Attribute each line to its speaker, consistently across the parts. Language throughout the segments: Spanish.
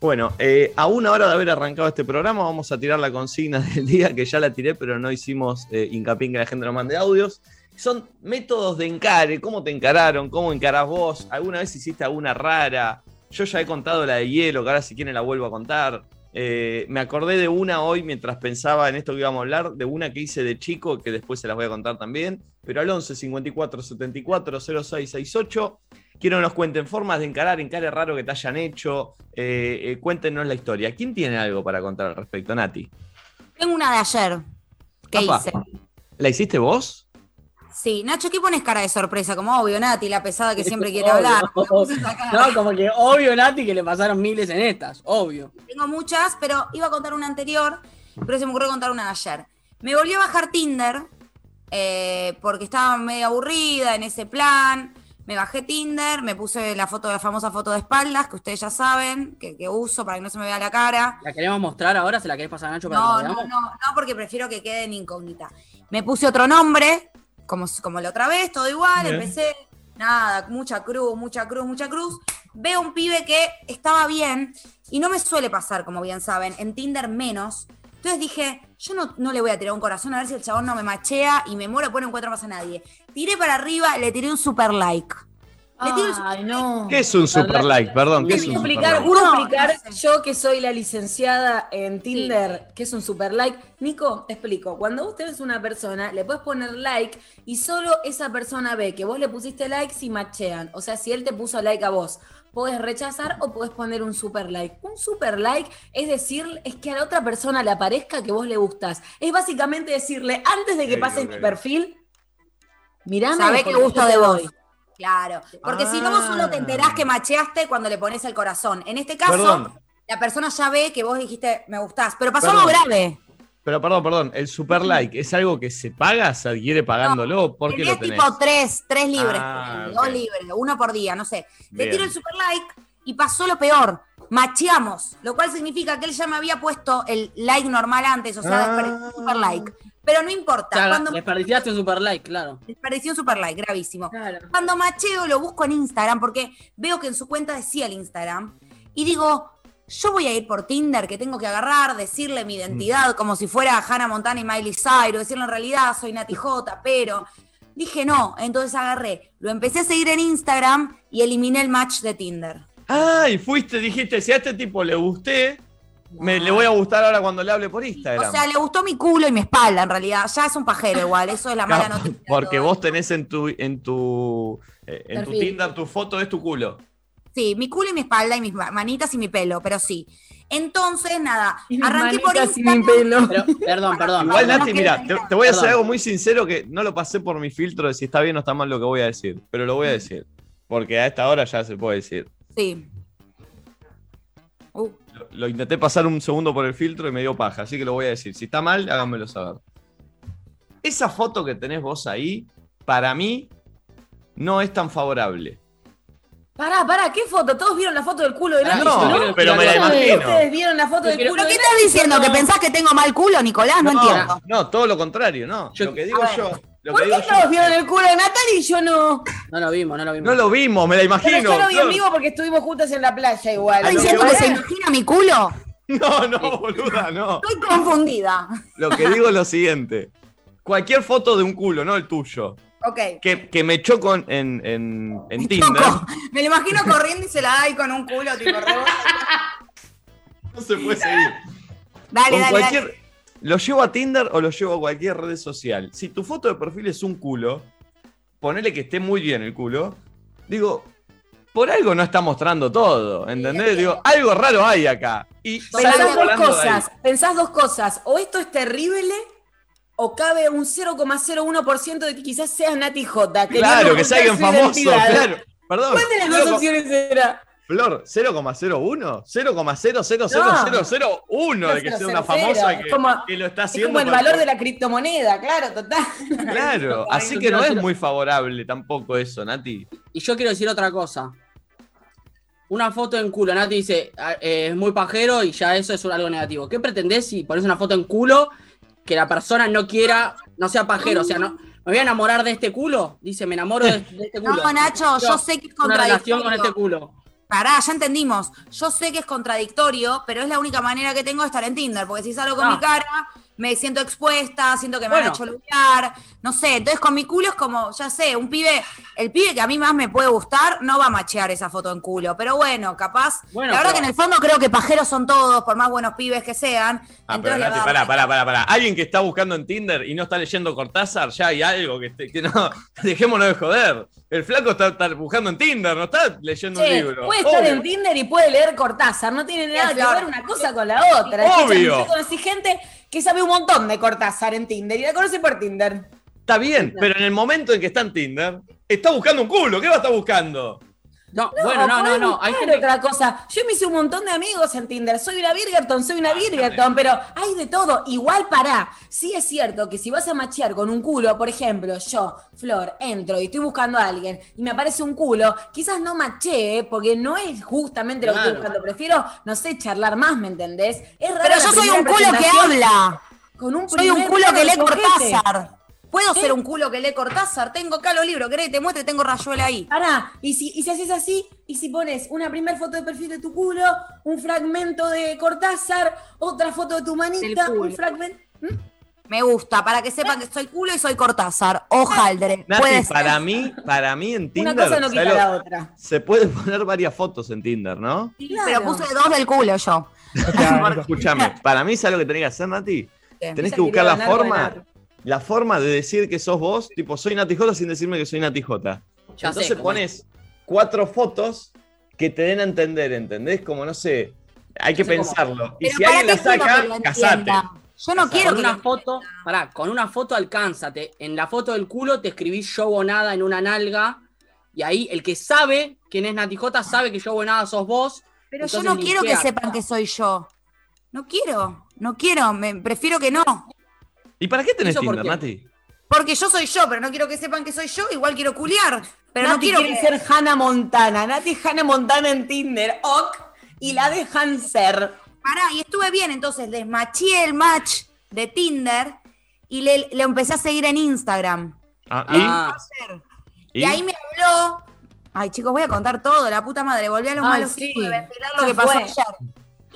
Speaker 1: Bueno, eh, a una hora de haber arrancado este programa, vamos a tirar la consigna del día, que ya la tiré, pero no hicimos eh, hincapié en que la gente nos mande audios. Son métodos de encare, cómo te encararon, cómo encarás vos, alguna vez hiciste alguna rara. Yo ya he contado la de hielo, que ahora si quieren la vuelvo a contar. Eh, me acordé de una hoy mientras pensaba en esto que íbamos a hablar, de una que hice de chico, que después se las voy a contar también. Pero al 11 54 74 06 68 Quiero que nos cuenten formas de encarar, encare raro que te hayan hecho. Eh, eh, cuéntenos la historia. ¿Quién tiene algo para contar al respecto, Nati?
Speaker 2: Tengo una de ayer. ¿Qué
Speaker 1: Apa.
Speaker 2: hice?
Speaker 1: ¿La hiciste vos?
Speaker 2: Sí, Nacho, ¿qué pones cara de sorpresa? Como obvio, Nati, la pesada que siempre quiere
Speaker 3: Obvio.
Speaker 2: hablar.
Speaker 3: No, como que obvio, Nati, que le pasaron miles en estas, obvio.
Speaker 2: Tengo muchas, pero iba a contar una anterior, pero se me ocurrió contar una de ayer. Me volví a bajar Tinder eh, porque estaba medio aburrida en ese plan. Me bajé Tinder, me puse la foto, la famosa foto de espaldas, que ustedes ya saben, que, que uso para que no se me vea la cara.
Speaker 3: ¿La queremos mostrar ahora? ¿Se la querés pasar a Nacho para
Speaker 2: No,
Speaker 3: que la
Speaker 2: no, no, no, porque prefiero que quede en incógnita. Me puse otro nombre, como, como la otra vez, todo igual,
Speaker 1: Bien.
Speaker 2: empecé, nada, mucha cruz, mucha cruz, mucha cruz. Veo un pibe que estaba bien, y no me suele pasar, como bien saben, en Tinder menos. Entonces dije, yo no, no le voy a tirar un corazón a ver si el chabón no me machea y me muero, pues no encuentro más a nadie. Tiré para arriba, le tiré un super like. Le tiro el super
Speaker 4: Ay, no.
Speaker 1: ¿Qué es un super like? Perdón, ¿qué es un
Speaker 4: ¿Puedo
Speaker 1: super
Speaker 4: explicar,
Speaker 1: like?
Speaker 4: ¿puedo
Speaker 2: No,
Speaker 4: explicar
Speaker 2: no sé.
Speaker 4: yo que soy la licenciada en Tinder, que es un super like? Nico, te explico. Cuando vos tenés una persona, le puedes poner like y solo esa persona ve que vos le pusiste like si machean. O sea, si él te puso like a vos, podés rechazar o podés poner un super like. Un super like es decir, es que a la otra persona le aparezca que vos le gustás. Es básicamente decirle, antes de que
Speaker 1: Ok,
Speaker 4: pases mi perfil, mirame.
Speaker 2: Sabe que gusto de vos. Claro, porque si no vos solo te enterás que macheaste cuando le pones el corazón. En este caso,
Speaker 1: Perdón.
Speaker 2: la persona ya ve que vos dijiste me gustás, pero pasó
Speaker 1: Perdón.
Speaker 2: algo grave.
Speaker 1: Pero perdón, perdón, el super like es algo que se paga, se adquiere pagándolo. ¿Por qué lo
Speaker 2: Tenés tipo tres, tres libres,
Speaker 1: Ah,
Speaker 2: dos
Speaker 1: ok.
Speaker 2: libres, uno por día, no sé. Le
Speaker 1: Bien.
Speaker 2: tiro el super like y pasó lo peor. Macheamos, lo cual significa que él ya me había puesto el like normal antes, o sea,
Speaker 1: Ah.
Speaker 2: desperdició super like. Pero no importa,
Speaker 3: sea,
Speaker 2: cuando
Speaker 3: desperdiciaste un super like, claro.
Speaker 2: desperdició un super like, gravísimo.
Speaker 4: Claro.
Speaker 2: Cuando macheo lo busco en Instagram porque veo que en su cuenta decía el Instagram y digo, yo voy a ir por Tinder que tengo que agarrar, decirle mi identidad como si fuera Hannah Montana y Miley Cyrus, decirle en realidad soy Nati J, pero dije no, entonces agarré, lo empecé a seguir en Instagram y eliminé el match de Tinder.
Speaker 1: Ay, fuiste, dijiste, si a este tipo le gusté, me, le voy a gustar ahora cuando le hable por Instagram.
Speaker 2: O sea, le gustó mi culo y mi espalda en realidad, ya es un pajero igual, eso es la mala noticia.
Speaker 1: Porque vos tenés en tu, en tu, eh, en tu. Tinder tu foto es tu culo.
Speaker 2: Sí, mi culo y mi espalda y mis ma- manitas y mi pelo, pero sí. Entonces, nada,
Speaker 4: Y mis
Speaker 2: arranqué por
Speaker 4: manitas y mi
Speaker 2: Instagram.
Speaker 4: pelo.
Speaker 3: Pero, perdón, perdón.
Speaker 1: Igual,
Speaker 2: no,
Speaker 1: Nati, mira, te, voy a
Speaker 3: Perdón.
Speaker 1: algo muy sincero que no lo pasé por mi filtro de si está bien o está mal lo que voy a decir, pero lo voy a decir. Porque a esta hora ya se puede decir.
Speaker 2: Sí. Uh,
Speaker 1: Lo, lo intenté pasar un segundo por el filtro y me dio paja, así que lo voy a decir. Si está mal, háganmelo saber. Esa foto que tenés vos ahí, para mí, no es tan favorable.
Speaker 4: Pará, pará, ¿qué foto? ¿Todos vieron la foto del culo de Nati?
Speaker 1: No,
Speaker 4: ¿no?
Speaker 1: pero me la
Speaker 4: ¿Ustedes
Speaker 1: imagino.
Speaker 4: vieron la foto del
Speaker 3: Pero-
Speaker 4: culo
Speaker 2: ¿Pero qué estás diciendo? ¿Que pensás que tengo mal culo, Nicolás? No, entiendo.
Speaker 1: No, todo lo contrario, no.
Speaker 3: Yo-
Speaker 1: lo que digo yo. Lo
Speaker 4: ¿Por
Speaker 1: que
Speaker 4: qué todos
Speaker 1: yo-
Speaker 4: vieron el culo de Natalia y yo no?
Speaker 3: No lo vimos, no lo vimos.
Speaker 1: No lo vimos, me la
Speaker 4: Pero
Speaker 1: imagino.
Speaker 4: yo lo vi en vivo porque estuvimos juntas en la playa igual.
Speaker 2: ¿Estás diciendo
Speaker 1: que
Speaker 2: se imagina mi culo?
Speaker 1: No, no, boluda, no.
Speaker 2: Estoy confundida.
Speaker 1: Lo que digo es lo siguiente. Cualquier foto de un culo, no el tuyo, Que, que me echó con, en, en, en Tinder,
Speaker 2: Choco. Me lo imagino corriendo y se la da con un culo, tipo, re-
Speaker 1: no se puede seguir.
Speaker 2: Dale,
Speaker 1: Con
Speaker 2: dale,
Speaker 1: cualquier,
Speaker 2: dale.
Speaker 1: ¿Lo llevo a Tinder o lo llevo a cualquier red social? Si tu foto de perfil es un culo, ponele que esté muy bien el culo, digo, por algo no está mostrando todo, ¿entendés? Digo, algo raro hay acá. Y
Speaker 4: Pensás dos cosas, pensás dos cosas. O esto es terrible, o cabe un 0,01% de que quizás sea Nati J.
Speaker 1: Claro, que sea alguien famoso,
Speaker 4: identidad.
Speaker 1: claro. Perdón.
Speaker 4: ¿Cuál de las dos opciones era?
Speaker 1: Flor, 0,01, 0,00001 de que sea una famosa que,
Speaker 4: Es como-
Speaker 1: que lo está
Speaker 4: Es
Speaker 1: haciendo.
Speaker 4: como el
Speaker 1: para-
Speaker 4: valor de la criptomoneda, claro, total.
Speaker 1: Claro, así que no es muy favorable tampoco eso, Nati.
Speaker 3: Y yo quiero decir otra cosa. Una foto en culo, Nati dice, ah, eh, es muy pajero y ya eso es un- algo negativo. ¿Qué pretendés si pones una foto en culo que la persona no quiera, no sea pajero? O sea, no, ¿me voy a enamorar de este culo? Dice, me enamoro de, de este culo.
Speaker 2: No, Nacho, yo sé que es
Speaker 3: Una relación con
Speaker 2: contradictorio.
Speaker 3: este culo.
Speaker 2: Pará, ya entendimos. Yo sé que es contradictorio, pero es la única manera que tengo de estar en Tinder. Porque si salgo con mi cara, me siento expuesta, siento que me
Speaker 3: Bueno.
Speaker 2: van a choluquear. No sé, entonces con mi culo es como, ya sé, un pibe, el pibe que a mí más me puede gustar, no va a machear esa foto en culo. Pero bueno, capaz.
Speaker 3: Bueno,
Speaker 2: la verdad
Speaker 3: pero-
Speaker 2: que en el fondo creo que pajeros son todos, por más buenos pibes que sean.
Speaker 1: Ah,
Speaker 2: Entonces
Speaker 1: pero pará, pará, pará, pará. Alguien que está buscando en Tinder y no está leyendo Cortázar, ya hay algo que, que no. Dejémonos de joder. El flaco está, está buscando en Tinder, no está leyendo un libro.
Speaker 4: puede estar
Speaker 1: Obvio.
Speaker 4: en Tinder y puede leer Cortázar, no tiene nada que ver una cosa con la otra.
Speaker 1: Obvio.
Speaker 4: Escucha, Yo conocí gente que sabe un montón de Cortázar en Tinder y la conoce por Tinder.
Speaker 1: Está bien, pero en el momento en que está en Tinder, está buscando un culo. ¿Qué va a estar buscando?
Speaker 3: No, bueno, no, no, no. Hay gente
Speaker 4: otra cosa. Yo me hice un montón de amigos en Tinder. Soy una Virgerton, soy una Virgerton, pero hay de todo. Igual para. Sí es cierto que si vas a machear con un culo, por ejemplo, yo, Flor, entro y estoy buscando a alguien y me aparece un culo, quizás no machee porque no es justamente lo que estoy buscando. Prefiero, no sé, charlar más, ¿me entendés? Es rara
Speaker 2: Pero yo soy un culo que habla.
Speaker 4: Con un
Speaker 2: Soy un culo que lee. Cortázar. Puedo ser un culo que lee Cortázar. Tengo acá los libros. ¿Querés que te muestre? Tengo rayuela ahí.
Speaker 4: Pará, y si, y si haces así, y si pones una primer foto de perfil de tu culo, un fragmento de Cortázar, otra foto de tu manita, un fragmento.
Speaker 2: Me gusta, para que sepan que soy culo y soy Cortázar. Hojaldre.
Speaker 1: Nati, para mí, para mí en Tinder.
Speaker 4: Una cosa no quita
Speaker 1: ¿sabes lo-
Speaker 4: la otra.
Speaker 1: Se puede poner varias fotos en Tinder, ¿no?
Speaker 2: Sí,
Speaker 4: Claro.
Speaker 2: Pero puse dos del culo yo.
Speaker 1: Escúchame, para mí, ¿sabes lo que tenés que hacer, Nati? Tenés que buscar la forma,
Speaker 4: ganar.
Speaker 1: La forma de decir que sos vos, tipo, soy Nati J sin decirme que soy Nati J.
Speaker 3: Ya
Speaker 1: Entonces
Speaker 3: sé
Speaker 1: pones cuatro fotos que te den a entender, ¿entendés? Como, no sé, hay que
Speaker 3: sé
Speaker 1: pensarlo. Y
Speaker 2: Pero
Speaker 1: si
Speaker 2: ¿para
Speaker 1: alguien la saca, casate.
Speaker 2: Yo no quiero
Speaker 3: con
Speaker 2: que
Speaker 3: una foto, pará, con una foto alcánzate. En la foto del culo te escribís yo bonada en una nalga. Y ahí el que sabe quién es Nati J sabe que yo bonada sos vos.
Speaker 2: Pero yo no quiero que sepan que soy yo. No quiero, no quiero, me, prefiero que no.
Speaker 1: ¿Y para qué tenés
Speaker 3: ¿Eso por
Speaker 1: Tinder,
Speaker 3: qué?
Speaker 1: Nati?
Speaker 2: Porque yo soy yo, pero no quiero que sepan que soy yo. Igual quiero culiar. Pero no
Speaker 4: Nati
Speaker 2: quiero
Speaker 4: quiere
Speaker 2: que...
Speaker 4: ser Hannah Montana. Nati es Hannah Montana en Tinder. Ok. Y la dejan ser.
Speaker 2: Pará, y estuve bien, entonces desmaché el match de Tinder y le, le empecé a seguir en Instagram.
Speaker 1: Ah, ¿y?
Speaker 2: Y, ahí me habló. Ay, chicos, voy a contar todo, la puta madre. Volví a los
Speaker 4: Ay,
Speaker 2: malos
Speaker 4: sí.
Speaker 2: de ventilar lo que pasó
Speaker 4: fue.
Speaker 2: ayer.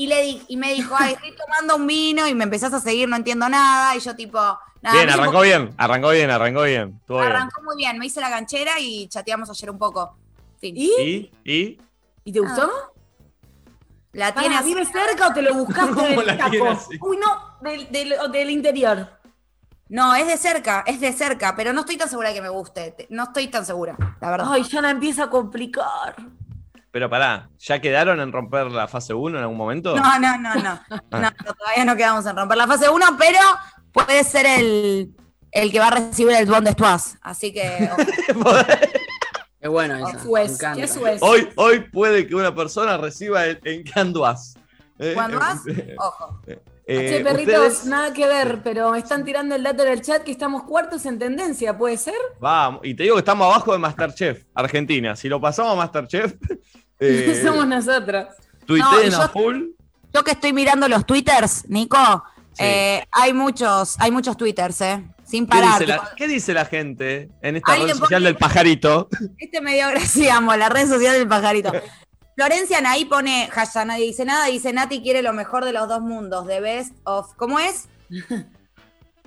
Speaker 2: Y, le di, y me dijo, ay, estoy tomando un vino y me empezás a seguir, no entiendo nada. Y yo, tipo, nada.
Speaker 1: Bien, arrancó
Speaker 2: poco-
Speaker 1: bien, arrancó bien, arrancó bien.
Speaker 2: Arrancó muy bien, me hice la ganchera y chateamos ayer un poco. Fin.
Speaker 4: ¿Y?
Speaker 1: ¿Y? ¿Y?
Speaker 4: ¿Y te gustó?
Speaker 2: La
Speaker 4: Pará,
Speaker 2: tiene así.
Speaker 4: ¿Vive cerca o te lo buscaste
Speaker 1: ¿Cómo
Speaker 4: del
Speaker 1: la así?
Speaker 4: Uy, no, del, del- del interior.
Speaker 2: No, es de cerca, es de cerca, pero no estoy tan segura de que me guste. Te- No estoy tan segura, la verdad.
Speaker 4: Ay, ya la empieza a complicar.
Speaker 1: Pero pará, ¿ya quedaron en romper la fase 1 en algún momento?
Speaker 2: No, no, no, no. Todavía no quedamos en romper la fase 1, pero puede ser el, el que va a recibir el Bond de Stuaz. Así que.
Speaker 3: es bueno
Speaker 4: ¿Qué
Speaker 3: eso.
Speaker 4: Suez? ¿Qué Suez?
Speaker 1: hoy, hoy puede que una persona reciba el, en anduás. Eh,
Speaker 2: ¿Cuándo vas?
Speaker 1: eh,
Speaker 2: Ojo.
Speaker 1: eh,
Speaker 4: che, perritos,
Speaker 1: ustedes-
Speaker 4: nada que ver, pero me están tirando el dato en el chat que estamos cuartos en tendencia, ¿puede ser?
Speaker 1: Vamos, y te digo que estamos abajo de Masterchef, Argentina. Si lo pasamos a Masterchef, eh,
Speaker 4: Somos nosotros.
Speaker 1: tuiteen
Speaker 2: No,
Speaker 1: a
Speaker 2: yo-
Speaker 1: full.
Speaker 2: Yo que estoy mirando los twitters, Nico,
Speaker 1: Sí.
Speaker 2: eh, hay muchos, hay muchos twitters, ¿eh? Sin
Speaker 1: ¿Qué
Speaker 2: parar.
Speaker 1: dice, la,
Speaker 2: tipo,
Speaker 1: qué dice la gente en esta red social del pajarito?
Speaker 2: Este me dio gracia, amo, la red social del pajarito. Florencia Anaí pone, hashtag nadie dice nada, dice Nati quiere lo mejor de los dos mundos, the best of. ¿Cómo es?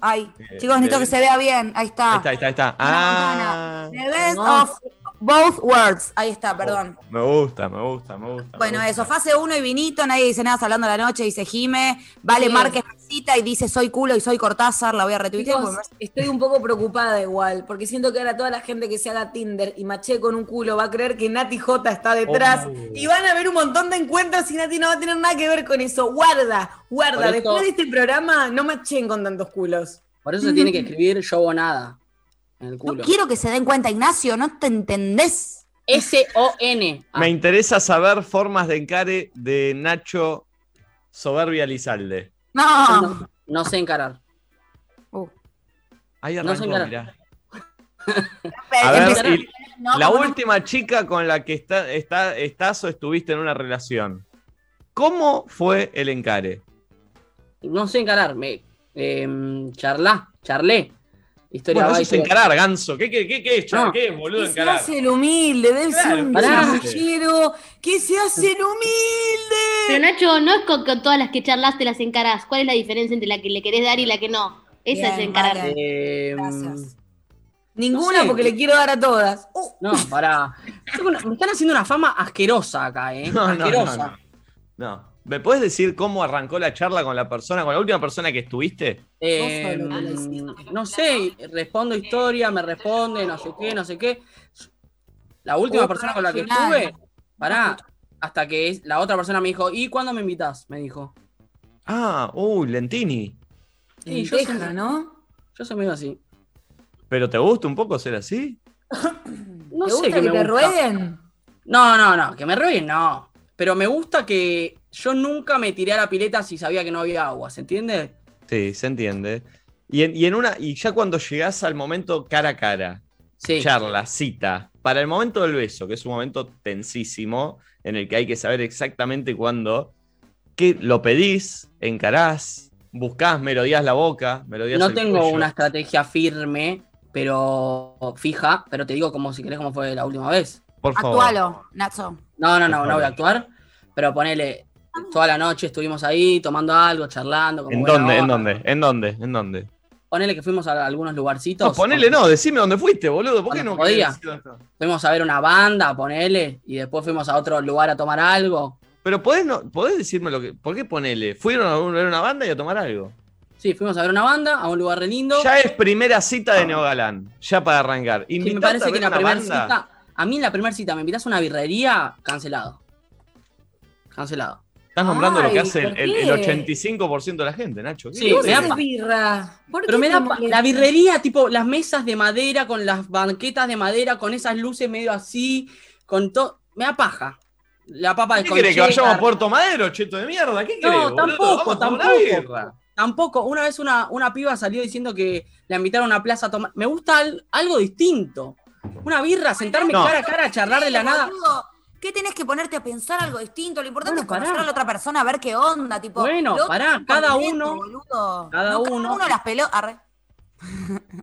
Speaker 2: Ay,
Speaker 1: Eh,
Speaker 2: chicos, necesito
Speaker 1: the
Speaker 2: que se vea bien. Ahí está.
Speaker 1: Ahí está, ahí está, ahí está. Ah,
Speaker 2: The best
Speaker 4: No.
Speaker 2: of both worlds. Ahí está, perdón.
Speaker 1: me gusta, me gusta, me gusta. me
Speaker 2: Bueno,
Speaker 1: gusta.
Speaker 2: eso, fase 1 y vinito, nadie dice nada, hablando la noche, dice Jime, Vale
Speaker 4: Sí.
Speaker 2: Márquez cita y dice soy culo y soy Cortázar, la voy a retuitear. Porque
Speaker 4: estoy un poco preocupada igual, porque siento que ahora toda la gente que se haga Tinder y maché con un culo va a creer que Nati J está detrás
Speaker 1: Oh.
Speaker 4: y van a ver un montón de encuentros y Nati no va a tener nada que ver con eso. Guarda, guarda.
Speaker 3: Por
Speaker 4: Después de este programa no machen con tantos culos.
Speaker 3: Por eso se tiene que escribir yo bonada en el
Speaker 2: No quiero que se den cuenta, Ignacio, no te entendés.
Speaker 3: S-O-N. Ah,
Speaker 1: Me interesa saber formas de encare de Nacho Soberbia Lizalde.
Speaker 2: No.
Speaker 3: no, no sé encarar.
Speaker 2: Uh,
Speaker 1: Ahí
Speaker 3: No sé
Speaker 1: arrancó,
Speaker 3: encarar.
Speaker 1: mirá.
Speaker 2: pero
Speaker 1: A ver,
Speaker 2: empecé-
Speaker 1: y
Speaker 2: no,
Speaker 1: la última chica con la que está, está, estás o estuviste en una relación. ¿Cómo fue el encare?
Speaker 3: No sé encarar. Me, charlá, charlé. Historia
Speaker 1: Bueno, eso es encarar, ganso. ¿Qué, qué, qué, qué es, chaval?
Speaker 3: No.
Speaker 1: ¿Qué es, boludo,
Speaker 4: Que se
Speaker 1: encarar?
Speaker 4: hace el humilde, debe
Speaker 1: Claro,
Speaker 4: ser un
Speaker 3: pará.
Speaker 4: Que se hace el
Speaker 5: Pero
Speaker 4: humilde.
Speaker 5: Nacho, no es con, con todas las que charlaste las encarás. ¿Cuál es la diferencia entre la que le querés dar y la que no? Esa
Speaker 2: Bien,
Speaker 5: es encarar.
Speaker 2: vale.
Speaker 3: Eh,
Speaker 2: Gracias.
Speaker 4: Ninguna
Speaker 3: sé.
Speaker 4: porque le quiero dar a todas. Uh,
Speaker 3: No, pará. Tengo una- Me están haciendo una fama asquerosa acá, ¿eh?
Speaker 1: No, no, no,
Speaker 3: asquerosa.
Speaker 1: no. No. ¿Me puedes decir cómo arrancó la charla con la persona, con la última persona que estuviste?
Speaker 3: Eh,
Speaker 4: hiciste.
Speaker 3: no sé, respondo historia, me responde, no sé qué, no sé qué. La última persona con la que estuve, pará, hasta que la otra persona me dijo, ¿y cuándo me invitas? Me dijo.
Speaker 1: Ah, uy, Lentini.
Speaker 3: Sí, yo
Speaker 4: lenteja,
Speaker 3: soy-
Speaker 4: ¿no?
Speaker 3: Yo soy medio así.
Speaker 1: ¿Pero te gusta un poco ser así?
Speaker 3: No
Speaker 4: ¿Te
Speaker 3: sé
Speaker 4: gusta que
Speaker 3: me
Speaker 4: te
Speaker 3: gusta.
Speaker 4: rueguen?
Speaker 3: No, no, no, que me rueguen, no. Pero me gusta que yo nunca me tiré a la pileta si sabía que no había agua, ¿se entiende?
Speaker 1: Sí, se entiende. Y en, y en una, y ya cuando llegás al momento cara a cara,
Speaker 3: Sí.
Speaker 1: charla, cita, para el momento del beso, que es un momento tensísimo, en el que hay que saber exactamente cuándo, que lo pedís, encarás, buscás, melodías la boca, melodías
Speaker 3: No
Speaker 1: el
Speaker 3: tengo
Speaker 1: cuello.
Speaker 3: una estrategia firme, pero fija, pero te digo como si querés cómo fue la última vez.
Speaker 1: Por favor.
Speaker 2: Actualo, Nacho.
Speaker 3: No, no, no, no voy a actuar, pero ponele, toda la noche estuvimos ahí tomando algo, charlando. como
Speaker 1: ¿En dónde? ¿En dónde? ¿En dónde? ¿En dónde?
Speaker 3: Ponele que fuimos a algunos lugarcitos.
Speaker 1: No, ponele no, decime dónde fuiste, boludo. ¿Por qué no
Speaker 3: podía. Fuimos a ver una banda, ponele, y después fuimos a otro lugar a tomar algo.
Speaker 1: Pero podés, no, podés decirme lo que. ¿Por qué ponele? ¿Fueron a ver una banda y a tomar algo?
Speaker 3: Sí, fuimos a ver una banda, a un lugar re lindo.
Speaker 1: Ya es primera cita de Neogalán. Ya para arrancar.
Speaker 3: que me parece
Speaker 1: a
Speaker 3: que la primera cita, a mí en la primera cita me invitas a una birrería, cancelado. Cancelado.
Speaker 1: Estás nombrando lo que hace el,
Speaker 4: ¿por
Speaker 1: el- el
Speaker 4: qué?
Speaker 1: 85% de la gente, Nacho. ¿Qué
Speaker 3: Sí,
Speaker 4: ¿Vos
Speaker 3: me da
Speaker 4: birra? ¿Por
Speaker 3: Pero
Speaker 4: qué
Speaker 3: me da la birrería, tipo las mesas de madera con las banquetas de madera, con esas luces medio así, con todo. Me da paja. La papa de
Speaker 1: ¿Qué querés? ¿Que vayamos a. Puerto Madero, cheto de mierda? ¿Qué
Speaker 3: No,
Speaker 1: querés? boludo?
Speaker 3: tampoco, tampoco.
Speaker 1: birra.
Speaker 3: Tampoco, una vez una, una piba salió diciendo que la invitaron a una plaza a tomar. Me gusta al- algo distinto. Una birra, sentarme
Speaker 1: No.
Speaker 3: cara a cara a charlar de la nada.
Speaker 2: ¿Qué tenés que ponerte a pensar algo distinto? Lo importante
Speaker 3: Bueno,
Speaker 2: es conocer
Speaker 3: pará.
Speaker 2: a la otra persona, a ver qué onda, tipo.
Speaker 3: Bueno, pará,
Speaker 2: es un
Speaker 3: cada uno-
Speaker 2: boludo.
Speaker 3: cada
Speaker 2: No,
Speaker 3: uno-
Speaker 2: las pelotas. arre.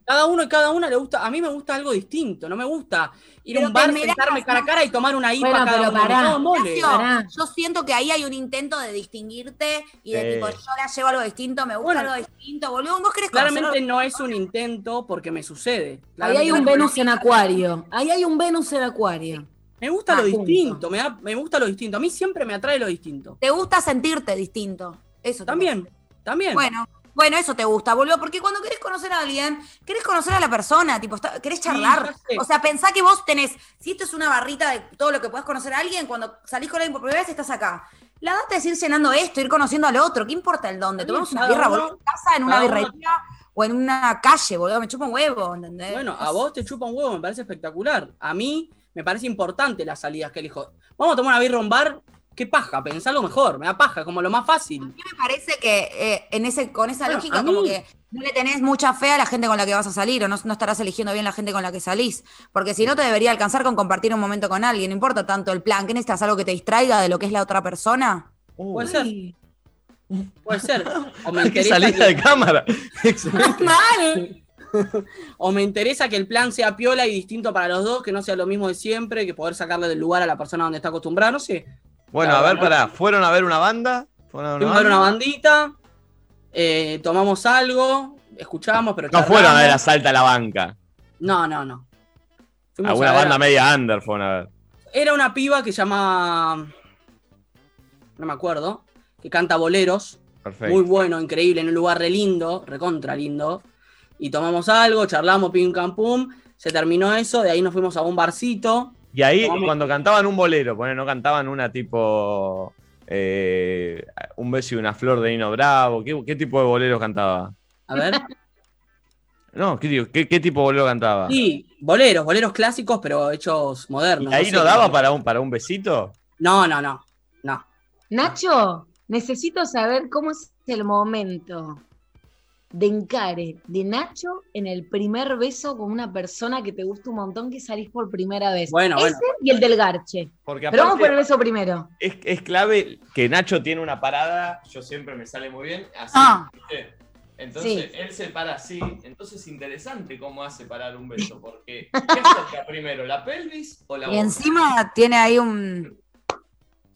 Speaker 3: Cada uno y cada una le gusta. A mí me gusta algo distinto. No me gusta ir a un bar,
Speaker 2: mirás,
Speaker 3: sentarme cara a cara y tomar una IPA
Speaker 4: Bueno,
Speaker 3: cada
Speaker 4: pero
Speaker 3: uno.
Speaker 4: pará.
Speaker 3: No, mole.
Speaker 2: Ignacio,
Speaker 4: pará.
Speaker 2: yo siento que ahí hay un intento de distinguirte y de tipo, yo la llevo algo distinto, me gusta
Speaker 3: Bueno.
Speaker 2: algo distinto, boludo. Vos querés
Speaker 3: Claramente no es un intento porque me sucede.
Speaker 4: Ahí hay un Venus en Acuario. Ahí hay un Venus en Acuario.
Speaker 3: Me gusta
Speaker 4: Ah,
Speaker 3: lo distinto. Me, da- me gusta lo distinto. A mí siempre me atrae lo distinto.
Speaker 2: Te gusta sentirte distinto. Eso
Speaker 3: También, también.
Speaker 2: Bueno, bueno, eso te gusta, boludo, porque cuando querés conocer a alguien, querés conocer a la persona, tipo, está- querés charlar. o sea, pensá que vos tenés, si esto es una barrita de todo lo que podés conocer a alguien, cuando salís con alguien por primera vez estás acá. La data es ir llenando esto, ir conociendo al otro. ¿Qué importa el dónde? Tomamos una birra, boludo, en casa, en una birrería o en una calle, boludo. Me chupa un huevo, ¿entendés?
Speaker 3: Bueno, a vos te chupa un huevo, me parece espectacular. A mí me parece importante las salidas que elijo. Vamos a tomar una birra a un bar. ¿Qué paja? Pensá lo mejor. Me da paja, como lo más fácil.
Speaker 2: A mí me parece que eh, en ese, con esa
Speaker 3: Bueno,
Speaker 2: lógica, como que no le tenés mucha fe a la gente con la que vas a salir, o no, no estarás eligiendo bien la gente con la que salís. Porque si no, te debería alcanzar con compartir un momento con alguien. No importa tanto el plan. ¿Qué necesitas? ¿Algo que te distraiga de lo que es la otra persona?
Speaker 1: Uh,
Speaker 3: Puede ser, puede ser. O me
Speaker 1: qué salida
Speaker 3: que,
Speaker 1: de cámara. Excelente.
Speaker 4: Mal.
Speaker 3: o me interesa que el plan sea piola y distinto para los dos, que no sea lo mismo de siempre, que poder sacarle del lugar a la persona donde está acostumbrada, no sé.
Speaker 1: Bueno, a ver, pará. ¿Fueron a ver una banda? ¿Fueron a ver
Speaker 3: una bandita, eh, tomamos algo, escuchamos, pero
Speaker 1: No
Speaker 3: charlamos.
Speaker 1: fueron a ver a Salta a la Banca.
Speaker 3: No, no, no. Fuimos
Speaker 1: Alguna
Speaker 3: a
Speaker 1: banda
Speaker 3: a-
Speaker 1: media under fueron a ver.
Speaker 3: Era una piba que llama. No me acuerdo. Que canta boleros.
Speaker 1: Perfecto.
Speaker 3: Muy bueno, increíble, en un lugar re lindo, recontra lindo. Y tomamos algo, charlamos, pim cam pum. Se terminó eso, de ahí nos fuimos a un barcito.
Speaker 1: Y ahí, cuando cantaban un bolero, poné, no cantaban una tipo. eh, un beso y una flor de Nino Bravo. ¿Qué, qué tipo de bolero cantaba?
Speaker 3: A ver.
Speaker 1: No, ¿qué, digo? ¿Qué, qué tipo de bolero cantaba?
Speaker 3: Sí, boleros, boleros clásicos, pero hechos modernos.
Speaker 1: ¿Y ahí no
Speaker 3: qué-
Speaker 1: daba para un, para un besito?
Speaker 3: No, no, no. No.
Speaker 4: Nacho, necesito saber cómo es el momento de encare de Nacho en el primer beso con una persona que te gusta un montón que salís por primera vez.
Speaker 3: Bueno,
Speaker 4: Ese
Speaker 3: bueno.
Speaker 4: y el del garche.
Speaker 1: Porque
Speaker 4: Pero vamos por el beso primero.
Speaker 1: es, es clave que Nacho tiene una parada, yo siempre me sale muy bien, así,
Speaker 2: Ah.
Speaker 1: Entonces
Speaker 4: Sí.
Speaker 1: él se para así. Entonces es interesante cómo hace parar un beso. Porque ¿qué primero? ¿La pelvis o la
Speaker 2: Y
Speaker 1: boca?
Speaker 2: encima tiene ahí un.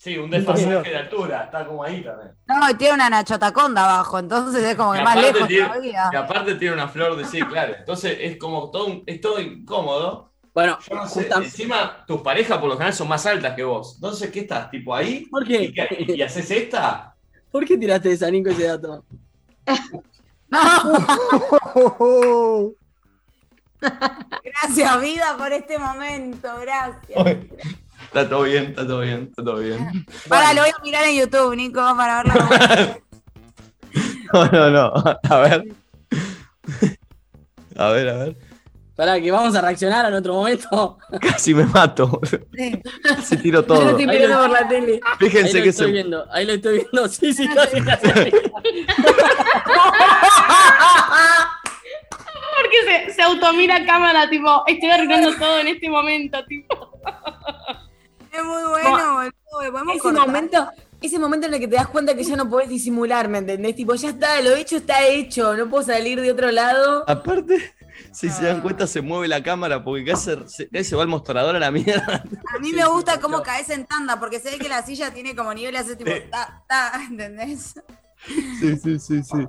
Speaker 1: Sí, un desfasaje de altura. Está como ahí también.
Speaker 2: No, y tiene una nachotaconda abajo, entonces es como que
Speaker 1: Y
Speaker 2: más lejos
Speaker 1: tiene-
Speaker 2: todavía.
Speaker 1: Y aparte tiene una flor de sí, claro. Entonces es como todo, un- es todo incómodo.
Speaker 3: Bueno,
Speaker 1: Yo no sé, encima tus parejas por lo general son más altas que vos. Entonces, ¿qué estás? ¿Tipo ahí?
Speaker 3: ¿por
Speaker 1: ¿Y,
Speaker 3: qué?
Speaker 1: qué- y haces esta?
Speaker 3: ¿Por qué tiraste esa, Nico, ese dato?
Speaker 2: Gracias, vida, por este momento. Gracias.
Speaker 1: Está todo bien, está todo bien, está todo bien.
Speaker 2: Ahora lo voy a mirar en YouTube, Nico, para verlo.
Speaker 1: No, no, no. A ver. A ver, a ver.
Speaker 3: Para que vamos a reaccionar en otro momento.
Speaker 1: Casi me mato.
Speaker 2: Sí.
Speaker 1: Casi tiro
Speaker 4: Yo lo
Speaker 1: todo.
Speaker 4: estoy
Speaker 3: Ahí
Speaker 4: mirando
Speaker 3: lo-
Speaker 4: por la tele.
Speaker 3: Ahí
Speaker 1: Fíjense
Speaker 3: lo
Speaker 1: que
Speaker 3: estoy
Speaker 1: se.
Speaker 3: viendo, ahí lo estoy viendo. Sí, sí, casi, casi.
Speaker 5: Porque se, se automira a cámara, tipo, estoy arruinando todo en este momento, tipo.
Speaker 2: Es muy bueno, boludo. Podemos
Speaker 4: Ese
Speaker 2: cortar.
Speaker 4: momento, ese momento en el que te das cuenta que ya no podés disimular, ¿me entendés? Tipo, ya está, lo hecho está hecho, no puedo salir de otro lado.
Speaker 1: Aparte, si se dan cuenta, se mueve la cámara porque casi se, se va el mostrador a la mierda.
Speaker 2: A mí me gusta cómo caes en tanda, porque se ve que la silla tiene como nivel así, tipo, ta, ta, ¿entendés?
Speaker 1: Sí, sí, sí, sí.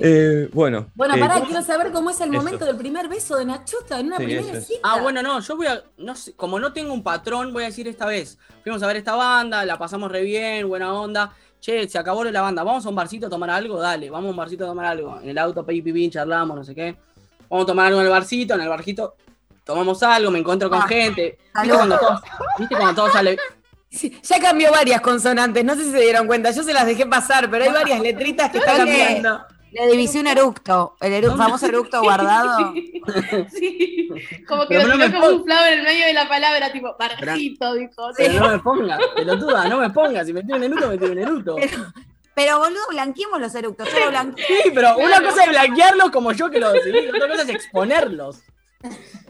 Speaker 1: Eh, bueno.
Speaker 4: Bueno,
Speaker 1: eh,
Speaker 4: pará,
Speaker 1: ¿cómo-
Speaker 4: quiero saber cómo es el
Speaker 1: Eso.
Speaker 4: momento del primer beso de Nachota en una
Speaker 1: Sí,
Speaker 4: primera
Speaker 1: es.
Speaker 4: cita.
Speaker 3: Ah, bueno, no, yo voy a. No sé, como no tengo un patrón, voy a decir esta vez. Fuimos a ver esta banda, la pasamos re bien, buena onda. Che, se acabó la banda, ¿vamos a un barcito a tomar algo? Dale, vamos a un barcito a tomar algo. En el auto, pi, charlamos, no sé qué. Vamos a tomar algo en el barcito, en el barcito tomamos algo, me encuentro con
Speaker 2: Ah,
Speaker 3: gente. ¿Viste cuando, todo, ¿Viste cuando todo sale?
Speaker 4: Sí, ya cambió varias consonantes, no sé si se dieron cuenta, yo se las dejé pasar, pero hay varias letritas que está
Speaker 2: Creo que-
Speaker 4: cambiando.
Speaker 2: Le divisé un eructo, el eru- famoso eructo guardado.
Speaker 5: Sí. Como que
Speaker 3: Pero
Speaker 5: lo
Speaker 3: no
Speaker 5: tiró como un flower en el medio de la palabra, tipo, barjito, dijo.
Speaker 3: Pero no me pongas, pelotuda, no me pongas. Si me tiro en Eruto, me tiro en Eruto.
Speaker 2: Pero boludo, blanqueemos los eructos. Yo lo blanqueé.
Speaker 3: Sí, pero una cosa es blanquearlos como yo que lo decidí, otra cosa es exponerlos.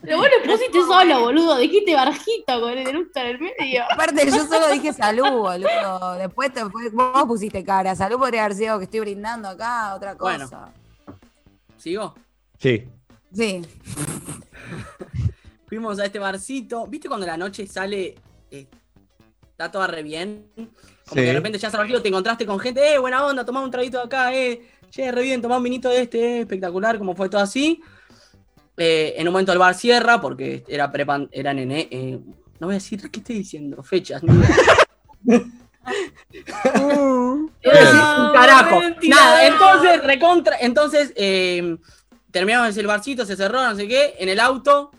Speaker 5: Pero vos lo pusiste solo, boludo. Dijiste barjito con el eructo en el medio.
Speaker 2: Aparte, yo solo dije salud, boludo. Después te, vos pusiste cara. Salud podría haber sido que estoy brindando acá, otra cosa.
Speaker 3: Bueno. ¿Sigo?
Speaker 1: Sí.
Speaker 2: Sí.
Speaker 3: Fuimos a este barcito. ¿Viste cuando la noche sale? eh, está toda re bien. Como
Speaker 1: Sí.
Speaker 3: que de repente ya barquito, te encontraste con gente, eh, buena onda, tomá un traguito de acá, eh. Che, re bien, tomá un vinito de este, eh, espectacular, como fue todo así. Eh, en un momento el bar cierra porque era prepan, era nene. eh, no voy a decir, ¿qué estoy diciendo? Fechas. No, No un carajo.
Speaker 4: mentira.
Speaker 3: Nada, entonces, recontra. Entonces, eh, terminamos el barcito, se cerró, no sé qué. En el auto,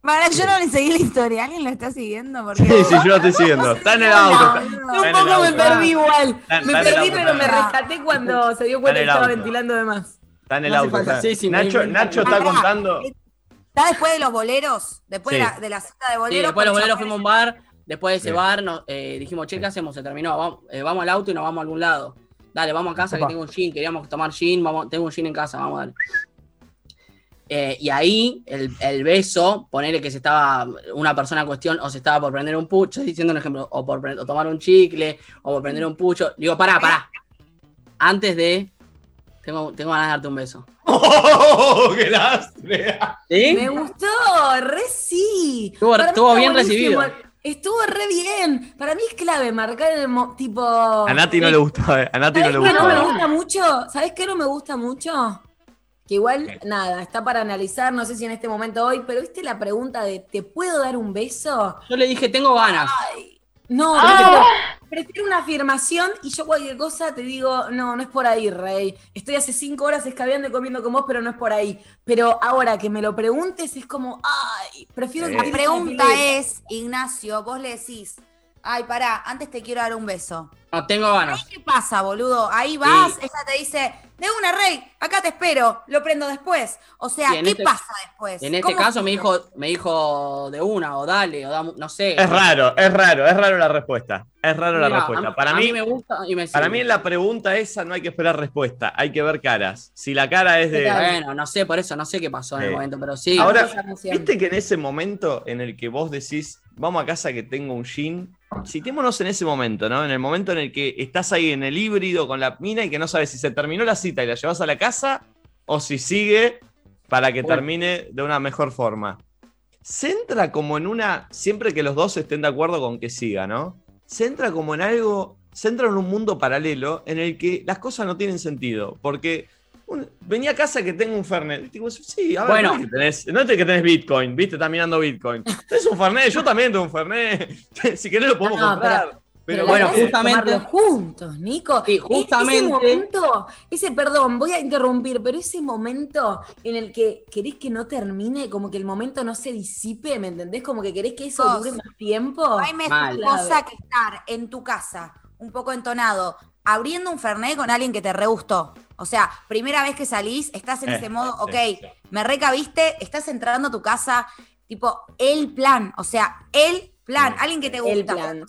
Speaker 2: Para, yo no le seguí la historia. ¿Alguien lo está siguiendo? Porque...
Speaker 1: Sí, sí, yo lo estoy siguiendo. Está en el auto. está
Speaker 4: Un poco me perdí igual.
Speaker 1: Está-
Speaker 4: Me
Speaker 1: está
Speaker 4: perdí, pero me rescaté cuando se dio cuenta
Speaker 1: en
Speaker 4: que estaba ventilando de más.
Speaker 1: Está en el
Speaker 3: No
Speaker 1: auto.
Speaker 3: falta.
Speaker 1: está.
Speaker 3: Sí, sí,
Speaker 1: Nacho,
Speaker 3: me-
Speaker 1: Nacho está contando.
Speaker 2: ¿Está después de los boleros? Después
Speaker 1: Sí.
Speaker 2: de, la, de la cita de
Speaker 3: Sí,
Speaker 2: boleros.
Speaker 3: después los
Speaker 2: con
Speaker 3: boleros fuimos a un bar. Después de ese
Speaker 1: Sí.
Speaker 3: bar nos, eh, dijimos, che, ¿qué hacemos? Se terminó. Vamos, eh, vamos al auto y nos vamos a algún lado. Dale, vamos a casa
Speaker 1: Opa.
Speaker 3: que tengo un gin. Queríamos tomar gin. Vamos, tengo un gin en casa. Vamos a darle. Eh, y ahí el, el beso, ponerle que se estaba una persona en cuestión o se estaba por prender un pucho, estoy diciendo un ejemplo, o por o tomar un chicle, o por prender un pucho. Digo, pará, pará. Antes de. Tengo, tengo ganas de darte un beso.
Speaker 1: ¡Oh, qué lastre!
Speaker 3: ¿Sí?
Speaker 4: Me gustó, re sí.
Speaker 3: Estuvo- bien
Speaker 4: buenísimo.
Speaker 3: recibido.
Speaker 4: Estuvo re bien. Para mí es clave marcar el mo- tipo.
Speaker 1: A Nati no le gustó, eh. A Nati no
Speaker 4: ¿Sabes
Speaker 1: le
Speaker 4: qué no me
Speaker 1: gustó.
Speaker 4: gusta mucho? ¿Sabes qué no me gusta mucho? Que igual, nada, está para analizar, no sé si en este momento hoy, pero viste la pregunta de ¿te puedo dar un beso?
Speaker 3: Yo le dije, tengo ganas.
Speaker 4: No,
Speaker 5: Ah.
Speaker 4: prefiero, prefiero una afirmación y yo cualquier cosa te digo, no, no es por ahí, Rey. Estoy hace cinco horas escabeando y comiendo con vos, pero no es por ahí. Pero ahora que me lo preguntes es como, ay, prefiero
Speaker 1: Sí.
Speaker 2: La pregunta es, Ignacio, vos le decís, ay, pará, antes te quiero dar un beso.
Speaker 3: No, tengo ganas.
Speaker 2: ¿Qué pasa, boludo? Ahí vas, ella te dice, de una, Rey, acá te espero, lo prendo después. O sea, ¿qué
Speaker 3: este-
Speaker 2: pasa después?
Speaker 3: En este
Speaker 2: ¿Cómo
Speaker 3: caso me dijo, me dijo de una, o dale, o no sé.
Speaker 1: Es raro, es raro, es raro la respuesta. Es raro la respuesta.
Speaker 3: a-
Speaker 1: Para
Speaker 3: a
Speaker 1: mí,
Speaker 3: me gusta y me
Speaker 1: para mí en la pregunta esa no hay que esperar respuesta, hay que ver caras. Si la cara es de.
Speaker 3: Bueno, no sé, por eso no sé qué pasó en el momento, pero sí.
Speaker 1: Ahora. ¿viste que en ese momento en el que vos decís, vamos a casa que tengo un jean, citémonos en ese momento, ¿no? En el momento en el que estás ahí en el híbrido con la mina y que no sabes si se terminó la cita y la llevas a la casa o si sigue para que
Speaker 3: Bueno.
Speaker 1: termine de una mejor forma. Se entra como en una, siempre que los dos estén de acuerdo con que siga, ¿no? Se entra como en algo, se entra en un mundo paralelo en el que las cosas no tienen sentido, porque un- venía a casa que tengo un Fernet. Y digo, sí, a ver,
Speaker 3: Bueno.
Speaker 1: no es que tenés, no es que tenés Bitcoin, viste, estás mirando Bitcoin. Tenés un Fernet, yo también tengo un Fernet. si querés lo podemos
Speaker 4: No,
Speaker 1: comprar. Pero,
Speaker 4: la
Speaker 3: bueno,
Speaker 4: idea es
Speaker 3: justamente-
Speaker 4: juntos, Nico.
Speaker 3: Sí,
Speaker 4: E-
Speaker 3: justamente-
Speaker 4: Ese momento, ese, perdón, voy a interrumpir, pero ese momento en el que querés que no termine, como que el momento no se disipe, ¿me entendés? Como que querés que eso
Speaker 2: Sos.
Speaker 4: dure más tiempo.
Speaker 2: Hay mejor
Speaker 3: Mal.
Speaker 2: cosa que estar en tu casa, un poco entonado, abriendo un Fernet con alguien que te re gustó. O sea, primera vez que salís, estás en
Speaker 1: Eh,
Speaker 2: ese modo, ok,
Speaker 1: sí.
Speaker 2: me recabiste, estás entrando a tu casa, tipo, el plan, o sea, el plan,
Speaker 1: Sí.
Speaker 2: alguien que te
Speaker 4: El
Speaker 2: gusta.
Speaker 4: plan.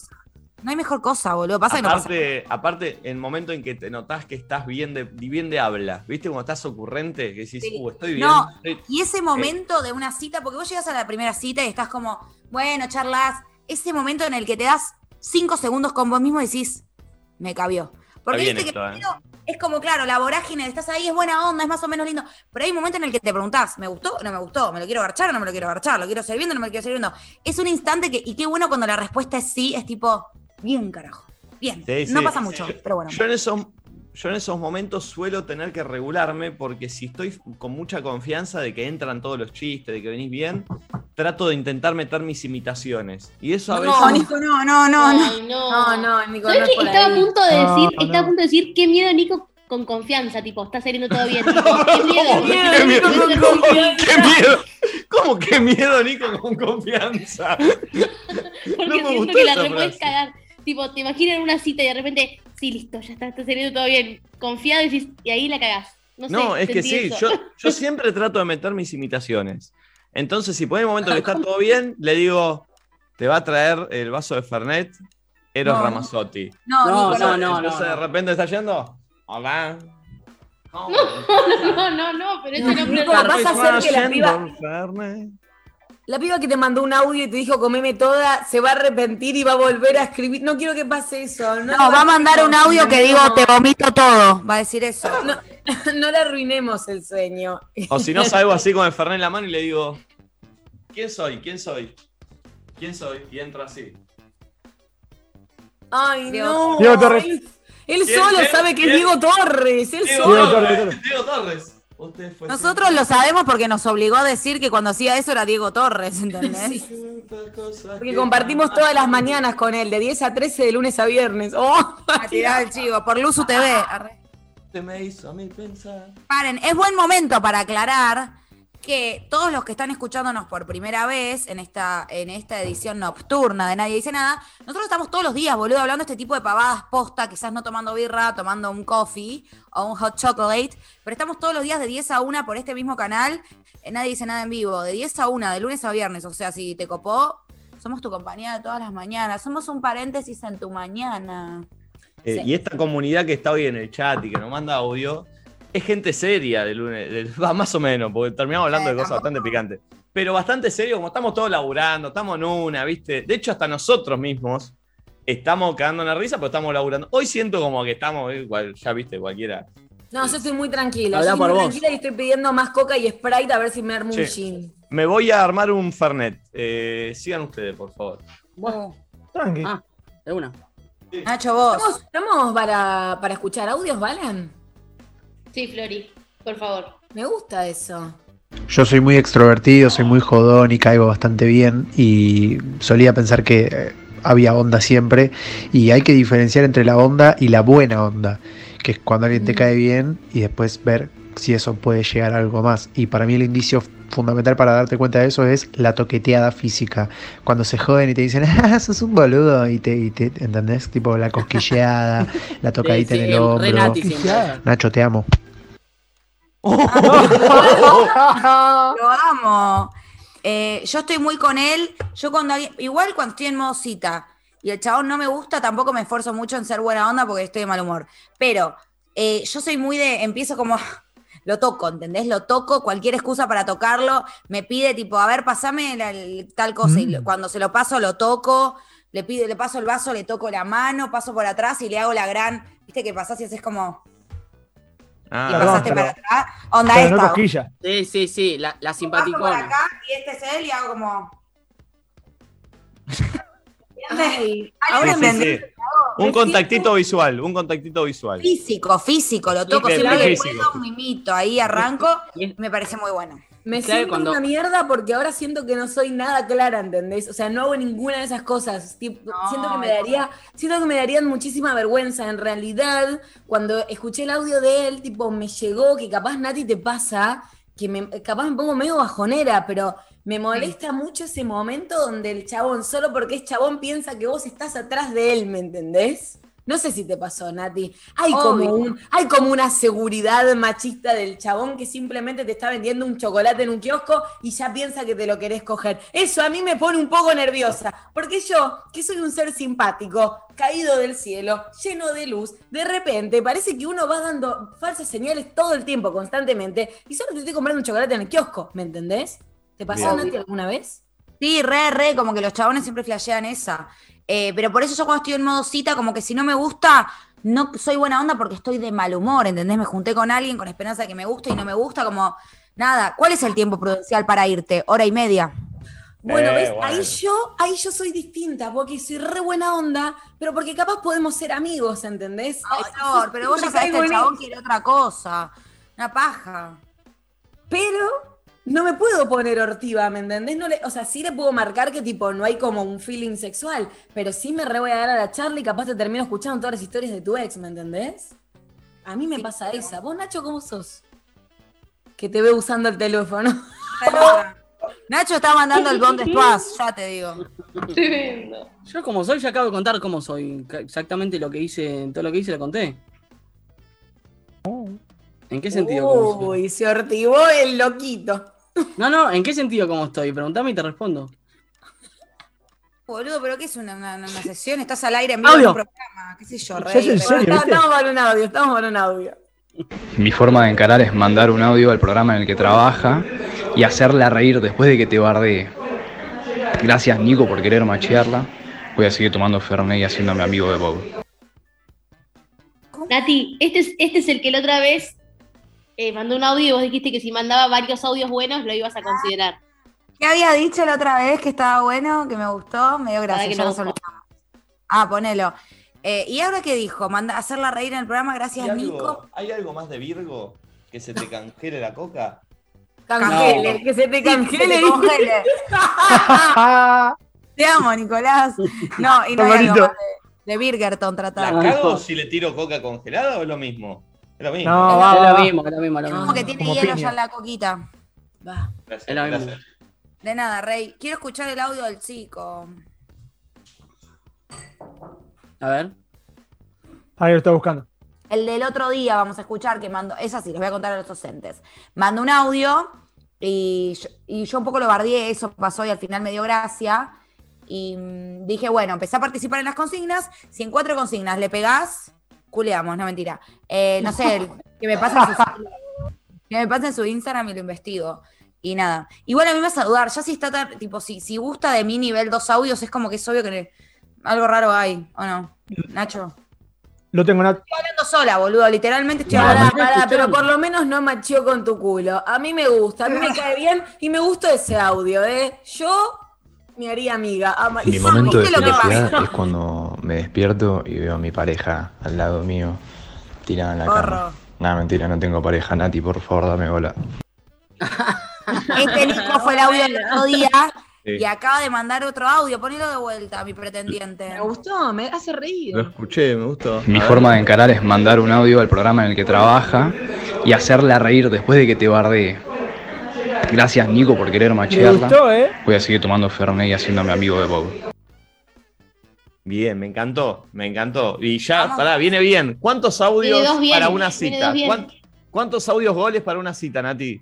Speaker 2: No hay mejor cosa, boludo. Pasa que no pasa.
Speaker 1: aparte, aparte, el momento en que te notás que estás bien de, bien de habla, ¿viste? Cuando estás ocurrente, que decís,
Speaker 2: Sí.
Speaker 1: uh, estoy bien.
Speaker 2: No,
Speaker 1: estoy-
Speaker 2: Y ese momento de una cita, porque vos llegas a la primera cita y estás como, bueno, charlas, ese momento en el que te das cinco segundos con vos mismo y decís, me cabió. Porque viste que
Speaker 1: ¿eh?
Speaker 2: primero es como, claro, la vorágine de estás ahí, es buena onda, es más o menos lindo. Pero hay un momento en el que te preguntás, ¿me gustó o no me gustó? ¿Me lo quiero garchar o no me lo quiero garchar? ¿Lo quiero seguir viendo o no me lo quiero seguir viendo? Es un instante que, y qué bueno cuando la respuesta es sí, es tipo, bien carajo. Bien.
Speaker 1: Sí,
Speaker 2: no
Speaker 1: sí.
Speaker 2: pasa mucho, pero bueno.
Speaker 1: Yo en esos, yo en esos momentos suelo tener que regularme porque si estoy con mucha confianza de que entran todos los chistes, de que venís bien, trato de intentar meter mis imitaciones. Y eso a
Speaker 2: No,
Speaker 1: veces...
Speaker 2: Nico, no, no, no, no.
Speaker 5: Ay, no.
Speaker 4: No, no, Nico, no
Speaker 5: ¿Sabes
Speaker 4: es
Speaker 5: Estaba a punto de decir,
Speaker 6: no.
Speaker 5: estaba a punto de decir, qué miedo, Nico, con confianza, tipo, está saliendo todo bien. Qué miedo.
Speaker 1: ¿Qué miedo?
Speaker 4: con
Speaker 1: ¿Cómo? ¿Qué miedo? ¿Cómo qué miedo, Nico, con confianza?
Speaker 5: Porque
Speaker 1: No me
Speaker 5: siento
Speaker 1: gustó
Speaker 5: que la re puedes cagar. Tipo, te imaginas una cita y de repente, sí, listo, ya está, está saliendo todo bien. Confiado y, decís- y ahí la cagás. No,
Speaker 1: No,
Speaker 5: sé,
Speaker 1: es que sí, yo, yo siempre trato de meter mis imitaciones. Entonces, si por el momento que está todo bien, le digo, te va a traer el vaso de Fernet, Eros
Speaker 2: No, no.
Speaker 1: Ramazzotti.
Speaker 2: No,
Speaker 3: No,
Speaker 2: Nico,
Speaker 3: no, no,
Speaker 1: Entonces,
Speaker 3: no,
Speaker 1: de
Speaker 3: no.
Speaker 1: repente está yendo, hola.
Speaker 5: No, no, no, pero ese
Speaker 4: No,
Speaker 5: nombre no.
Speaker 4: vas a hacer que la piba-
Speaker 1: Fernet.
Speaker 4: La piba que te mandó un audio y te dijo comeme toda, se va a arrepentir y va a volver a escribir. No quiero que pase eso. No,
Speaker 2: No, va a mandar un audio que digo, te vomito todo. Va a decir eso.
Speaker 4: No, no le arruinemos el sueño.
Speaker 1: O si no, salgo así con el Fernet en la mano y le digo, ¿quién soy? ¿Quién soy? ¿Quién soy? Y entro así.
Speaker 4: Ay,
Speaker 2: Diego
Speaker 4: no.
Speaker 6: Diego Torres.
Speaker 4: Él, él
Speaker 1: ¿Quién,
Speaker 4: solo
Speaker 1: quién,
Speaker 4: sabe que es Diego Torres. Él
Speaker 1: Diego
Speaker 4: solo.
Speaker 6: Torres,
Speaker 1: Torres. Diego Torres. Usted fue
Speaker 2: Nosotros lo sabemos porque nos obligó a decir que cuando hacía eso era Diego Torres, ¿entendés?
Speaker 4: Sí. Porque
Speaker 1: que
Speaker 4: compartimos todas las mañanas con él, de 10 a 13, de lunes a viernes. Oh,
Speaker 2: A tirar el chivo, por Luzu TV. Arre.
Speaker 1: Te me hizo a mí pensar.
Speaker 2: Paren, es buen momento para aclarar que todos los que están escuchándonos por primera vez en esta, en esta edición nocturna de Nadie Dice Nada, nosotros estamos todos los días, boludo, hablando este tipo de pavadas posta, quizás no tomando birra, tomando un coffee o un hot chocolate, pero estamos todos los días de 10 a 1 por este mismo canal, en Nadie Dice Nada en vivo, de 10 a 1, de lunes a viernes, o sea, si te copó, somos tu compañía de todas las mañanas, somos un paréntesis en tu mañana.
Speaker 1: Eh,
Speaker 2: Sí.
Speaker 1: Y esta comunidad que está hoy en el chat y que nos manda audio, es gente seria de lunes, de- va, más o menos, porque terminamos hablando
Speaker 2: Eh,
Speaker 1: de cosas
Speaker 2: tampoco.
Speaker 1: bastante picantes. Pero bastante serio, como estamos todos laburando, estamos en una, ¿viste? De hecho, hasta nosotros mismos estamos cagando en la risa, pero estamos laburando. Hoy siento como que estamos, eh, ya viste, cualquiera.
Speaker 4: No, yo estoy muy tranquila.
Speaker 3: Habla
Speaker 4: Yo estoy
Speaker 3: por
Speaker 4: muy
Speaker 3: vos.
Speaker 4: tranquila y estoy pidiendo más coca y Sprite a ver si me armo un
Speaker 1: Sí.
Speaker 4: gin.
Speaker 1: Me voy a armar un Fernet. Eh, sigan ustedes, por favor.
Speaker 3: Bueno,
Speaker 6: Tranqui.
Speaker 3: Ah. de una.
Speaker 2: Nacho, vos.
Speaker 4: ¿Estamos, estamos para, para escuchar audios, Valen?
Speaker 5: Sí, Flori, por favor.
Speaker 4: Me gusta eso.
Speaker 6: Yo soy muy extrovertido, soy muy jodón y caigo bastante bien y solía pensar que eh, había onda siempre y hay que diferenciar entre la onda y la buena onda, que es cuando alguien te
Speaker 4: Mm.
Speaker 6: cae bien y después ver si eso puede llegar a algo más. Y para mí el indicio fundamental para darte cuenta de eso es la toqueteada física. Cuando se joden y te dicen, ah, sos un boludo y te, y te ¿entendés? Tipo la cosquilleada, la tocadita
Speaker 3: Sí,
Speaker 6: en el hombro. Nacho, te amo.
Speaker 2: Lo amo. Eh, yo estoy muy con él. Yo cuando alguien, igual cuando estoy en modo cita y el chabón no me gusta, tampoco me esfuerzo mucho en ser buena onda porque estoy de mal humor. Pero eh, yo soy muy de, empiezo como, lo toco, ¿entendés? Lo toco, cualquier excusa para tocarlo, me pide tipo, a ver, pasame la- el- tal cosa. Y lo-
Speaker 6: Mm.
Speaker 2: cuando se lo paso, lo toco. Le le pido, le paso el vaso, le toco la mano, paso por atrás y le hago la gran, viste que pasás y haces como, y
Speaker 1: Ah,
Speaker 7: Perdón,
Speaker 2: pasaste
Speaker 7: pero-
Speaker 2: para atrás. Onda
Speaker 7: no
Speaker 2: esta.
Speaker 7: cosquilla.
Speaker 3: Sí, sí, sí, la, la
Speaker 2: Paso por
Speaker 3: simpaticona.
Speaker 2: acá y este es él y hago como.
Speaker 4: Ay,
Speaker 2: Ahora
Speaker 1: sí,
Speaker 2: me
Speaker 1: sí, sí. Un contactito visual, un contactito visual.
Speaker 2: Físico, físico, lo toco siempre que puedo, un mimito, ahí arranco,
Speaker 3: Y
Speaker 2: me parece muy bueno.
Speaker 4: Me
Speaker 3: Claro,
Speaker 4: siento
Speaker 3: cuando-
Speaker 4: una mierda porque ahora siento que no soy nada clara, ¿entendés? O sea, no hago ninguna de esas cosas. Tipo,
Speaker 2: No,
Speaker 4: siento que me daría, siento que me darían muchísima vergüenza. En realidad, cuando escuché el audio de él, tipo, me llegó que capaz Nati te pasa, que me, capaz me pongo medio bajonera, pero me molesta mucho ese momento donde el chabón, solo porque es chabón, piensa que vos estás atrás de él, ¿me entendés? No sé si te pasó, Nati. Hay como, un, hay como una seguridad machista del chabón que simplemente te está vendiendo un chocolate en un kiosco y ya piensa que te lo querés coger. Eso a mí me pone un poco nerviosa, porque yo, que soy un ser simpático, caído del cielo, lleno de luz, de repente parece que uno va dando falsas señales todo el tiempo, constantemente, y solo te estoy comprando un chocolate en el kiosco, ¿me entendés? ¿Te pasó,
Speaker 1: Bien.
Speaker 4: Nati, alguna vez?
Speaker 2: Sí, re, re, como que los chabones siempre flashean esa. Eh, pero por eso yo cuando estoy en modo cita, como que si no me gusta, no soy buena onda porque estoy de mal humor, ¿entendés? Me junté con alguien con esperanza de que me guste y no me gusta, como nada. ¿Cuál es el tiempo prudencial para irte? Hora y media.
Speaker 4: Bueno,
Speaker 1: Eh,
Speaker 4: ¿ves?
Speaker 1: bueno.
Speaker 4: Ahí yo, ahí yo soy distinta, porque soy re buena onda, pero porque capaz podemos ser amigos, ¿entendés?
Speaker 2: Ay, pero vos ya sabés que el chabón quiere otra cosa. Una paja.
Speaker 4: Pero no me puedo poner hortiva, ¿me entendés? No le- o sea, sí le puedo marcar que tipo no hay como un feeling sexual, pero sí me re voy a dar a la charla y capaz te termino escuchando todas las historias de tu ex, ¿me entendés? A mí me pasa esa. ¿Vos, Nacho, cómo sos? Que te veo usando el teléfono.
Speaker 2: Nacho está mandando el Bond Después, ya te digo.
Speaker 5: Tremendo.
Speaker 3: Yo como soy, ya acabo de contar cómo soy. Exactamente lo que hice, todo lo que hice lo conté. ¿En qué sentido?
Speaker 4: Uy, se hortivó el loquito.
Speaker 3: No, no, ¿en qué sentido cómo estoy? Preguntame y te respondo.
Speaker 2: Boludo, pero ¿qué es una, una- una sesión? Estás al aire en vivo en un programa. ¿Qué sé yo, rey?
Speaker 7: es serio. ¿viste?
Speaker 4: Estamos para un audio, estamos para un audio.
Speaker 8: Mi forma de encarar es mandar un audio al programa en el que trabaja y hacerla reír después de que te bardee. Gracias Nico por querer machearla. Voy a seguir tomando Fernet y haciéndome amigo de Bob.
Speaker 5: Nati, este es, este es el que la otra vez eh, mandó un audio y vos dijiste que si mandaba varios audios buenos lo ibas a considerar.
Speaker 2: ¿Qué había dicho la otra vez que estaba bueno, que me gustó? Me dio gracia, ya
Speaker 5: no.
Speaker 2: Ah, ponelo. Eh, ¿Y ahora qué dijo? Manda, hacerla reír en el programa,
Speaker 1: ¿Hay
Speaker 2: gracias,
Speaker 1: algo,
Speaker 2: Nico.
Speaker 1: ¿Hay algo más de Virgo? ¿Que se te cangele la coca?
Speaker 4: Cangele, que se te
Speaker 2: Sí, que
Speaker 4: cangele.
Speaker 2: te congele. Te amo, Nicolás. No, y no hay algo más de, de Birgerton
Speaker 1: ¿La
Speaker 2: tratado.
Speaker 1: cago si le tiro coca congelada o es lo mismo? Es lo mismo.
Speaker 7: No,
Speaker 3: es
Speaker 7: va,
Speaker 3: lo
Speaker 7: va.
Speaker 3: mismo, es lo mismo, es lo
Speaker 2: Como
Speaker 3: mismo.
Speaker 2: que tiene
Speaker 7: Como
Speaker 2: hielo
Speaker 7: piña.
Speaker 2: ya en la coquita.
Speaker 4: Va.
Speaker 1: Gracias,
Speaker 3: Es lo mismo.
Speaker 1: gracias.
Speaker 2: De nada, Rey. Quiero escuchar el audio del chico.
Speaker 3: A ver.
Speaker 7: Ahí lo está buscando.
Speaker 2: El del otro día vamos a escuchar que mandó, es así, les voy a contar a los docentes. Mandó un audio y yo, y yo un poco lo bardeé, eso pasó y al final me dio gracia. Y mm, dije, bueno, empecé a participar en las consignas. Si en cuatro consignas le pegás, culeamos, no mentira. Eh, no sé, que me pasen su, que me pasen su Instagram y lo investigo. Y nada. Igual a mí me vas a dudar, ya si está tan- tipo, si, si gusta de mi nivel dos audios, es como que es obvio que algo raro hay, ¿o no? Nacho.
Speaker 7: Lo tengo Nat.
Speaker 2: Estoy hablando sola, boludo. Literalmente estoy
Speaker 3: No,
Speaker 2: hablando.
Speaker 4: pero por lo menos no macheó con tu culo. A mí me gusta, a mí me cae bien y me gustó ese audio, ¿eh? Yo me haría amiga. ama-
Speaker 9: Mi
Speaker 4: y-
Speaker 9: momento de
Speaker 2: ¿viste lo que
Speaker 9: felicidad es cuando me despierto y veo a mi pareja al lado mío, tirada en la
Speaker 2: Porro.
Speaker 9: cama. Nada, mentira, no tengo pareja. Nati, por favor, dame bola.
Speaker 2: Este Nico fue el audio del otro día
Speaker 1: Sí.
Speaker 2: y acaba de mandar otro audio. Ponelo de vuelta, mi pretendiente.
Speaker 4: Me gustó, me hace reír.
Speaker 1: Lo escuché, me gustó.
Speaker 8: Mi forma de encarar es mandar un audio al programa en el que trabaja y hacerla reír después de que te bardee. Gracias Nico por querer
Speaker 7: Me
Speaker 8: machearla.
Speaker 7: gustó, ¿eh?
Speaker 8: Voy a seguir tomando Fernet y haciéndome amigo de Bob.
Speaker 1: Bien, me encantó, me encantó. Y ya,
Speaker 2: Vamos.
Speaker 1: pará, viene bien. ¿Cuántos audios
Speaker 5: bien,
Speaker 1: para una cita?
Speaker 5: dos bien.
Speaker 1: ¿Cuán- ¿Cuántos audios goles para una cita, Nati?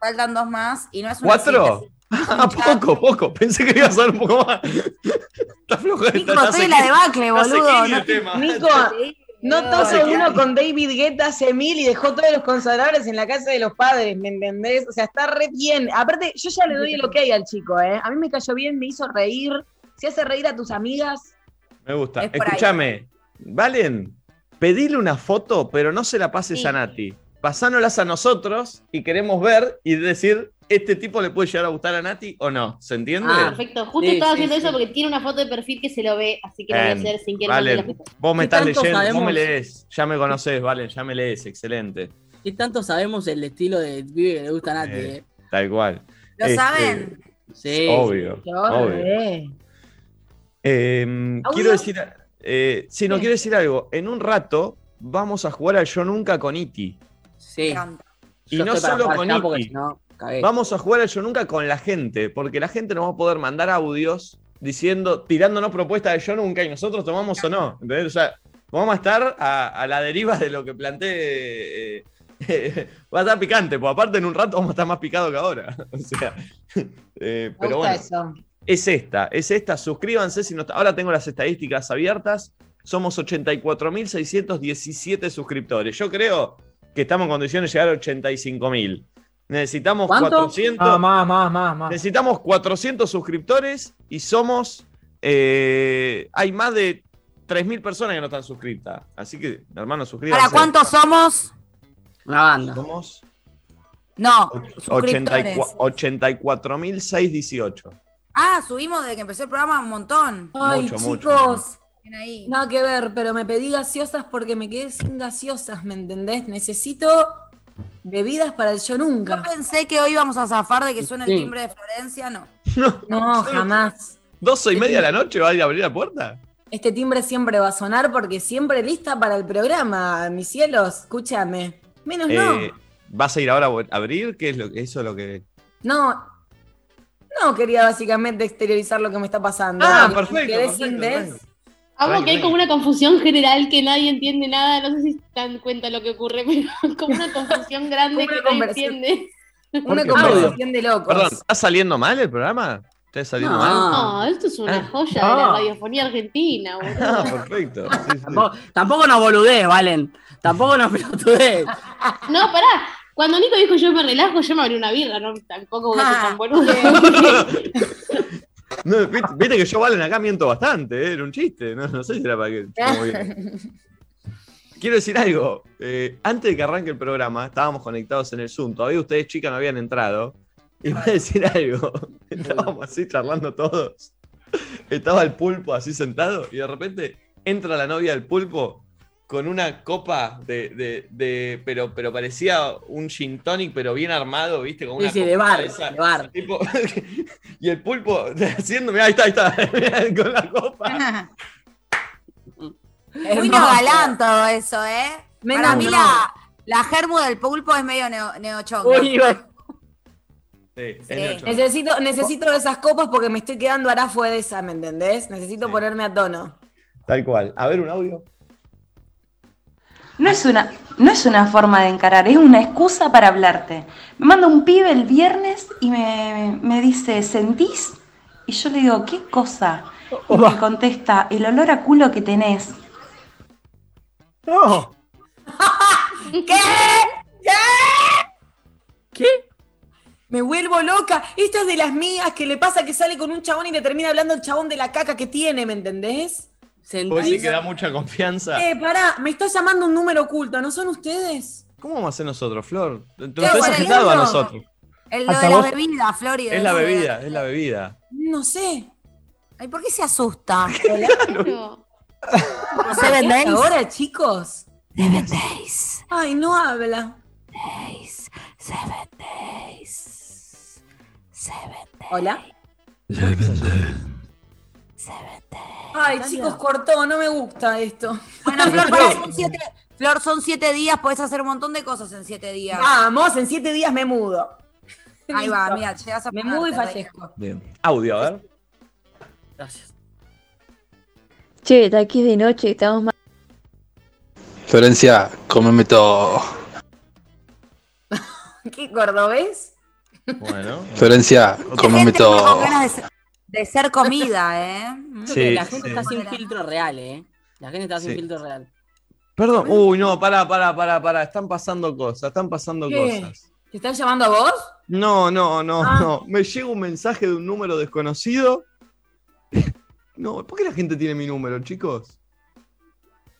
Speaker 2: Faltan dos más y no es una
Speaker 1: ¿Cuatro?
Speaker 2: cita,
Speaker 1: Ah, poco, poco. Pensé que iba a ser un poco más. Está flojo.
Speaker 2: Nico, en la debacle, boludo. No-.
Speaker 4: Nico, no
Speaker 1: no,
Speaker 4: toso uno con David Guetta hace mil y dejó todos los consagrables en la casa de los padres, ¿me entendés? O sea, está re bien. Aparte, yo ya le doy el ok al chico, ¿eh? A mí me cayó bien, me hizo reír. si hace reír a tus amigas,
Speaker 1: Me gusta.
Speaker 4: Es.
Speaker 1: Escúchame, Valen, pedile una foto, pero no se la pases
Speaker 5: Sí.
Speaker 1: a Nati. Pasánolas a nosotros y queremos ver y decir, ¿este tipo le puede llegar a gustar a Nati o no? ¿Se entiende?
Speaker 3: Ah,
Speaker 5: Perfecto. Justo
Speaker 3: Sí,
Speaker 5: estaba
Speaker 3: sí,
Speaker 5: haciendo
Speaker 3: sí.
Speaker 5: eso porque tiene una foto de perfil que se lo ve, así que lo voy a hacer sin que él mande la
Speaker 1: Valen,
Speaker 5: foto.
Speaker 1: vos me
Speaker 3: ¿Qué
Speaker 1: estás leyendo, vos me lees, ya me conocés, Valen, ya me lees, excelente.
Speaker 3: ¿Qué tanto sabemos el estilo de pibe que le gusta a Nati?
Speaker 1: Eh,
Speaker 3: eh?
Speaker 1: Tal cual.
Speaker 2: ¿Lo
Speaker 1: Este,
Speaker 2: saben?
Speaker 3: Sí.
Speaker 1: Obvio.
Speaker 4: yo
Speaker 1: obvio. Eh,
Speaker 4: ¿Audio?
Speaker 1: quiero decir, eh, sí, no quiero decir algo. En un rato vamos a jugar al Yo Nunca con Iti.
Speaker 3: Sí.
Speaker 2: Me encanta.
Speaker 1: Y
Speaker 3: Yo
Speaker 1: no solo con
Speaker 3: ya no.
Speaker 1: Vamos a jugar al Yo Nunca con la gente, porque la gente nos va a poder mandar audios diciendo, tirándonos propuestas de Yo Nunca y nosotros tomamos o no. ¿entendés? O sea, vamos a estar a, a la deriva de lo que planteé. eh, va a estar picante, porque aparte en un rato vamos a estar más picados que ahora. O sea, eh, pero bueno,
Speaker 4: eso.
Speaker 1: es esta, es esta. Suscríbanse si no está- Ahora tengo las estadísticas abiertas. Somos 84.617 suscriptores. Yo creo que estamos en condiciones de llegar a 85.000. Necesitamos
Speaker 3: ¿Cuánto?
Speaker 1: 400.
Speaker 7: Ah, más, más, más, más.
Speaker 1: Necesitamos 400 suscriptores y somos. eh, hay más de 3.000 personas que no están suscritas. Así que, hermano, suscríbanse.
Speaker 2: ¿Para cuántos somos?
Speaker 3: Una banda.
Speaker 1: Somos
Speaker 2: No,
Speaker 1: 84
Speaker 2: suscriptores.
Speaker 1: 84.618.
Speaker 2: Ah, subimos desde que empezó el programa un montón.
Speaker 4: Ay,
Speaker 1: Mucho, mucho.
Speaker 4: chicos,
Speaker 2: Bien ahí.
Speaker 4: nada que ver, pero me pedí gaseosas porque me quedé sin gaseosas, ¿me entendés? Necesito bebidas para el yo
Speaker 2: Yo
Speaker 4: nunca.
Speaker 2: pensé que hoy íbamos a zafar de que suene el timbre de Florencia, no.
Speaker 4: No, jamás.
Speaker 1: ¿12 y media de la noche va a ir a abrir la puerta?
Speaker 4: Este timbre siempre va a sonar porque siempre lista para el programa, mis cielos. Escúchame. Menos no.
Speaker 1: Eh, ¿Vas a ir ahora a abrir? ¿Qué es lo que eso es lo que.?
Speaker 4: No. No quería básicamente exteriorizar lo que me está pasando.
Speaker 1: Ah, perfecto,
Speaker 4: quedé
Speaker 1: perfecto, perfecto.
Speaker 5: Amo que hay como una confusión general que nadie entiende nada. No sé si se dan cuenta lo que ocurre, pero como una confusión grande
Speaker 4: una
Speaker 5: que nadie entiende.
Speaker 4: Una conversación de locos.
Speaker 1: Perdón, ¿está saliendo mal el programa? ¿Está saliendo
Speaker 3: No.
Speaker 1: mal?
Speaker 5: No, esto es una
Speaker 1: Ah.
Speaker 5: joya de
Speaker 7: Ah.
Speaker 5: la radiofonía argentina,
Speaker 1: Ah,
Speaker 5: boludo.
Speaker 1: perfecto. Sí, sí.
Speaker 3: Tampoco, tampoco nos boludés, Valen. Tampoco nos pelotudés.
Speaker 5: No, pará. Cuando Nico dijo yo me relajo, yo me abrí una birra, no tampoco voy a ser
Speaker 2: Ah,
Speaker 5: tan boludo.
Speaker 1: No, viste, viste que yo Valen acá miento bastante, ¿eh? era un chiste. No, no sé si era para que. Quiero decir algo. eh, antes de que arranque el programa, estábamos conectados en el Zoom. Todavía ustedes, chicas, no habían entrado. Y voy a decir algo. Estábamos así charlando todos. Estaba el pulpo así sentado y de repente entra la novia del pulpo con una copa de. de- de- pero, pero parecía un gin tonic, pero bien armado, ¿viste? Con
Speaker 3: Sí,
Speaker 1: una
Speaker 3: sí, de
Speaker 1: copita
Speaker 3: bar,
Speaker 1: esa,
Speaker 3: de bar.
Speaker 1: tipo, y el pulpo haciendo. Mirá, ahí está, ahí está. mirá, con la copa.
Speaker 2: Muy
Speaker 4: Hermoso.
Speaker 2: neogalán todo eso, ¿eh?
Speaker 4: Menos
Speaker 2: Para mí
Speaker 4: no.
Speaker 2: la, la germu del pulpo es medio neo, neochonga.
Speaker 3: Uy.
Speaker 1: Sí, es
Speaker 2: Sí.
Speaker 1: de.
Speaker 4: Necesito, necesito esas copas porque me estoy quedando arafue de esa, ¿me entendés? Necesito
Speaker 1: Sí.
Speaker 4: ponerme a tono.
Speaker 1: Tal cual. A ver un audio.
Speaker 10: No es, una, no es una forma de encarar, es una excusa para hablarte. Me manda un pibe el viernes y me, me dice, ¿sentís? Y yo le digo, ¿qué cosa? Y me contesta, el olor a culo que tenés.
Speaker 7: No.
Speaker 2: ¿Qué?
Speaker 3: ¿Qué?
Speaker 4: Me vuelvo loca. Esta es de las mías que le pasa que sale con un chabón y le termina hablando el chabón de la caca que tiene, ¿me entendés?
Speaker 1: Vos decís
Speaker 3: ¿Sentís?
Speaker 1: que da mucha confianza.
Speaker 4: Eh, pará, me está llamando un número oculto, ¿no son ustedes?
Speaker 1: ¿Cómo vamos a hacer nosotros, Flor? Te lo
Speaker 2: ¿Qué,
Speaker 1: has
Speaker 2: bueno,
Speaker 1: agendado a
Speaker 2: no?
Speaker 1: nosotros.
Speaker 2: El lo de la
Speaker 7: vos.
Speaker 2: bebida, Florida.
Speaker 1: Es la bebida, es la bebida.
Speaker 4: No sé.
Speaker 2: Ay, ¿por qué se asusta?
Speaker 5: Claro.
Speaker 2: Seven Days.
Speaker 4: Ahora, chicos.
Speaker 2: Seven Days.
Speaker 4: Ay, no habla.
Speaker 2: Days. Seven Days. Seven Days.
Speaker 4: Hola.
Speaker 2: Seven Days.
Speaker 4: Ay, chicos, cortó, no me gusta esto.
Speaker 2: Bueno, Flor, pará, son siete, Flor, son siete días, podés hacer un montón de cosas en siete días.
Speaker 4: Vamos, en siete días me mudo.
Speaker 2: Ahí va, mira, llegas a
Speaker 4: Me mudo y fallezco.
Speaker 1: Bien. Audio, a ver.
Speaker 3: Gracias.
Speaker 11: Che, está aquí de noche, estamos más.
Speaker 9: Florencia, cómeme todo.
Speaker 4: ¿Qué cordobés?
Speaker 1: Bueno.
Speaker 9: Florencia, cómeme todo.
Speaker 2: ganas de ser, de ser comida, ¿eh?
Speaker 1: Sí,
Speaker 3: que la gente
Speaker 1: sí.
Speaker 3: está sin filtro real, ¿eh? La gente está sin
Speaker 1: Sí.
Speaker 3: filtro real.
Speaker 1: Perdón. Uy, no, pará, pará, pará, pará. Están pasando cosas, están pasando
Speaker 4: ¿Qué?
Speaker 1: cosas.
Speaker 4: ¿Te están llamando a vos?
Speaker 1: No, no, no,
Speaker 4: Ah.
Speaker 1: no. Me llega un mensaje de un número desconocido No, ¿por qué la gente tiene mi número, chicos?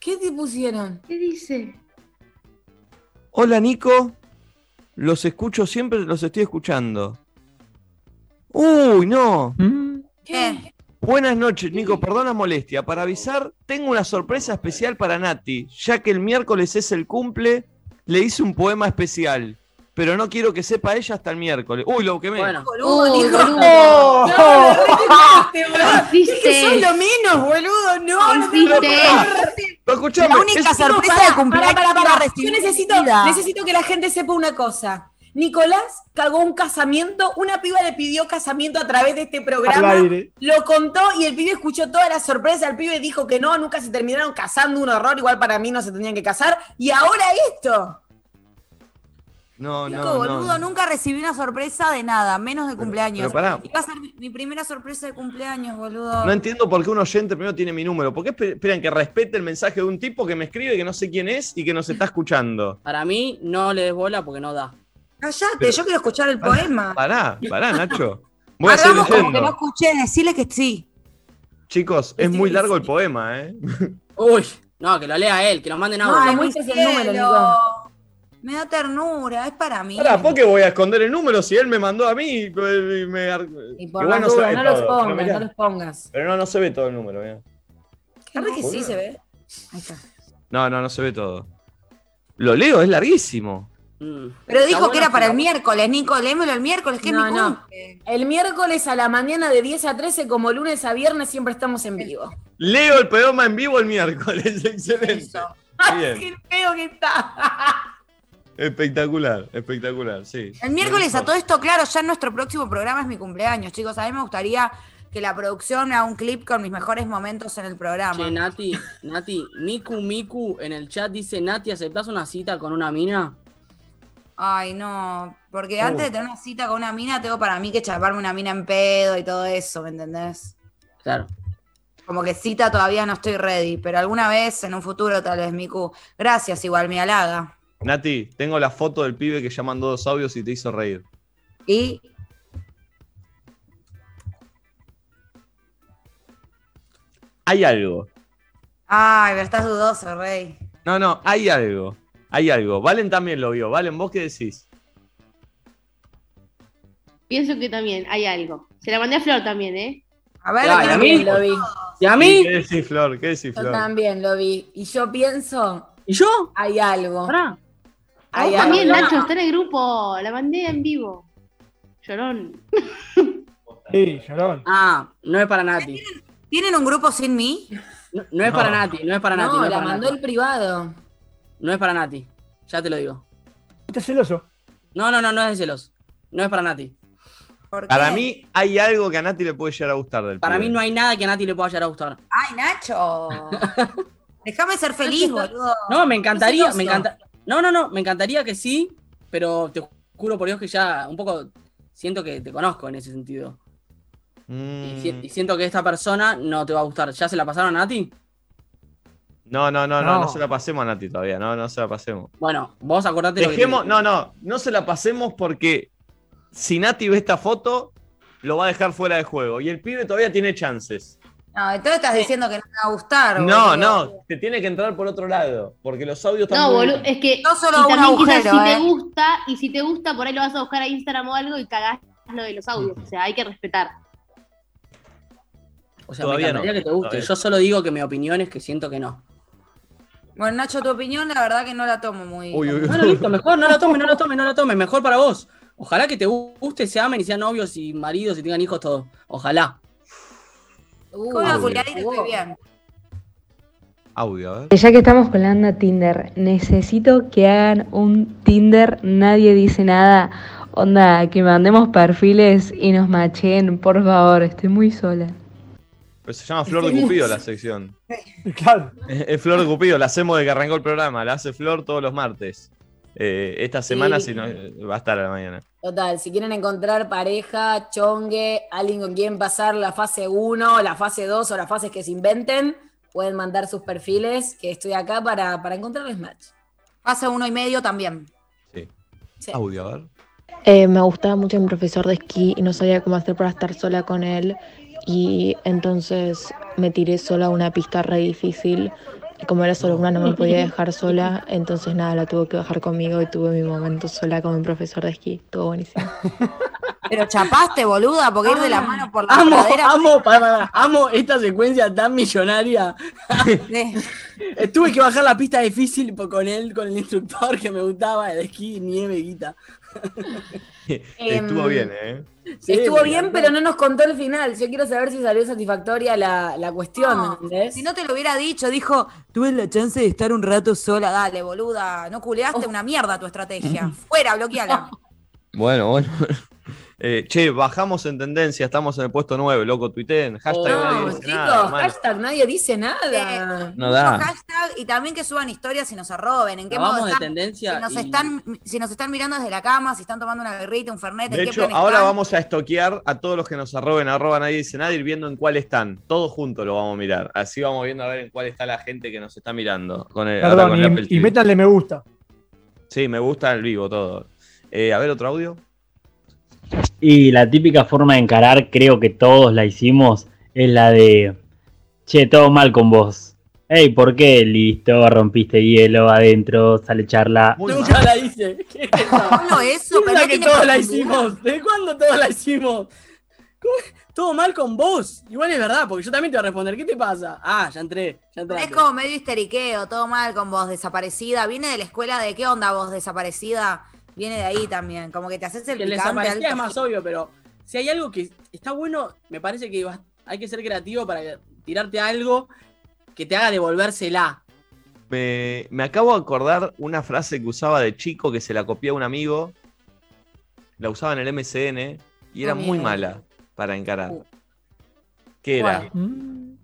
Speaker 4: ¿Qué te pusieron?
Speaker 5: ¿Qué dice?
Speaker 1: Hola, Nico. Los escucho siempre, los estoy escuchando. Uy, no.
Speaker 2: ¿Qué?
Speaker 1: Buenas noches, Nico. Perdona molestia. Para avisar, tengo una sorpresa especial para Nati. Ya que el miércoles es el cumple, le hice un poema especial. Pero no quiero que sepa ella hasta el miércoles. Uy, lo quemé.
Speaker 3: Bueno,
Speaker 2: Boludo,
Speaker 5: Uy, boludo.
Speaker 4: No. Es que sos lo menos, boludo. No, no
Speaker 1: escuchame,
Speaker 2: La única
Speaker 1: es-
Speaker 2: sorpresa de cumpleaños
Speaker 4: pará, pará,
Speaker 2: que iba a
Speaker 4: pará.
Speaker 2: recibir
Speaker 4: Yo necesito, necesito que la gente sepa una cosa. Nicolás cagó un casamiento, una piba le pidió casamiento a través de este programa.
Speaker 7: aire.
Speaker 4: Lo contó y el pibe escuchó toda la sorpresa. El pibe dijo que no, nunca se terminaron casando, un horror. Igual para mí no se tenían que casar. Y ahora esto.
Speaker 1: No,
Speaker 2: Nico,
Speaker 1: no,
Speaker 2: boludo,
Speaker 1: no.
Speaker 2: nunca recibí una sorpresa de nada, menos de cumpleaños.
Speaker 1: pero pará.
Speaker 2: Iba a ser mi, primera sorpresa de cumpleaños, boludo.
Speaker 1: No entiendo por qué un oyente primero tiene mi número. ¿Por qué espe- esperan que respete el mensaje de un tipo que me escribe que no sé quién es y que nos está escuchando?
Speaker 3: para mí no le des bola porque no da.
Speaker 2: Cállate,
Speaker 1: Pero-
Speaker 2: yo quiero escuchar el poema.
Speaker 1: Pará, pará, Nacho. Voy a
Speaker 2: Hagamos como que no escuché, decirle que sí.
Speaker 1: Chicos, es muy largo el poema, ¿eh?
Speaker 3: Uy, no, que lo lea él, que nos manden
Speaker 4: No,
Speaker 3: audio.
Speaker 4: Ay, el número.
Speaker 2: Me da ternura, es para mí.
Speaker 1: Pará, ¿por qué voy a esconder el número si él me mandó a mí? y me-
Speaker 4: Y por
Speaker 1: Igual
Speaker 4: las
Speaker 1: no ve
Speaker 4: no no los pongas.
Speaker 1: Pero no, no se ve todo el número, ¿eh?
Speaker 4: Claro que sí se ve. Ahí está.
Speaker 1: No, no, no se ve todo. Lo leo, es larguísimo.
Speaker 3: Mm.
Speaker 2: Pero dijo
Speaker 3: bueno
Speaker 2: que era para el miércoles, Nico, léemelo el miércoles, que
Speaker 4: No,
Speaker 2: es mi
Speaker 4: no. El miércoles a la mañana de 10 a 13, como lunes a viernes, siempre estamos en vivo.
Speaker 1: Leo el poema en vivo el miércoles, excelente.
Speaker 2: Eso.
Speaker 1: Bien.
Speaker 4: ¡Qué feo que está!
Speaker 1: Espectacular, espectacular, sí.
Speaker 2: El miércoles a todo esto, claro, ya nuestro próximo programa es mi cumpleaños, chicos. A mí me gustaría que la producción haga un clip con mis mejores momentos en el programa.
Speaker 3: Che, Nati, Nati, Miku Miku en el chat dice, Nati, ¿aceptás una cita con una mina?
Speaker 2: Ay, no, porque
Speaker 1: Oh.
Speaker 2: antes de tener una cita con una mina, tengo para mí que chaparme una mina en pedo y todo eso, ¿me entendés?
Speaker 3: Claro.
Speaker 2: Como que cita todavía no estoy ready, pero alguna vez, en un futuro, tal vez, Miku. Gracias, igual, me halaga.
Speaker 1: Nati, tengo la foto del pibe que ya mandó dos audios y te hizo reír.
Speaker 2: Y
Speaker 1: Hay algo.
Speaker 2: Ay, pero estás dudoso, Rey.
Speaker 1: No, no, hay algo. Hay algo. Valen también lo vio. Valen, ¿vos qué decís?
Speaker 5: Pienso que también hay algo. Se la mandé a Flor también, ¿eh?
Speaker 2: A ver,
Speaker 3: Ya,
Speaker 2: creo
Speaker 3: ¿y a
Speaker 2: que-
Speaker 3: mí?
Speaker 4: Lo vi.
Speaker 3: ¿Y a mí?
Speaker 1: ¿Qué decís, Flor? ¿Qué decís,
Speaker 4: Yo
Speaker 1: Flor?
Speaker 4: también lo vi. Y yo pienso,
Speaker 3: ¿Y yo?
Speaker 4: hay algo.
Speaker 3: Pará.
Speaker 5: A
Speaker 4: Hay
Speaker 5: vos también,
Speaker 4: algo.
Speaker 5: Nacho, está en el grupo. La mandé en vivo. Llorón.
Speaker 7: Sí, llorón.
Speaker 3: Ah, no es para Nati.
Speaker 2: ¿Tienen un grupo sin mí?
Speaker 3: No, no es
Speaker 1: No.
Speaker 3: para Nati, no es para Nati.
Speaker 4: No, la
Speaker 3: para
Speaker 4: mandó
Speaker 3: Nati.
Speaker 4: el privado.
Speaker 3: No es para Nati. Ya te lo digo.
Speaker 7: Estás celoso.
Speaker 3: No, no, no, no es de celos. No es para Nati.
Speaker 1: Para mí hay algo que a Nati le puede llegar a gustar del
Speaker 3: Para
Speaker 1: pibe.
Speaker 3: mí no hay nada que a Nati le pueda llegar a gustar.
Speaker 2: Ay, Nacho. Déjame ser feliz, boludo.
Speaker 3: No, me encantaría, me encanta. No, no, no, me encantaría que sí, pero te juro por Dios que ya un poco siento que te conozco en ese sentido. Y,
Speaker 1: Mm,
Speaker 3: si- y siento que esta persona no te va a gustar. ¿Ya se la pasaron a Nati?
Speaker 1: No, no, no, no, no, se la pasemos a Nati todavía. No, no se la pasemos.
Speaker 3: Bueno, vos acordate lo que
Speaker 1: Dejemos,
Speaker 3: te-
Speaker 1: no, no, no se la pasemos porque si Nati ve esta foto, lo va a dejar fuera de juego. Y el pibe todavía tiene chances.
Speaker 2: No, entonces estás diciendo que no me va a gustar.
Speaker 1: No,
Speaker 2: boludo.
Speaker 1: no, te tiene que entrar por otro lado. Porque los audios están
Speaker 5: No, boludo, es que.
Speaker 2: No solo
Speaker 5: y
Speaker 2: un
Speaker 5: también quizás si
Speaker 2: ¿eh?
Speaker 5: te gusta, y si te gusta, por ahí lo vas a buscar a Instagram o algo y cagás lo de los audios. O sea, hay que respetar.
Speaker 3: O sea,
Speaker 1: Todavía
Speaker 3: me encantaría
Speaker 1: no,
Speaker 3: que te guste.
Speaker 1: todavía.
Speaker 3: Yo solo digo que mi opinión es que siento que no.
Speaker 2: Bueno, Nacho, tu opinión, la verdad que no la tomo muy.
Speaker 1: Uy, uy, uy.
Speaker 3: Bueno, listo, mejor, no la tomes, no la tomes, no la tomes. Mejor para vos. Ojalá que te guste, se amen y sean novios y maridos y tengan hijos todos. Ojalá.
Speaker 4: Uh,
Speaker 2: Con una
Speaker 1: Audio.
Speaker 2: culiadita estoy bien.
Speaker 1: Audio, a ver.
Speaker 11: Ya que estamos con la onda Tinder, necesito que hagan un Tinder, nadie dice nada. Onda, que mandemos perfiles y nos machen, por favor, estoy muy sola.
Speaker 1: Pues se llama Flor de Cupido la sección.
Speaker 7: Claro.
Speaker 1: Es es Flor de Cupido, la hacemos de que arrancó el programa. La hace Flor todos los martes. Eh, esta semana, si no, va a estar a la mañana.
Speaker 4: Total, si quieren encontrar pareja, chongue, alguien con quien pasar la fase 1, la fase 2 o las fases que se inventen, pueden mandar sus perfiles, que estoy acá para, para encontrarles match.
Speaker 2: Hace uno y medio también.
Speaker 1: Sí.
Speaker 4: Sí.
Speaker 1: Audio, a ver.
Speaker 11: Eh, me gustaba mucho mi profesor de esquí y no sabía cómo hacer para estar sola con él.
Speaker 12: Y entonces me tiré sola a una pista re difícil. Y como era solo una, no me podía dejar sola, entonces nada, la tuvo que bajar conmigo y tuve mi momento sola con mi profesor de esquí. Estuvo buenísimo.
Speaker 2: Pero chapaste, boluda, porque ir de la mano por la
Speaker 3: Amo,
Speaker 2: pradera.
Speaker 3: amo, pará, pará, amo esta secuencia tan millonaria. Tuve que bajar la pista difícil con él, con el instructor que me gustaba, el esquí, nieve, guita.
Speaker 1: Estuvo bien, ¿eh?
Speaker 3: Sí,
Speaker 4: Estuvo bien, pero no nos contó el final. Yo quiero saber si salió satisfactoria la, la cuestión,
Speaker 2: No,
Speaker 4: ¿entendés?
Speaker 2: si no te lo hubiera dicho, dijo, tuve la chance de estar un rato sola. Dale, boluda, no culeaste una mierda tu estrategia. Fuera, bloqueala.
Speaker 1: Bueno, bueno. Eh, che, bajamos en tendencia, estamos en el puesto 9, loco, tuiteen. Hashtag
Speaker 4: No,
Speaker 1: nadie dice
Speaker 4: chicos,
Speaker 1: nada,
Speaker 4: hashtag nadie dice nada.
Speaker 1: No da.
Speaker 2: Hashtag y también que suban historias y nos arroben. ¿En qué modo
Speaker 3: de
Speaker 2: están?
Speaker 3: tendencia
Speaker 2: Si nos,
Speaker 3: y-
Speaker 2: están, si nos están mirando desde la cama, si están tomando una guerrita, un fernet,
Speaker 1: De
Speaker 2: ¿en qué
Speaker 1: hecho, ahora
Speaker 2: están?
Speaker 1: vamos a estoquear a todos los que nos arroben, arroba nadie dice nada, ir viendo en cuál están. Todos juntos lo vamos a mirar. Así vamos viendo a ver en cuál está la gente que nos está mirando. Con el,
Speaker 7: Perdón,
Speaker 1: con
Speaker 7: y, métanle me gusta.
Speaker 1: Sí, me gusta el vivo todo. Eh, a ver, otro audio.
Speaker 13: Y la típica forma de encarar, creo que todos la hicimos, es la de, che, todo mal con vos. Ey, ¿por qué? Listo, rompiste hielo adentro, sale charla.
Speaker 3: Nunca la hice. ¿Qué es eso?
Speaker 2: Solo eso, pero
Speaker 3: que todos la hicimos. ¿Desde cuándo todos la hicimos? ¿Cómo? Todo mal con vos. Igual es verdad, porque yo también te voy a responder. ¿Qué te pasa? Ah, ya entré. Ya entré.
Speaker 2: Es como medio histeriqueo, todo mal con vos desaparecida. Viene de la escuela de qué onda vos desaparecida. Viene de ahí también. Como que te haces el
Speaker 3: que el
Speaker 2: picante.
Speaker 3: desaparecida es más obvio, pero si hay algo que está bueno, me parece que hay que ser creativo para tirarte algo que te haga devolvérsela.
Speaker 1: Me, me acabo de acordar una frase que usaba de chico que se la copió a un amigo. La usaba en el MCN y era
Speaker 2: Ah,
Speaker 1: muy mala para encarar. ¿Qué era?
Speaker 2: ¿Cuál?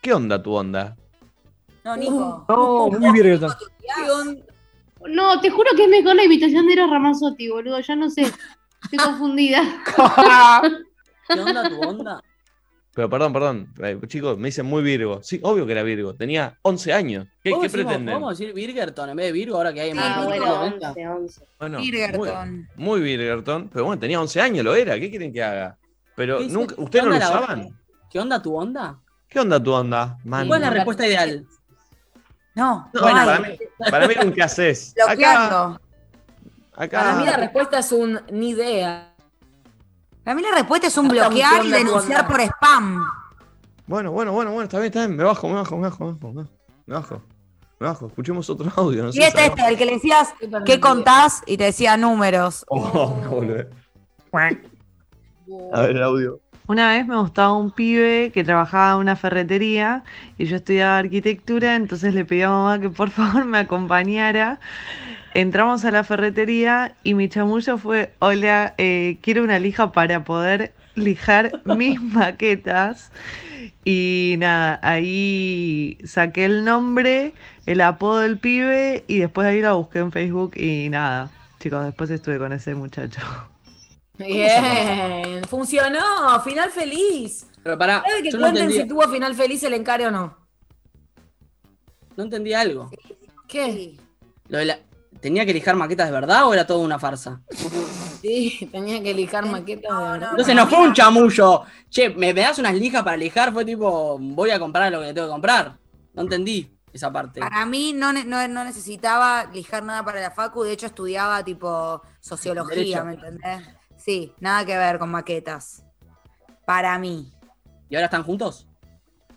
Speaker 1: ¿Qué onda tu onda?
Speaker 2: No, Nico.
Speaker 7: No, muy virgen.
Speaker 5: No, te juro que es mejor la imitación de Eros Ramazzotti, boludo. Ya no sé. Estoy confundida.
Speaker 3: ¿Qué onda tu onda?
Speaker 1: Pero perdón, perdón. eh, chicos, me dicen muy Virgo. Sí, obvio que era Virgo. Tenía 11 años. ¿Qué,
Speaker 3: ¿Cómo
Speaker 1: qué pretenden?
Speaker 3: Podemos decir Virgerton en vez de Virgo ahora que hay más
Speaker 2: Virgo,
Speaker 3: Virgo,
Speaker 5: 11,
Speaker 3: venga.
Speaker 5: 11.
Speaker 1: Bueno,
Speaker 2: Virgerton.
Speaker 1: Muy, muy Virgerton. Pero bueno, tenía 11 años, lo era. ¿Qué quieren que haga? Pero nunca,
Speaker 3: ¿Qué
Speaker 1: ¿ustedes no lo usaban?
Speaker 3: ¿Qué onda tu onda?
Speaker 1: ¿Qué onda tu onda, man?
Speaker 3: ¿Cuál es la respuesta ideal?
Speaker 2: No,
Speaker 1: para, mí, para mí haces.
Speaker 2: Bloqueando.
Speaker 1: acá.
Speaker 4: Para mí la respuesta es un ni idea.
Speaker 2: Para mí la respuesta es un bloquear y
Speaker 4: un de
Speaker 2: denunciar por spam.
Speaker 1: Bueno, bueno, bueno, bueno, está bien, está bien. Me bajo, me bajo, me bajo, me bajo. Me bajo. Me bajo. Me bajo. Escuchemos otro audio. No
Speaker 2: Y
Speaker 1: sé,
Speaker 2: este, este, el que le decías, ¿qué contás? Y te decía números.
Speaker 1: Oh. A ver el audio.
Speaker 14: Una vez me gustaba un pibe que trabajaba en una ferretería y yo estudiaba arquitectura, entonces le pedí a mamá que por favor me acompañara. Entramos a la ferretería y mi chamullo fue, hola, eh, quiero una lija para poder lijar mis maquetas. Y nada, ahí saqué el nombre, el apodo del pibe y después ahí la busqué en Facebook y nada, chicos, después estuve con ese muchacho.
Speaker 4: Bien, funcionó, final feliz.
Speaker 3: Pero pará,
Speaker 4: ¿Sabe que
Speaker 3: yo
Speaker 4: cuenten si tuvo final feliz el encare o no?
Speaker 3: no entendí algo.
Speaker 4: ¿Qué?
Speaker 3: Lo de la- ¿Tenía que lijar maquetas de verdad o era toda una farsa?
Speaker 4: Sí, tenía que lijar maquetas de verdad.
Speaker 3: Entonces no fue un chamullo. Che, ¿me, me das unas lijas para lijar? Fue tipo, voy a comprar lo que tengo que comprar. No entendí esa parte.
Speaker 2: Para mí no, ne- no, no necesitaba lijar nada para la facu, de hecho estudiaba tipo sociología,
Speaker 3: Derecho.
Speaker 2: ¿me entendés? Sí, nada que ver con maquetas. Para mí.
Speaker 3: ¿Y ahora están juntos?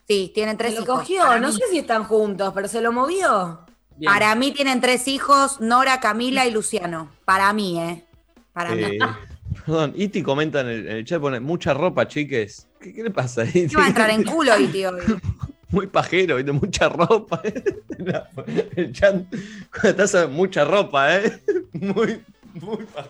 Speaker 2: Sí, tienen tres
Speaker 4: Se lo
Speaker 2: hijos.
Speaker 4: cogió,
Speaker 2: Para
Speaker 4: no
Speaker 2: mí.
Speaker 4: sé si están juntos, pero se lo movió.
Speaker 3: Bien.
Speaker 2: Para mí tienen tres hijos, Nora, Camila y Luciano. Para mí, ¿eh? Para mí.
Speaker 1: Eh, perdón, Iti comenta en el, en el chat, pone mucha ropa, chiques. ¿Qué, qué le pasa a Iti?
Speaker 2: ¿Qué va a entrar en culo hoy, tío?
Speaker 1: Muy pajero, ¿viste? Mucha ropa. La- el chat, cuando estás a- mucha ropa, ¿eh? Muy, muy man.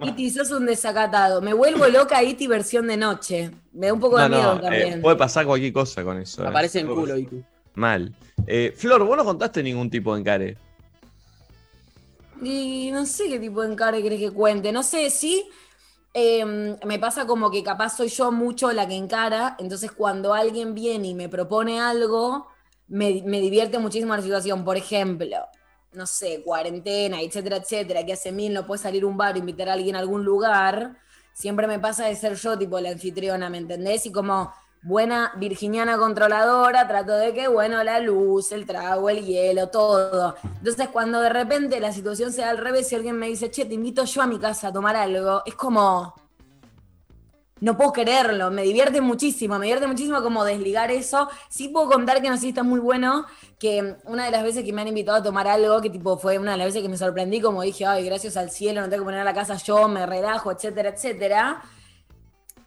Speaker 4: Iti, sos un desacatado. Me vuelvo loca Iti versión de noche. Me da un poco de miedo
Speaker 1: no,
Speaker 4: también.
Speaker 1: eh, puede pasar cualquier cosa con eso. ¿eh?
Speaker 3: Aparece en
Speaker 1: Puede
Speaker 3: culo. Itu.
Speaker 1: Mal. Eh, Flor, vos no contaste ningún tipo de encare.
Speaker 4: Y no sé qué tipo de encare querés que cuente. No sé, sí. eh, me pasa como que capaz soy yo mucho la que encara. Entonces, cuando alguien viene y me propone algo, me, me divierte muchísimo la situación. Por ejemplo, no sé, cuarentena, etcétera, etcétera, que hace mil no puede salir un bar invitar a alguien a algún lugar. siempre me pasa de ser yo, tipo, la anfitriona, ¿me entendés? Y como buena virginiana controladora, trato de que, bueno, la luz, el trago, el hielo, todo. Entonces, cuando de repente la situación se da al revés y alguien me dice, che, te invito yo a mi casa a tomar algo, es como, no puedo quererlo, me divierte muchísimo, me divierte muchísimo como desligar eso. Sí puedo contar que no sé si está muy bueno, que una de las veces que me han invitado a tomar algo, que tipo fue una de las veces que me sorprendí, como dije, ay, gracias al cielo, no tengo que poner a la casa yo, me relajo, etcétera, etcétera.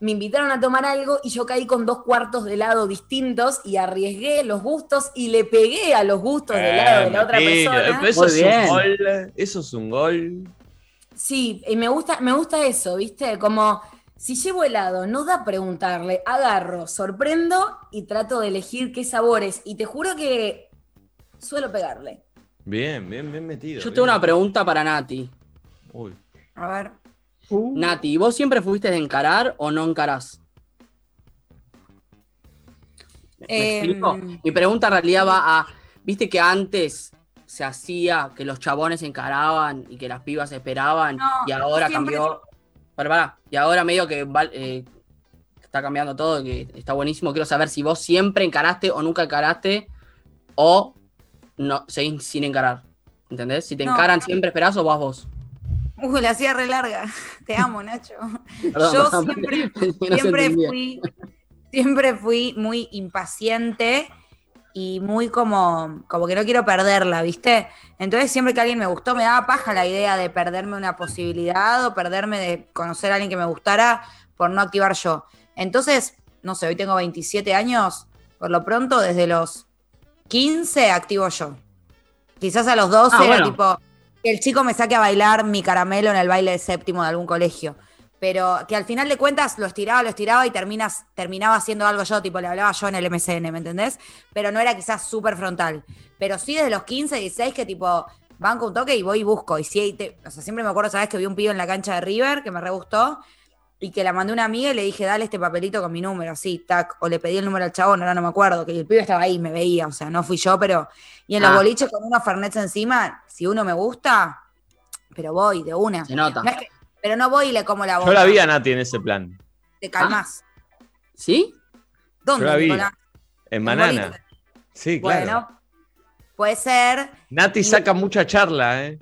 Speaker 4: Me invitaron a tomar algo y yo caí con dos cuartos de helado distintos y arriesgué los gustos y le pegué a los gustos de helado de la otra persona.
Speaker 1: Eso
Speaker 3: Muy
Speaker 1: es
Speaker 3: bien.
Speaker 1: un gol. Eso es un gol.
Speaker 4: Sí, y me gusta, me gusta eso, ¿viste? Como si llevo helado, no da preguntarle, agarro, sorprendo y trato de elegir qué sabores. Y te juro que suelo pegarle.
Speaker 1: Bien, bien, bien metido.
Speaker 3: Yo tengo una pregunta para Nati.
Speaker 1: Uy.
Speaker 2: A ver.
Speaker 3: Nati, ¿vos siempre fuiste de encarar o no encarás? ¿Me
Speaker 2: Em,
Speaker 3: explico? Mi pregunta en realidad va a. ¿Viste que antes se hacía que los chabones encaraban y que las pibas esperaban?
Speaker 2: No,
Speaker 3: y ahora
Speaker 2: siempre-
Speaker 3: cambió. Pará, pará. Y ahora medio que eh, está cambiando todo, que está buenísimo. Quiero saber si vos siempre encaraste o nunca encaraste o no seguís sin encarar. ¿Entendés? Si te
Speaker 2: No.
Speaker 3: encaran, siempre esperás o vas vos.
Speaker 2: Uy, la hacía re larga. Te amo, Nacho.
Speaker 3: Perdón,
Speaker 2: Yo
Speaker 3: perdón,
Speaker 2: siempre, siempre fui, siempre fui muy impaciente y muy como, como que no quiero perderla, ¿viste? Entonces siempre que alguien me gustó me daba paja la idea de perderme una posibilidad o perderme de conocer a alguien que me gustara por no activar yo. Entonces, no sé, hoy tengo 27 años, por lo pronto desde los 15 activo yo. Quizás a los 12
Speaker 3: Ah,
Speaker 2: era tipo que el chico me saque a bailar mi caramelo en el baile de séptimo de algún colegio. Pero que al final de cuentas lo estiraba, lo estiraba y terminas, terminaba haciendo algo yo, tipo le hablaba yo en el MCN, ¿me entendés? Pero no era quizás súper frontal. Pero sí desde los 15, 16 que tipo banco un toque y voy y busco. Y sí, te- o sea, siempre me acuerdo, ¿sabes? Que vi un pibe en la cancha de River que me re gustó y que la mandé a una amiga y le dije, dale este papelito con mi número, así, tac. O le pedí el número al chabón, ahora no me acuerdo, que el pibe estaba ahí, me veía, o sea, no fui yo, pero. Y en los
Speaker 3: Ah.
Speaker 2: boliches con unos fernets encima, si uno me gusta, pero voy de una.
Speaker 3: Se nota.
Speaker 2: No es que- pero no voy y le como la boca.
Speaker 1: Yo la vi a Nati en ese plan.
Speaker 2: Te calmas.
Speaker 3: ¿Sí?
Speaker 2: ¿Dónde,
Speaker 1: Yo la vi.
Speaker 2: Nicolás?
Speaker 1: En Manana. Sí, claro.
Speaker 2: Bueno, puede ser.
Speaker 1: Nati saca mucha charla, ¿eh?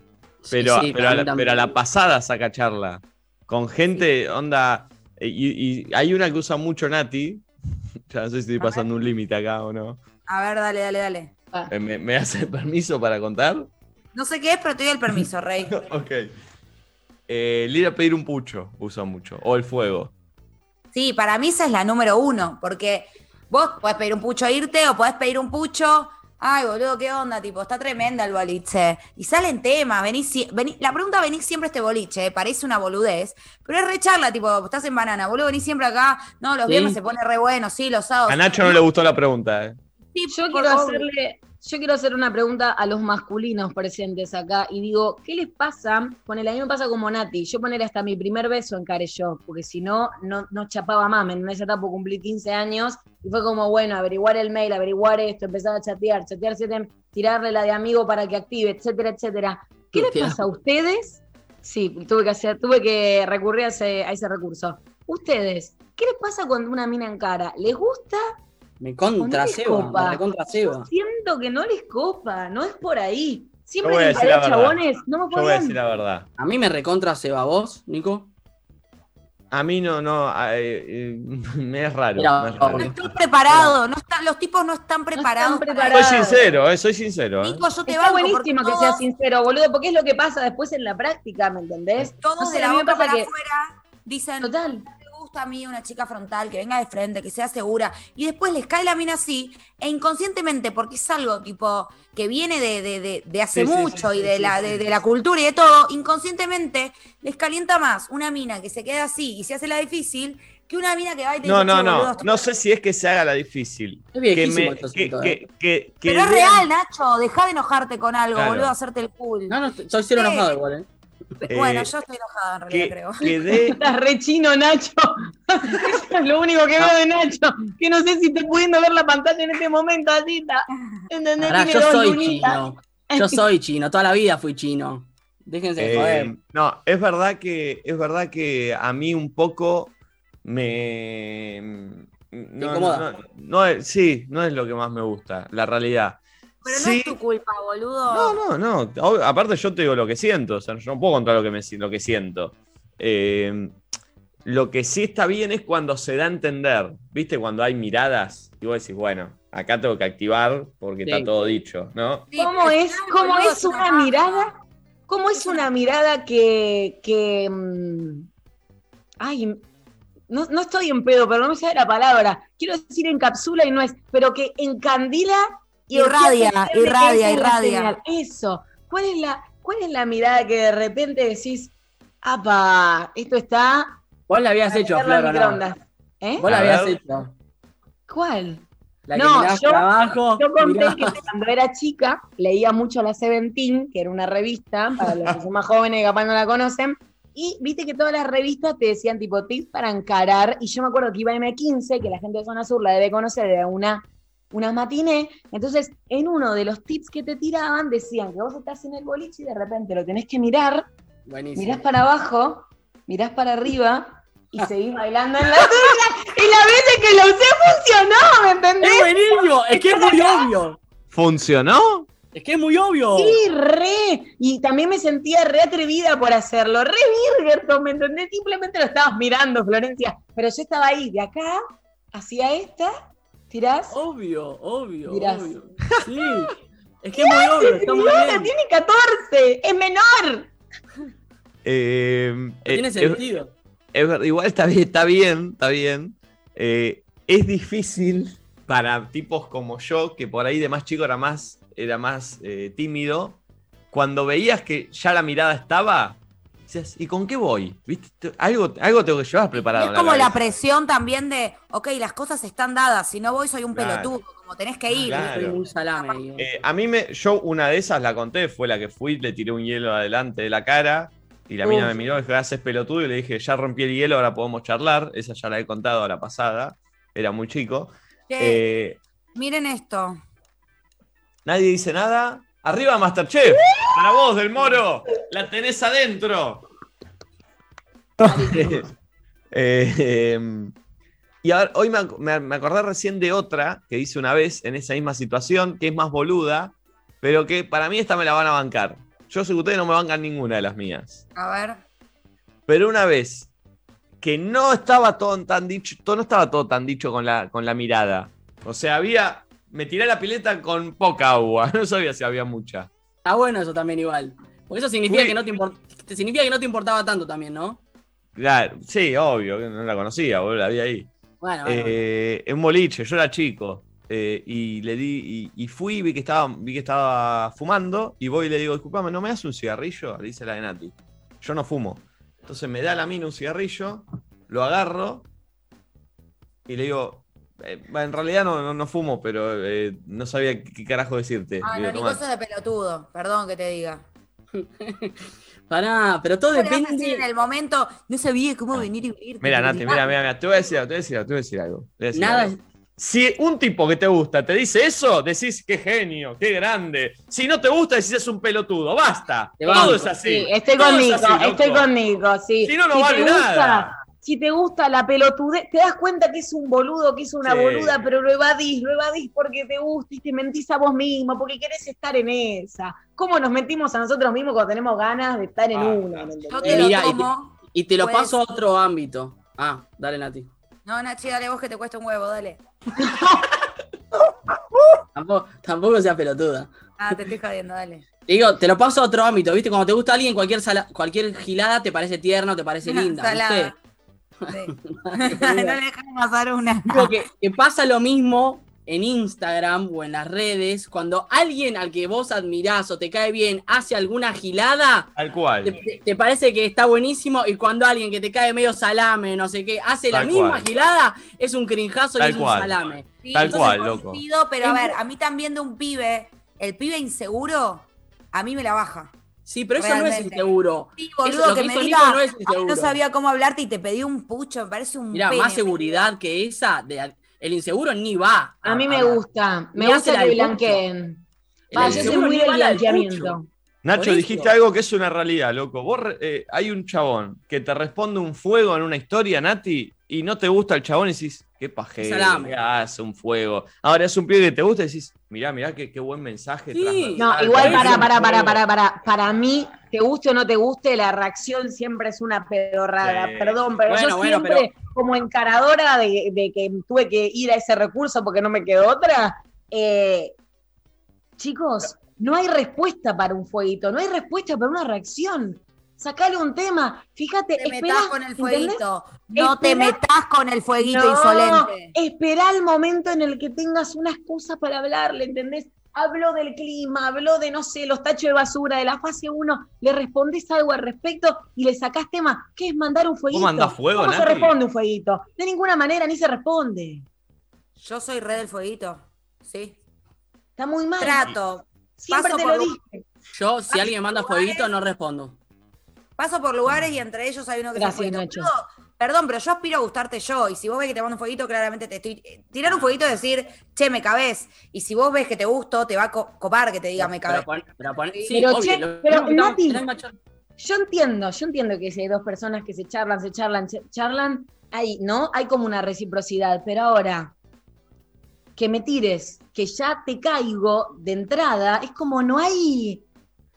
Speaker 1: Pero,
Speaker 3: sí,
Speaker 1: pero, a la, pero a la pasada saca charla. Con gente, onda. eh, Y, y hay una que usa mucho Nati. Ya no sé si estoy pasando un límite acá o no.
Speaker 2: A ver, dale, dale, dale.
Speaker 1: Eh, ¿Me, me hace permiso para contar?
Speaker 2: No sé qué es, pero te doy el permiso, Rey.
Speaker 1: Ok. Eh, el ir a pedir un pucho usa mucho. O el fuego.
Speaker 2: Sí, para mí esa es la número uno, porque vos podés pedir un pucho a irte o podés pedir un pucho. Ay, boludo, ¿qué onda? Tipo, está tremenda el boliche. Y salen temas, venís, si- vení- la pregunta venís siempre a este boliche, eh, parece una boludez, pero es re charla, tipo, estás en banana, boludo, venís siempre acá. No, los
Speaker 1: Sí.
Speaker 2: viernes se pone re bueno, sí, los sábados.
Speaker 1: A Nacho no le gustó la pregunta, ¿eh?
Speaker 2: Sí,
Speaker 4: Yo quiero hacerle, yo quiero hacer una pregunta a los masculinos presentes acá y digo, ¿qué les pasa? Ponele, a mí me pasa como Nati, yo poner hasta mi primer beso encaré yo, porque si no, no, no chapaba más, en esa etapa cumplí 15 años y fue como, bueno, averiguar el mail, averiguar esto, empezar a chatear, chatear, tirarle la de amigo para que active, etcétera, etcétera. ¿Qué les pasa a ustedes? Sí, tuve que hacer, tuve que recurrir a ese, a ese recurso. Ustedes, ¿qué les pasa cuando una mina encara? ¿Les gusta
Speaker 3: Me contra
Speaker 4: les
Speaker 3: ceba,
Speaker 4: copa.
Speaker 3: me recontra ceba.
Speaker 4: Siento que no les copa, no es por ahí. Siempre
Speaker 1: voy a decir la
Speaker 4: chabones, no me
Speaker 1: Yo voy a decir la verdad.
Speaker 3: A mí me recontra ceba. ¿Vos, Nico?
Speaker 1: A mí no, no. eh, eh, me es raro.
Speaker 3: Mira,
Speaker 1: me es raro.
Speaker 2: No estoy preparado, no está- los tipos no están preparados. para
Speaker 4: preparados.
Speaker 1: Soy sincero, eh, soy sincero. eh.
Speaker 2: Nico, yo te
Speaker 4: Está buenísimo que
Speaker 2: todos-
Speaker 4: seas sincero, boludo, porque es lo que pasa después en la práctica, ¿me entendés?
Speaker 2: Todos
Speaker 4: No sé,
Speaker 2: de
Speaker 4: a
Speaker 2: la boca para
Speaker 4: que-
Speaker 2: afuera dicen,
Speaker 4: Total.
Speaker 2: Me gusta a mí una chica frontal, que venga de frente, que sea segura, y después les cae la mina así, e inconscientemente, porque es algo tipo que viene de, de- de- de hace
Speaker 1: Sí,
Speaker 2: mucho
Speaker 1: sí,
Speaker 2: y de,
Speaker 1: sí,
Speaker 2: la,
Speaker 1: sí.
Speaker 2: de, de la cultura y de todo, inconscientemente les calienta más una mina que se queda así y se hace la difícil que una mina que va y te
Speaker 1: No,
Speaker 2: dice,
Speaker 1: no,
Speaker 2: "Che,
Speaker 1: no. No sé si es que se haga la difícil.
Speaker 3: Es
Speaker 1: que me- que-
Speaker 3: eh.
Speaker 1: que- que
Speaker 2: Pero es real, Nacho, deja de enojarte con algo,
Speaker 1: Claro.
Speaker 2: boludo, hacerte el cool.
Speaker 3: No, no, soy cero enojado igual, ¿eh?
Speaker 2: Bueno,
Speaker 1: eh,
Speaker 2: yo estoy enojada en realidad,
Speaker 1: que,
Speaker 2: creo.
Speaker 4: Estás re chino, Nacho. Eso es lo único que veo de Nacho. Que no sé si estoy pudiendo ver la pantalla en este momento, Tiene
Speaker 3: yo soy
Speaker 4: lunitas.
Speaker 3: chino. Yo soy chino, toda la vida fui chino. Déjense de
Speaker 1: Eh,
Speaker 3: joder.
Speaker 1: no, es verdad que es verdad que a mí un poco me no,
Speaker 3: incomoda?
Speaker 1: no, no es- sí, no es lo que más me gusta, la realidad.
Speaker 2: Pero no
Speaker 1: Sí.
Speaker 2: es tu culpa, boludo.
Speaker 1: No, no, no. Aparte, yo te digo lo que siento. O sea, yo no puedo contar lo que, me, lo que siento. Eh, lo que sí está bien es cuando se da a entender. ¿Viste? Cuando hay miradas y vos decís, bueno, acá tengo que activar porque
Speaker 4: Sí.
Speaker 1: está todo dicho, ¿no?
Speaker 4: ¿Cómo es, cómo es una mirada? ¿Cómo es una mirada que, que mm, ay, no, no estoy en pedo, pero no me sale la palabra. Quiero decir encapsula y no es, pero que encandila
Speaker 2: Irradia,
Speaker 4: que
Speaker 2: irradia,
Speaker 4: esa es la
Speaker 2: irradia.
Speaker 4: señal. Eso. ¿Cuál es la, cuál es la mirada que de repente decís, apa, esto está
Speaker 3: Vos la habías hecho, Flor, ¿o no?
Speaker 4: microondas"? ¿Eh?
Speaker 3: Vos la habías hecho.
Speaker 4: ¿Cuál?
Speaker 3: La que
Speaker 4: no, yo,
Speaker 3: abajo,
Speaker 4: yo conté que cuando era chica leía mucho la Seventeen, que era una revista, para los que son más jóvenes que capaz no la conocen, y viste que todas las revistas te decían tipo tips para encarar, y yo me acuerdo que iba a M15, que la gente de Zona Sur la debe conocer, era una, una matiné, entonces en uno de los tips que te tiraban decían que vos estás en el boliche y de repente lo tenés que mirar,
Speaker 3: Buenísimo.
Speaker 4: mirás para abajo, mirás para arriba, y seguís bailando en la tuya, y la veces que lo usé funcionó, ¿me entendés?
Speaker 3: Es buenísimo, es que es muy obvio.
Speaker 1: ¿Funcionó?
Speaker 3: Es que es muy obvio.
Speaker 4: Sí, re. Y también me sentía re atrevida por hacerlo. Re Virgerton, ¿me entendés? Simplemente lo estabas mirando, Florencia. Pero yo estaba ahí, de acá, hacia esta, tirás.
Speaker 3: Obvio, obvio,
Speaker 4: Mirás.
Speaker 3: obvio. Sí. Es que es muy obvio, está muy bien.
Speaker 4: tiene 14, es menor.
Speaker 1: Eh, eh,
Speaker 3: Tiene
Speaker 1: es-
Speaker 3: sentido.
Speaker 1: es ver- igual está bien, está bien, está bien. Eh, es difícil para tipos como yo, que por ahí de más chico era más, era más eh, tímido. Cuando veías que ya la mirada estaba, decías, ¿y con qué voy? ¿Viste? Algo, algo tengo que llevar preparado.
Speaker 2: Es como la presión también de, ok, las cosas están dadas, si no voy soy un
Speaker 1: Claro.
Speaker 2: pelotudo, como tenés que ir.
Speaker 1: Claro.
Speaker 3: Soy muy salame.
Speaker 1: Eh, a mí me, yo una de esas la conté, fue la que fui, le tiré un hielo adelante de la cara y la mina
Speaker 4: Uf.
Speaker 1: me miró y dijo, haces pelotudo y le dije, ya rompí el hielo, ahora podemos charlar. Esa ya la he contado a la pasada, era muy chico. Eh,
Speaker 2: Miren esto.
Speaker 1: nadie dice nada. Arriba Masterchef, para vos del Moro, la tenés adentro. Eh, y a ver, hoy me, ac- me- me acordé recién de otra que hice una vez en esa misma situación, que es más boluda, pero que para mí esta me la van a bancar. Yo sé que ustedes no me bancan ninguna de las mías.
Speaker 2: A ver.
Speaker 1: Pero una vez que no estaba todo tan dicho, todo, no estaba todo tan dicho con la, con la mirada. O sea, había. Me tiré a la pileta con poca agua. No sabía si había mucha.
Speaker 3: Está bueno eso también igual. Porque eso significa
Speaker 1: Fui-
Speaker 3: que no te import- te significa que no te importaba tanto también, ¿no?
Speaker 1: Claro, sí, obvio, no la conocía, boludo, la vi ahí.
Speaker 3: Bueno, bueno.
Speaker 1: Eh, en un boliche, yo era chico. eh, y le di, y, y fui, vi que estaba, vi que estaba fumando, y voy y le digo, disculpame, ¿no me das un cigarrillo? Le dice la de Nati. Yo no fumo. Entonces me da la mina un cigarrillo, lo agarro, y le digo, eh, en realidad no, no, no fumo, pero eh, no sabía qué, carajo decirte.
Speaker 2: Ah, no, Nico, sos de pelotudo, perdón que te diga.
Speaker 3: Pará, pero todo
Speaker 2: ¿Cómo le vas a decir
Speaker 3: depende.
Speaker 2: en el momento, no sabía cómo venir y venir.
Speaker 1: Mira, Nati, mira, mira, mira, te voy a decir, algo, te voy a decir, algo, te voy a decir algo. a decir
Speaker 3: Nada
Speaker 1: algo. Si un tipo que te gusta te dice eso, decís qué genio, qué grande. Si no te gusta, decís es un pelotudo. Basta. Todo es así.
Speaker 4: Sí, estoy
Speaker 1: Todo
Speaker 4: con
Speaker 1: es
Speaker 4: Nico,
Speaker 1: así, loco.
Speaker 4: estoy con Nico, sí.
Speaker 1: Si no, no vale
Speaker 4: gusta,
Speaker 1: nada.
Speaker 4: Si te gusta la pelotudez, te das cuenta que es un boludo, que es una
Speaker 1: Sí.
Speaker 4: boluda, pero lo evadís, lo evadís porque te gusta y te mentís a vos mismo, porque querés estar en esa. ¿Cómo nos mentimos a nosotros mismos cuando tenemos ganas de estar en
Speaker 1: Ah,
Speaker 4: una?
Speaker 2: te lo
Speaker 3: Mira, y te-
Speaker 2: tomo.
Speaker 3: Y te lo
Speaker 2: Pues-
Speaker 3: paso a otro ámbito. Ah, dale, Nati.
Speaker 2: No, Nachi, dale vos que te cuesta un huevo, dale.
Speaker 3: Tampoco, tampoco seas pelotuda.
Speaker 2: Ah, te estoy jodiendo, dale.
Speaker 3: Digo, te lo paso a otro ámbito, ¿viste? Cuando te gusta alguien, cualquier, sala- cualquier gilada te parece tierno, te parece linda,
Speaker 2: Salada.
Speaker 3: ¿viste?
Speaker 2: Sí. no le dejan pasar una.
Speaker 3: Digo que, que pasa lo mismo en Instagram o en las redes, cuando alguien al que vos admirás o te cae bien hace alguna gilada,
Speaker 1: Tal cual.
Speaker 3: te, parece que está buenísimo y cuando alguien que te cae medio salame, no sé qué, hace la misma gilada, es un crinjazo y es
Speaker 1: cual.
Speaker 3: un salame.
Speaker 2: Sí,
Speaker 1: Tal cual, loco.
Speaker 2: pero a ver, a mí también de un pibe, el pibe inseguro, a mí me la baja.
Speaker 3: Sí, pero eso no es inseguro.
Speaker 2: Sí,
Speaker 3: Eso-
Speaker 2: boludo,
Speaker 3: lo
Speaker 2: que,
Speaker 3: que
Speaker 2: me diga,
Speaker 3: no es
Speaker 2: no sabía cómo hablarte y te pedí un pucho, me parece un
Speaker 3: Mira, más seguridad que esa, de, el inseguro ni va.
Speaker 4: A mí me gusta, me gusta
Speaker 3: hace la
Speaker 4: que blanqueen. Yo soy muy del blanqueamiento.
Speaker 1: Nacho, dijiste algo que es una realidad, loco. Vos, eh, hay un chabón que te responde un fuego en una historia, Nati, y no te gusta el chabón y decís, qué pajero,
Speaker 3: Salame.
Speaker 1: ¿qué hace un fuego? Ahora es un pibe que te gusta y decís, mirá, mirá, qué, qué buen mensaje.
Speaker 3: Sí.
Speaker 4: No, igual para,
Speaker 1: un
Speaker 4: para, para,
Speaker 1: fuego".
Speaker 4: para, para. Para mí, te guste o no te guste, la reacción siempre es una pedorrada.
Speaker 1: Sí.
Speaker 4: Perdón, pero
Speaker 3: Bueno,
Speaker 4: yo
Speaker 3: bueno,
Speaker 4: siempre, como encaradora de, de que tuve que ir a ese recurso porque no me quedó otra, eh, chicos, no hay respuesta para un fueguito, no hay respuesta para una reacción. Sacale un tema, fíjate,
Speaker 2: te
Speaker 4: esperá,
Speaker 2: metas con el
Speaker 4: ¿entendés?
Speaker 2: fueguito. No te metas con el fueguito
Speaker 4: No,
Speaker 2: insolente.
Speaker 4: Esperá el momento en el que tengas una excusa para hablarle, ¿entendés? Habló del clima, habló de, no sé, los tachos de basura de la fase 1, le respondés algo al respecto y le sacás tema. ¿Qué es mandar un fueguito?
Speaker 1: mandás fuego,
Speaker 4: ¿Cómo se responde un fueguito? De ninguna manera, ni se responde.
Speaker 2: Yo soy re del fueguito. Sí.
Speaker 4: Está muy mal.
Speaker 2: Trato.
Speaker 4: Siempre
Speaker 2: Paso
Speaker 4: te
Speaker 2: por
Speaker 4: lo dije.
Speaker 3: Yo, si alguien me manda fueguito, no respondo.
Speaker 2: Paso por lugares y entre ellos hay uno que
Speaker 4: Gracias,
Speaker 2: un
Speaker 4: Nacho.
Speaker 2: Perdón, pero yo aspiro a gustarte yo. Y si vos ves que te mando un fueguito, claramente te estoy. eh, Tirar un fueguito es decir, che, me cabés. Y si vos ves que te gusto, te va a co- copar que te diga me cabés.
Speaker 3: Pero, pero pon- sí,
Speaker 4: Pero,
Speaker 3: obvio,
Speaker 4: che,
Speaker 3: lo
Speaker 4: pero, Nati. Yo entiendo, yo entiendo que si hay dos personas que se charlan, se charlan, se charlan, hay, ¿no? Hay como una reciprocidad, pero ahora que me tires, que ya te caigo de entrada, es como no hay,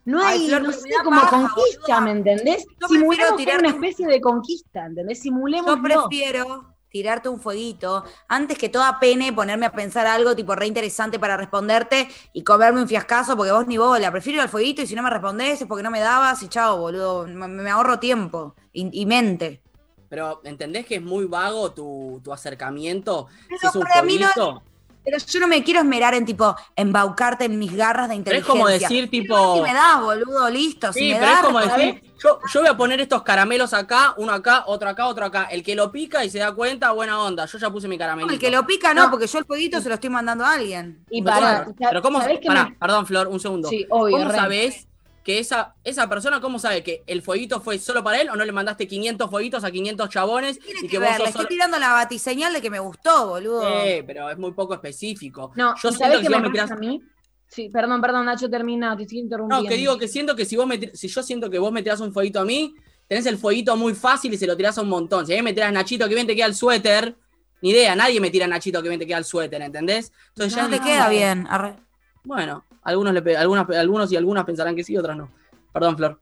Speaker 4: no
Speaker 2: Ay,
Speaker 4: hay,
Speaker 2: Flor,
Speaker 4: no sé, como conquista,
Speaker 2: boluda.
Speaker 4: ¿me entendés?
Speaker 2: Yo
Speaker 4: Simulemos una
Speaker 2: un-
Speaker 4: especie de conquista, ¿entendés? Simulemos.
Speaker 2: Yo prefiero tirarte un fueguito antes que toda pene ponerme a pensar algo tipo re interesante para responderte y comerme un fiascazo porque vos ni bola. Prefiero ir al fueguito y si no me respondés es porque no me dabas y chao, boludo. Me, me ahorro tiempo y, y mente.
Speaker 3: Pero, ¿entendés que es muy vago tu, tu acercamiento?
Speaker 2: Pero
Speaker 3: si es un
Speaker 2: para mí no-. Pero yo no me quiero esmerar en tipo embaucarte en mis garras de
Speaker 3: Pero es
Speaker 2: inteligencia.
Speaker 3: como decir, tipo.
Speaker 2: Si me das, boludo, listo. Si
Speaker 3: Sí,
Speaker 2: me
Speaker 3: pero
Speaker 2: das,
Speaker 3: es como decir, yo, yo voy a poner estos caramelos acá, uno acá, otro acá, otro acá. El que lo pica y se da cuenta, buena onda. Yo ya puse mi caramelito.
Speaker 2: El que lo pica no, porque yo el fueguito se lo estoy mandando a alguien.
Speaker 4: Y
Speaker 3: Pero
Speaker 4: para,
Speaker 3: claro, pero ¿cómo,
Speaker 4: ¿sabés qué
Speaker 3: pará,
Speaker 4: me-
Speaker 3: perdón, Flor, un segundo.
Speaker 4: Sí, obvio,
Speaker 3: ¿Cómo sabés que esa, esa persona, cómo sabe que el fueguito fue solo para él o no le mandaste 500 fueguitos a 500 chabones
Speaker 2: Tiene
Speaker 3: y
Speaker 2: que
Speaker 3: que
Speaker 2: ver,
Speaker 3: vos
Speaker 2: le estoy
Speaker 3: solo...
Speaker 2: tirando la batiseñal de que me gustó, boludo.
Speaker 3: Sí, pero es muy poco específico.
Speaker 4: No,
Speaker 3: yo
Speaker 4: ¿y
Speaker 3: siento
Speaker 4: ¿sabés
Speaker 3: que
Speaker 4: qué
Speaker 3: si
Speaker 4: me
Speaker 3: me tirás...
Speaker 4: a mí? Sí, perdón, perdón, Nacho, termina, te estoy interrumpiendo.
Speaker 3: No, que digo que siento que si vos me tir- si yo siento que vos me tirás un fueguito a mí, tenés el fueguito muy fácil y se lo tirás a un montón. Si a mí me tirás Nachito que bien te queda el suéter, ni idea, nadie me tira Nachito que bien te queda el suéter, ¿entendés? Entonces
Speaker 2: No
Speaker 3: ya
Speaker 2: te
Speaker 3: ni-
Speaker 2: queda bien. arre.
Speaker 3: Bueno, algunos, le algunas, algunos y algunas pensarán que sí, otras no. Perdón, Flor.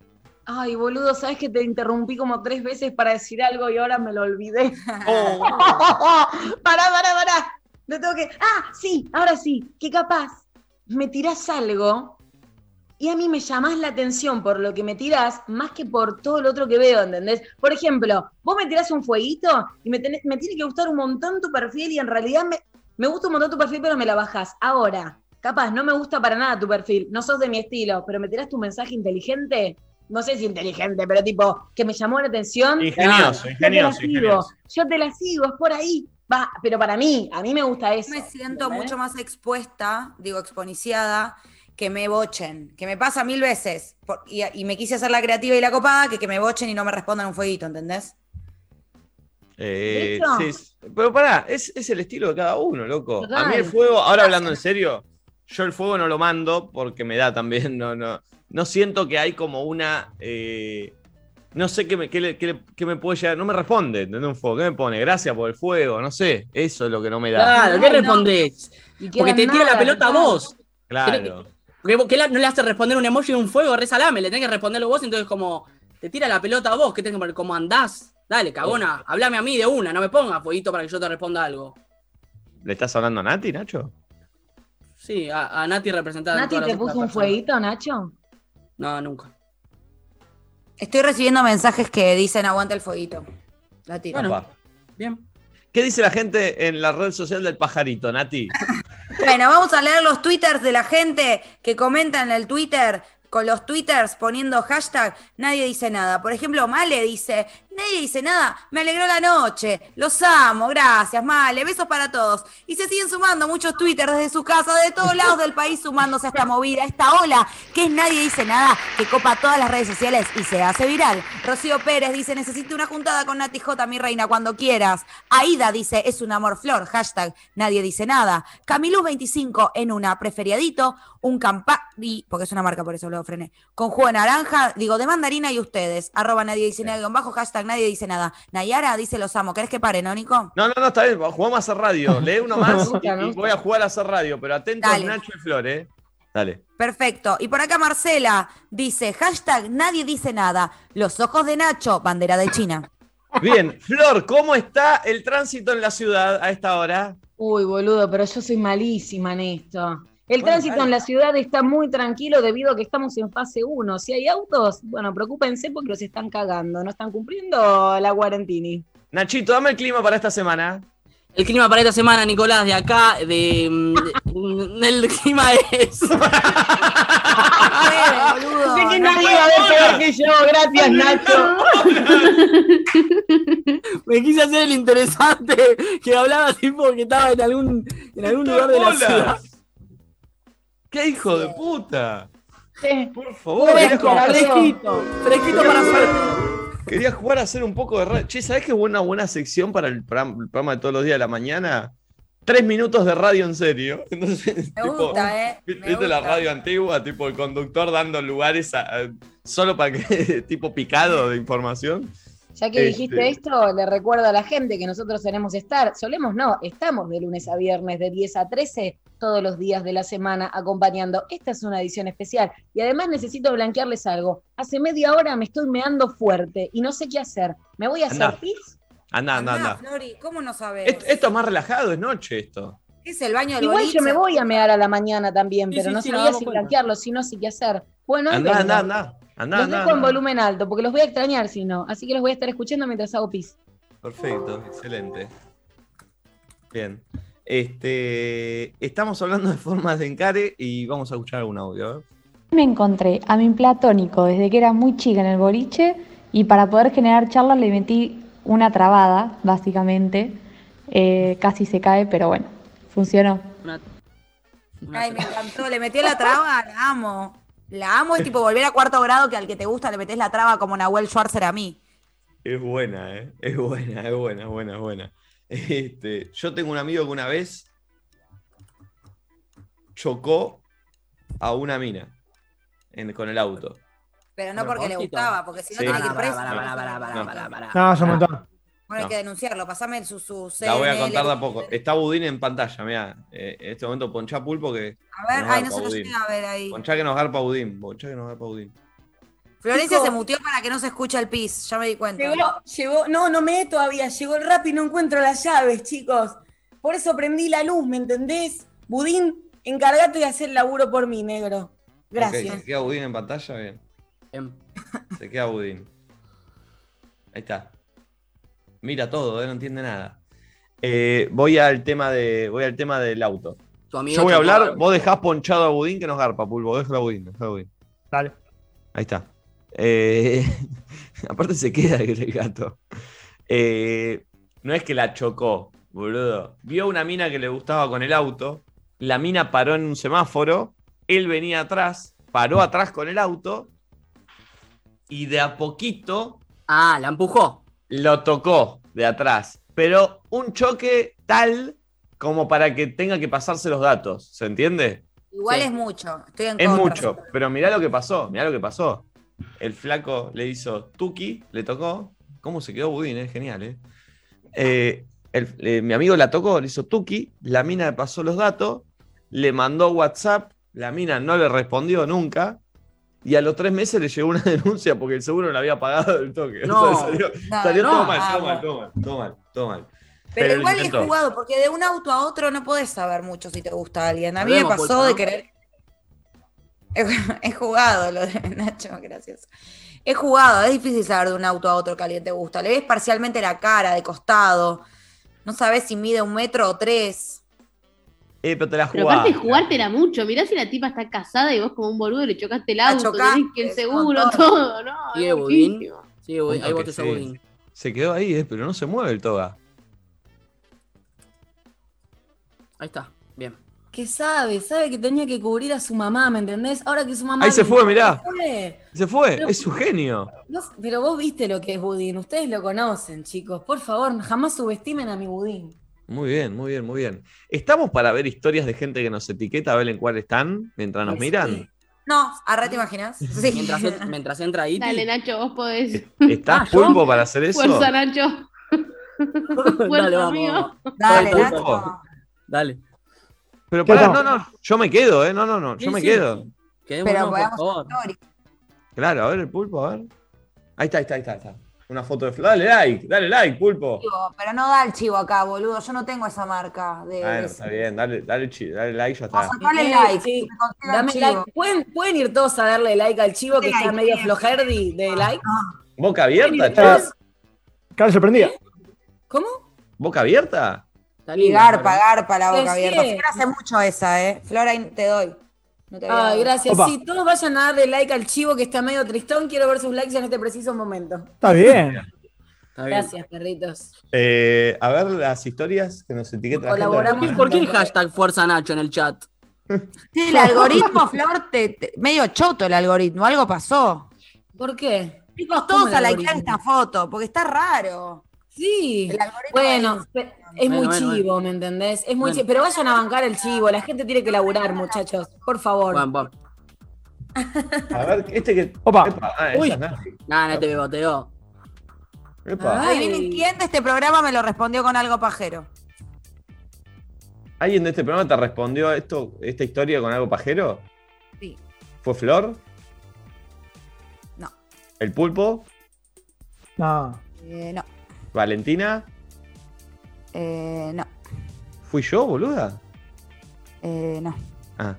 Speaker 4: Ay, boludo, ¿sabes que te interrumpí como tres veces para decir algo y ahora me lo olvidé?
Speaker 3: Oh.
Speaker 4: pará, pará, pará. No tengo que. Ah, sí, ahora sí. Que capaz me tirás algo y a mí me llamás la atención por lo que me tirás más que por todo lo otro que veo, ¿entendés? Por ejemplo, vos me tirás un fueguito y me, tenés- me tiene que gustar un montón tu perfil y en realidad me, me gusta un montón tu perfil, pero me la bajás. Ahora, capaz, no me gusta para nada tu perfil, no sos de mi estilo, pero me tirás tu mensaje inteligente. No sé si inteligente, pero tipo, que me llamó la atención.
Speaker 1: Ingenioso,
Speaker 4: Yo
Speaker 1: ingenioso,
Speaker 4: sigo,
Speaker 1: ingenioso.
Speaker 4: yo te la sigo, es por ahí. Va, pero para mí, a mí me gusta eso.
Speaker 2: Me siento mucho más expuesta, digo, exponiciada, que me bochen. Que me pasa mil veces. por- y, y me quise hacer la creativa y la copada, que que me bochen y no me respondan un fueguito, ¿entendés?
Speaker 1: Eh, pero pará, es, es el estilo de cada uno, loco.
Speaker 2: Total.
Speaker 1: A mí el fuego, ahora hablando en serio, yo el fuego no lo mando porque me da también, no, no, no siento que hay como una, eh, no sé qué me, qué le- qué le- qué me puede llegar, no me responde, ¿entendés? Un fuego, ¿qué me pone? Gracias por el fuego, no sé, eso es lo que no me da.
Speaker 3: Claro, ¿qué respondés? Porque te tira la pelota a vos.
Speaker 1: Claro.
Speaker 3: Porque vos- ¿qué la- no le hace responder un emoji de un fuego, re salame, le tenés que responderlo vos, entonces como te tira la pelota a vos, ¿qué tenés que poner? ¿Cómo andás? Dale, cagona, hablame a mí de una, no me pongas fueguito para que yo te responda algo.
Speaker 1: ¿Le estás hablando a Nati, Nacho?
Speaker 3: Sí, a, a Nati representada. en
Speaker 4: ¿Nati te puso un fueguito, Nacho?
Speaker 3: No, nunca.
Speaker 2: Estoy recibiendo mensajes que dicen aguanta el fueguito. La tiro.
Speaker 3: Bien.
Speaker 1: ¿Qué dice la gente en la red social del pajarito, Nati?
Speaker 2: Bueno, vamos a leer los twitters de la gente que comenta en el Twitter con los twitters poniendo hashtag, nadie dice nada. Por ejemplo, Male dice, nadie dice nada. Me alegró la noche. Los amo. Gracias, Male. Besos para todos. Y se siguen sumando muchos Twitter desde su casa, de todos lados del país, sumándose a esta movida, a esta ola, que es nadie dice nada, que copa todas las redes sociales y se hace viral. Rocío Pérez dice, necesito una juntada con Nati J, mi reina, cuando quieras. Aida dice, es un amor flor. Hashtag, nadie dice nada. Camilus25 en una, preferiadito. Un Campari, porque es una marca, por eso lo frené. Con jugo de naranja, digo, de mandarina y ustedes. Arroba nadie dice nada, bajo, hashtag nadie dice nada. Nayara dice los amo. ¿Querés que pare, no, Nico?
Speaker 1: No, no, no, está bien, jugamos a hacer radio. Lee uno más y, voy a jugar a hacer radio, pero atentos
Speaker 2: Dale.
Speaker 1: Nacho y Flor, ¿eh? Dale.
Speaker 2: Perfecto. Y por acá Marcela dice, hashtag nadie dice nada. Los ojos de Nacho, bandera de China.
Speaker 1: Bien, Flor, ¿cómo está el tránsito en la ciudad a esta hora?
Speaker 15: Uy, boludo, pero yo soy malísima en esto. El
Speaker 1: Bueno,
Speaker 15: tránsito en la ciudad está muy tranquilo debido a que estamos en fase 1. Si hay autos, bueno, preocúpense porque los están cagando, no están cumpliendo la cuarentini.
Speaker 1: Nachito, dame el clima para esta semana.
Speaker 3: El clima para esta semana, Nicolás, de acá, de, mm, de- el clima es.
Speaker 15: Sé que nadie va a ver peor que yo, gracias Nacho.
Speaker 3: Me quise hacer el interesante que hablaba tipo que estaba en algún, en algún lugar de la ciudad.
Speaker 1: ¡Qué hijo de puta! Por favor, jugar-
Speaker 3: fresquito, fresquito para hacer.
Speaker 1: Quería jugar a hacer un poco de radio. Che, ¿sabés qué buena buena sección para el programa, de todos los días de la mañana? Tres minutos de radio en serio. Entonces,
Speaker 2: Me
Speaker 1: tipo,
Speaker 2: gusta, ¿eh? Me
Speaker 1: ¿Viste la radio antigua? Tipo el conductor dando lugares a- a- solo para que, tipo picado de información.
Speaker 15: Ya que
Speaker 1: Este.
Speaker 15: dijiste esto, le recuerdo a la gente que nosotros solemos estar, solemos no, estamos de lunes a viernes de 10 a 13 todos los días de la semana acompañando. Esta es una edición especial y además necesito blanquearles algo. Hace media hora me estoy meando fuerte y no sé qué hacer. ¿Me voy a hacer
Speaker 1: Andá.
Speaker 15: pis?
Speaker 1: Anda, anda,
Speaker 2: Andá,
Speaker 1: anda.
Speaker 2: Flori, ¿cómo no sabes?
Speaker 1: Esto, esto es más relajado, es noche esto.
Speaker 2: Es el baño del
Speaker 15: Igual
Speaker 2: boliche.
Speaker 15: yo me voy a mear a la mañana también,
Speaker 3: Sí,
Speaker 15: pero
Speaker 3: sí,
Speaker 15: no
Speaker 3: sí,
Speaker 15: sabía si
Speaker 3: cuenta.
Speaker 15: blanquearlo, si no, sí qué hacer. Bueno,
Speaker 1: Anda, anda, anda. Anda,
Speaker 15: Los dejo en volumen alto porque los voy a extrañar si no. Así que los voy a estar escuchando mientras hago pis.
Speaker 1: Perfecto, excelente. Bien. Este, estamos hablando de formas de encare y vamos a escuchar algún audio.
Speaker 11: Me encontré a mi platónico desde que era muy chica en el boliche y para poder generar charlas le metí una trabada, básicamente. Eh, casi se cae, pero bueno, funcionó.
Speaker 2: Ay, me encantó. Le metió la traba, la amo. La amo, es tipo volver a cuarto grado que al que te gusta le metes la traba como Nahuel Schwarzer a mí.
Speaker 1: Es buena, ¿eh? Es buena, es buena, es buena, es buena. Este, yo tengo un amigo que una vez chocó a una mina en- con el auto.
Speaker 2: Pero no porque le gustaba, porque si no
Speaker 1: Sí.
Speaker 2: tiene que ir preso.
Speaker 3: pará,
Speaker 1: No.
Speaker 7: No, es un montón.
Speaker 2: Bueno, hay que denunciarlo. Pasame su, su
Speaker 1: La voy a
Speaker 2: CNL.
Speaker 1: contar de a poco. Está Budín en pantalla, mira. en este momento ponchá pulpo que.
Speaker 2: A ver, ay, no se lo llega a ver ahí.
Speaker 1: Ponchá que nos garpa Budín. Ponchá que nos garpa Budín.
Speaker 2: Florencia
Speaker 15: Chico.
Speaker 2: se mutió para que no se escuche el pis, ya me di cuenta.
Speaker 4: Llegó, llegó, no, no me todavía, llegó el rap y no encuentro las llaves, chicos. Por eso prendí la luz, ¿me entendés? Budín, encárgate de hacer el laburo por mí, negro. Gracias.
Speaker 1: ¿Se queda Budín en pantalla? Bien.
Speaker 3: Bien.
Speaker 1: Se queda Budín. Ahí está. Mira todo, ¿eh? no entiende nada. Eh, voy al tema de. Voy al tema del auto.
Speaker 3: Tu amigo
Speaker 1: Yo voy a hablar, vos dejás ponchado a Budín que nos garpa, pulpo. Déjalo a Budín, déjalo a Budín.
Speaker 7: Dale.
Speaker 1: Ahí está. Eh, aparte se queda el gato. Eh, no es que la chocó, boludo. Vio una mina que le gustaba con el auto. La mina paró en un semáforo. Él venía atrás, paró atrás con el auto. Y de a poquito
Speaker 3: Ah, la empujó.
Speaker 1: Lo tocó de atrás. Pero un choque tal como para que tenga que pasarse los datos. ¿Se entiende?
Speaker 2: Igual
Speaker 3: Sí.
Speaker 2: es mucho. Estoy en
Speaker 1: Es
Speaker 2: contra.
Speaker 1: mucho, pero mirá lo que pasó, mirá lo que pasó. El flaco le hizo Tuki, le tocó. ¿Cómo se quedó Budín? Es genial, ¿eh? Eh, el- eh, mi amigo la tocó, le hizo Tuki, la mina le pasó los datos, le mandó WhatsApp, la mina no le respondió nunca. Y a los tres meses le llegó una denuncia porque el seguro no le había pagado el toque. O
Speaker 3: No.
Speaker 1: sea, salió,
Speaker 2: No,
Speaker 1: salió
Speaker 3: no.
Speaker 1: todo mal,
Speaker 2: Ah,
Speaker 1: todo mal, todo mal, todo mal, todo mal.
Speaker 2: Pero, igual es jugado, porque de un auto a otro no podés saber mucho si te gusta alguien. A mí me pasó de querer. Es, es jugado lo de Nacho, gracias. Es jugado, es difícil saber de un auto a otro que a alguien te gusta. Le ves parcialmente la cara, de costado. No sabes si mide un metro o tres.
Speaker 1: Eh, pero te la
Speaker 5: Pero
Speaker 1: jugás.
Speaker 5: aparte de jugártela mucho, mirá si la tipa está casada y vos como un boludo le chocaste el auto,
Speaker 2: chocaste,
Speaker 5: tenés que el seguro, todo, ¿no?
Speaker 3: Sigue
Speaker 5: es
Speaker 3: Budín. Sigue Budín. Ahí a
Speaker 1: sí.
Speaker 3: Budín.
Speaker 1: Se quedó ahí, eh, pero no se mueve el toga.
Speaker 3: Ahí está, bien.
Speaker 4: Que sabe, sabe que tenía que cubrir a su mamá, ¿me entendés? Ahora que su mamá.
Speaker 1: Ahí se fue, mirá.
Speaker 4: Se fue.
Speaker 1: Se fue,
Speaker 4: Pero-
Speaker 1: es su genio.
Speaker 4: No pero vos viste lo que es Budín, ustedes lo conocen, chicos. Por favor, jamás subestimen a mi Budín.
Speaker 1: Muy bien, muy bien, muy bien. ¿Estamos para ver historias de gente que nos etiqueta a ver en cuál están mientras nos
Speaker 2: Sí.
Speaker 1: miran?
Speaker 2: No, arre, ¿te imaginas? Sí.
Speaker 3: Mientras, en- mientras entra Iti.
Speaker 5: Dale, Nacho, vos podés.
Speaker 1: ¿Estás
Speaker 3: Ah, ¿yo?
Speaker 1: pulpo para hacer eso?
Speaker 5: Fuerza, Nacho.
Speaker 3: Dale,
Speaker 5: Fuerza,
Speaker 3: vamos,
Speaker 5: amigo.
Speaker 2: Dale, Nacho.
Speaker 3: Dale.
Speaker 1: Pero
Speaker 7: ¿Qué
Speaker 1: pará, no, no, yo me quedo, ¿eh? No, no, no, yo
Speaker 3: Sí,
Speaker 1: me
Speaker 3: sí.
Speaker 1: quedo.
Speaker 3: Quedémonos,
Speaker 2: Pero
Speaker 3: por
Speaker 2: podemos.
Speaker 1: Claro, a ver el pulpo, a ver. Ahí está, ahí está, ahí está. ahí está. Una foto de Flo. Dale like, dale like, pulpo.
Speaker 2: Pero no da el chivo acá, boludo. Yo no tengo esa marca de. De-
Speaker 1: está bien, dale, dale, dale like, ya
Speaker 2: O
Speaker 1: está.
Speaker 2: sea, dale like.
Speaker 4: sí. Dame like. ¿Pueden, pueden ir todos a darle like al chivo que está medio flojerdi de like.
Speaker 1: ¿Boca abierta,
Speaker 7: Ah,
Speaker 1: chicos?
Speaker 7: Cara sorprendida.
Speaker 4: ¿Cómo?
Speaker 1: ¿Boca abierta?
Speaker 3: Está
Speaker 2: garpa, garpa la boca abierta. Flor hace mucho esa, ¿eh? Flora, te doy. No te había
Speaker 4: Ay, gracias.
Speaker 7: Opa.
Speaker 4: Sí, todos vayan a darle like al chivo que está medio tristón. Quiero ver sus likes en este preciso momento.
Speaker 7: Está bien.
Speaker 3: Está bien.
Speaker 4: Gracias, perritos.
Speaker 1: Eh, a ver las historias que nos etiqueta la gente.
Speaker 4: Colaboramos.
Speaker 3: ¿Por qué el hashtag Fuerza Nacho en el chat?
Speaker 2: Sí, el algoritmo, Flor, te, te- medio choto el algoritmo. Algo pasó.
Speaker 4: ¿Por qué?
Speaker 2: Chicos,
Speaker 4: ¿Cómo
Speaker 2: todos
Speaker 4: el
Speaker 2: a likear
Speaker 4: algoritmo?
Speaker 2: esta foto, porque está raro.
Speaker 4: Sí. Bueno,
Speaker 2: es-
Speaker 4: pe- es
Speaker 3: Bueno,
Speaker 4: muy
Speaker 3: bueno,
Speaker 4: chivo, ¿me entendés? Es muy
Speaker 3: Bueno.
Speaker 4: chivo. Pero vayan a bancar el chivo. La gente tiene que laburar, muchachos. Por favor.
Speaker 3: Bueno, bueno.
Speaker 1: A ver, este que.
Speaker 7: Opa.
Speaker 1: Epa, ah,
Speaker 3: Uy. Nada, no te beboteo.
Speaker 2: Adivinen quién de este programa me lo respondió con algo pajero.
Speaker 1: ¿Alguien de este programa te respondió a esto, esta historia con algo pajero?
Speaker 2: Sí.
Speaker 1: ¿Fue Flor?
Speaker 2: No.
Speaker 1: ¿El pulpo?
Speaker 7: No.
Speaker 2: Eh, no,
Speaker 1: ¿Valentina?
Speaker 2: eh, no,
Speaker 1: ¿Fui yo, boluda?
Speaker 2: eh, no.
Speaker 1: Ah.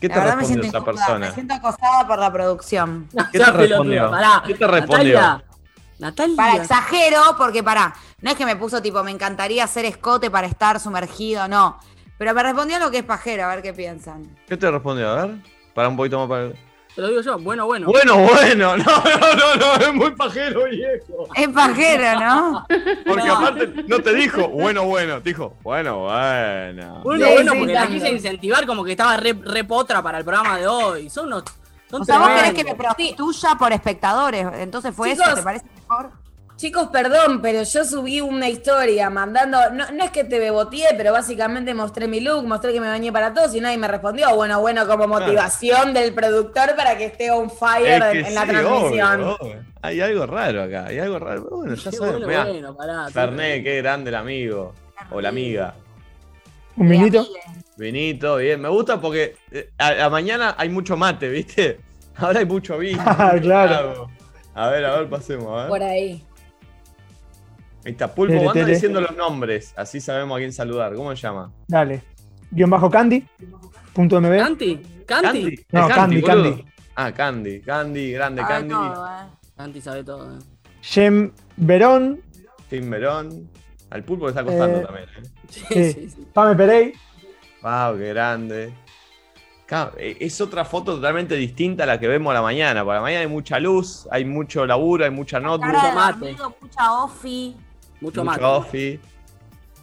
Speaker 1: ¿Qué te
Speaker 2: La verdad me
Speaker 1: respondió
Speaker 2: siento
Speaker 1: esa persona?
Speaker 2: Me siento acosada por la producción.
Speaker 1: ¿Qué te respondió?
Speaker 3: pará.
Speaker 1: ¿Qué te respondió?
Speaker 3: Natalia. Natalia.
Speaker 2: Para, exagero, porque para, no es que me puso tipo, me encantaría hacer escote para estar sumergido, no. Pero me respondió lo que es pajero, a ver qué piensan.
Speaker 1: ¿Qué te respondió? A ver. Para un poquito más para.
Speaker 3: Te lo digo yo. Bueno, bueno.
Speaker 1: Bueno, bueno. No, no, no, no. Es muy pajero, viejo.
Speaker 2: Es pajero, ¿no?
Speaker 1: Porque aparte no te dijo bueno, bueno. Te dijo bueno, bueno.
Speaker 3: Bueno,
Speaker 2: Sí,
Speaker 3: bueno,
Speaker 2: sí,
Speaker 3: porque la quise incentivar como que estaba re, re potra para el programa de hoy. Son unos. Son
Speaker 2: O sea, vos querés que me prostituya por espectadores. Entonces fue eso,
Speaker 4: Chicos.
Speaker 2: ¿te parece mejor?
Speaker 4: Chicos, perdón, pero yo subí una historia mandando, no, no es que te beboteé, pero básicamente mostré mi look, mostré que me bañé para todos y nadie me respondió. Bueno, bueno, como motivación del productor para que esté on fire
Speaker 1: Es que
Speaker 4: en, la transmisión.
Speaker 1: obvio, obvio. Hay algo raro acá, hay algo raro. Bueno, ya
Speaker 3: Qué
Speaker 1: sabes.
Speaker 3: bueno,
Speaker 1: mirá.
Speaker 3: bueno, pará.
Speaker 1: Fernet, qué grande el amigo. O la amiga.
Speaker 7: Un minito.
Speaker 1: Vinito, bien. Me gusta porque eh, a la mañana hay mucho mate, ¿viste? Ahora hay mucho vino.
Speaker 7: Claro.
Speaker 1: Claro. A ver, a ver, pasemos, a ver.
Speaker 4: Por ahí.
Speaker 1: Ahí está, Pulpo,
Speaker 7: Tele,
Speaker 1: anda
Speaker 7: tele.
Speaker 1: diciendo los nombres, así sabemos a quién saludar. ¿Cómo se llama?
Speaker 7: Dale. Guión bajo Candy. Punto MB.
Speaker 3: ¿Canti? ¿Canti?
Speaker 7: No, Candy,
Speaker 1: boludo.
Speaker 7: Candy.
Speaker 1: Ah, Candy, Candy, grande
Speaker 2: Sabe
Speaker 1: Candy.
Speaker 2: todo, ¿eh?
Speaker 3: Canti sabe todo. eh.
Speaker 7: Gem Verón.
Speaker 1: Tim Verón. Al pulpo le está costando
Speaker 7: Eh,
Speaker 1: también. ¿eh?
Speaker 3: Sí,
Speaker 7: Sí.
Speaker 3: sí.
Speaker 7: Pame Perey.
Speaker 1: Wow, qué grande. Claro, eh, es otra foto totalmente distinta a la que vemos a la mañana. Para la mañana hay mucha luz, hay mucho laburo, hay mucha notebook,
Speaker 2: Cara de
Speaker 3: mate.
Speaker 2: amigo, mucha ofi.
Speaker 3: Mucho
Speaker 1: mucho
Speaker 3: más.
Speaker 1: offi.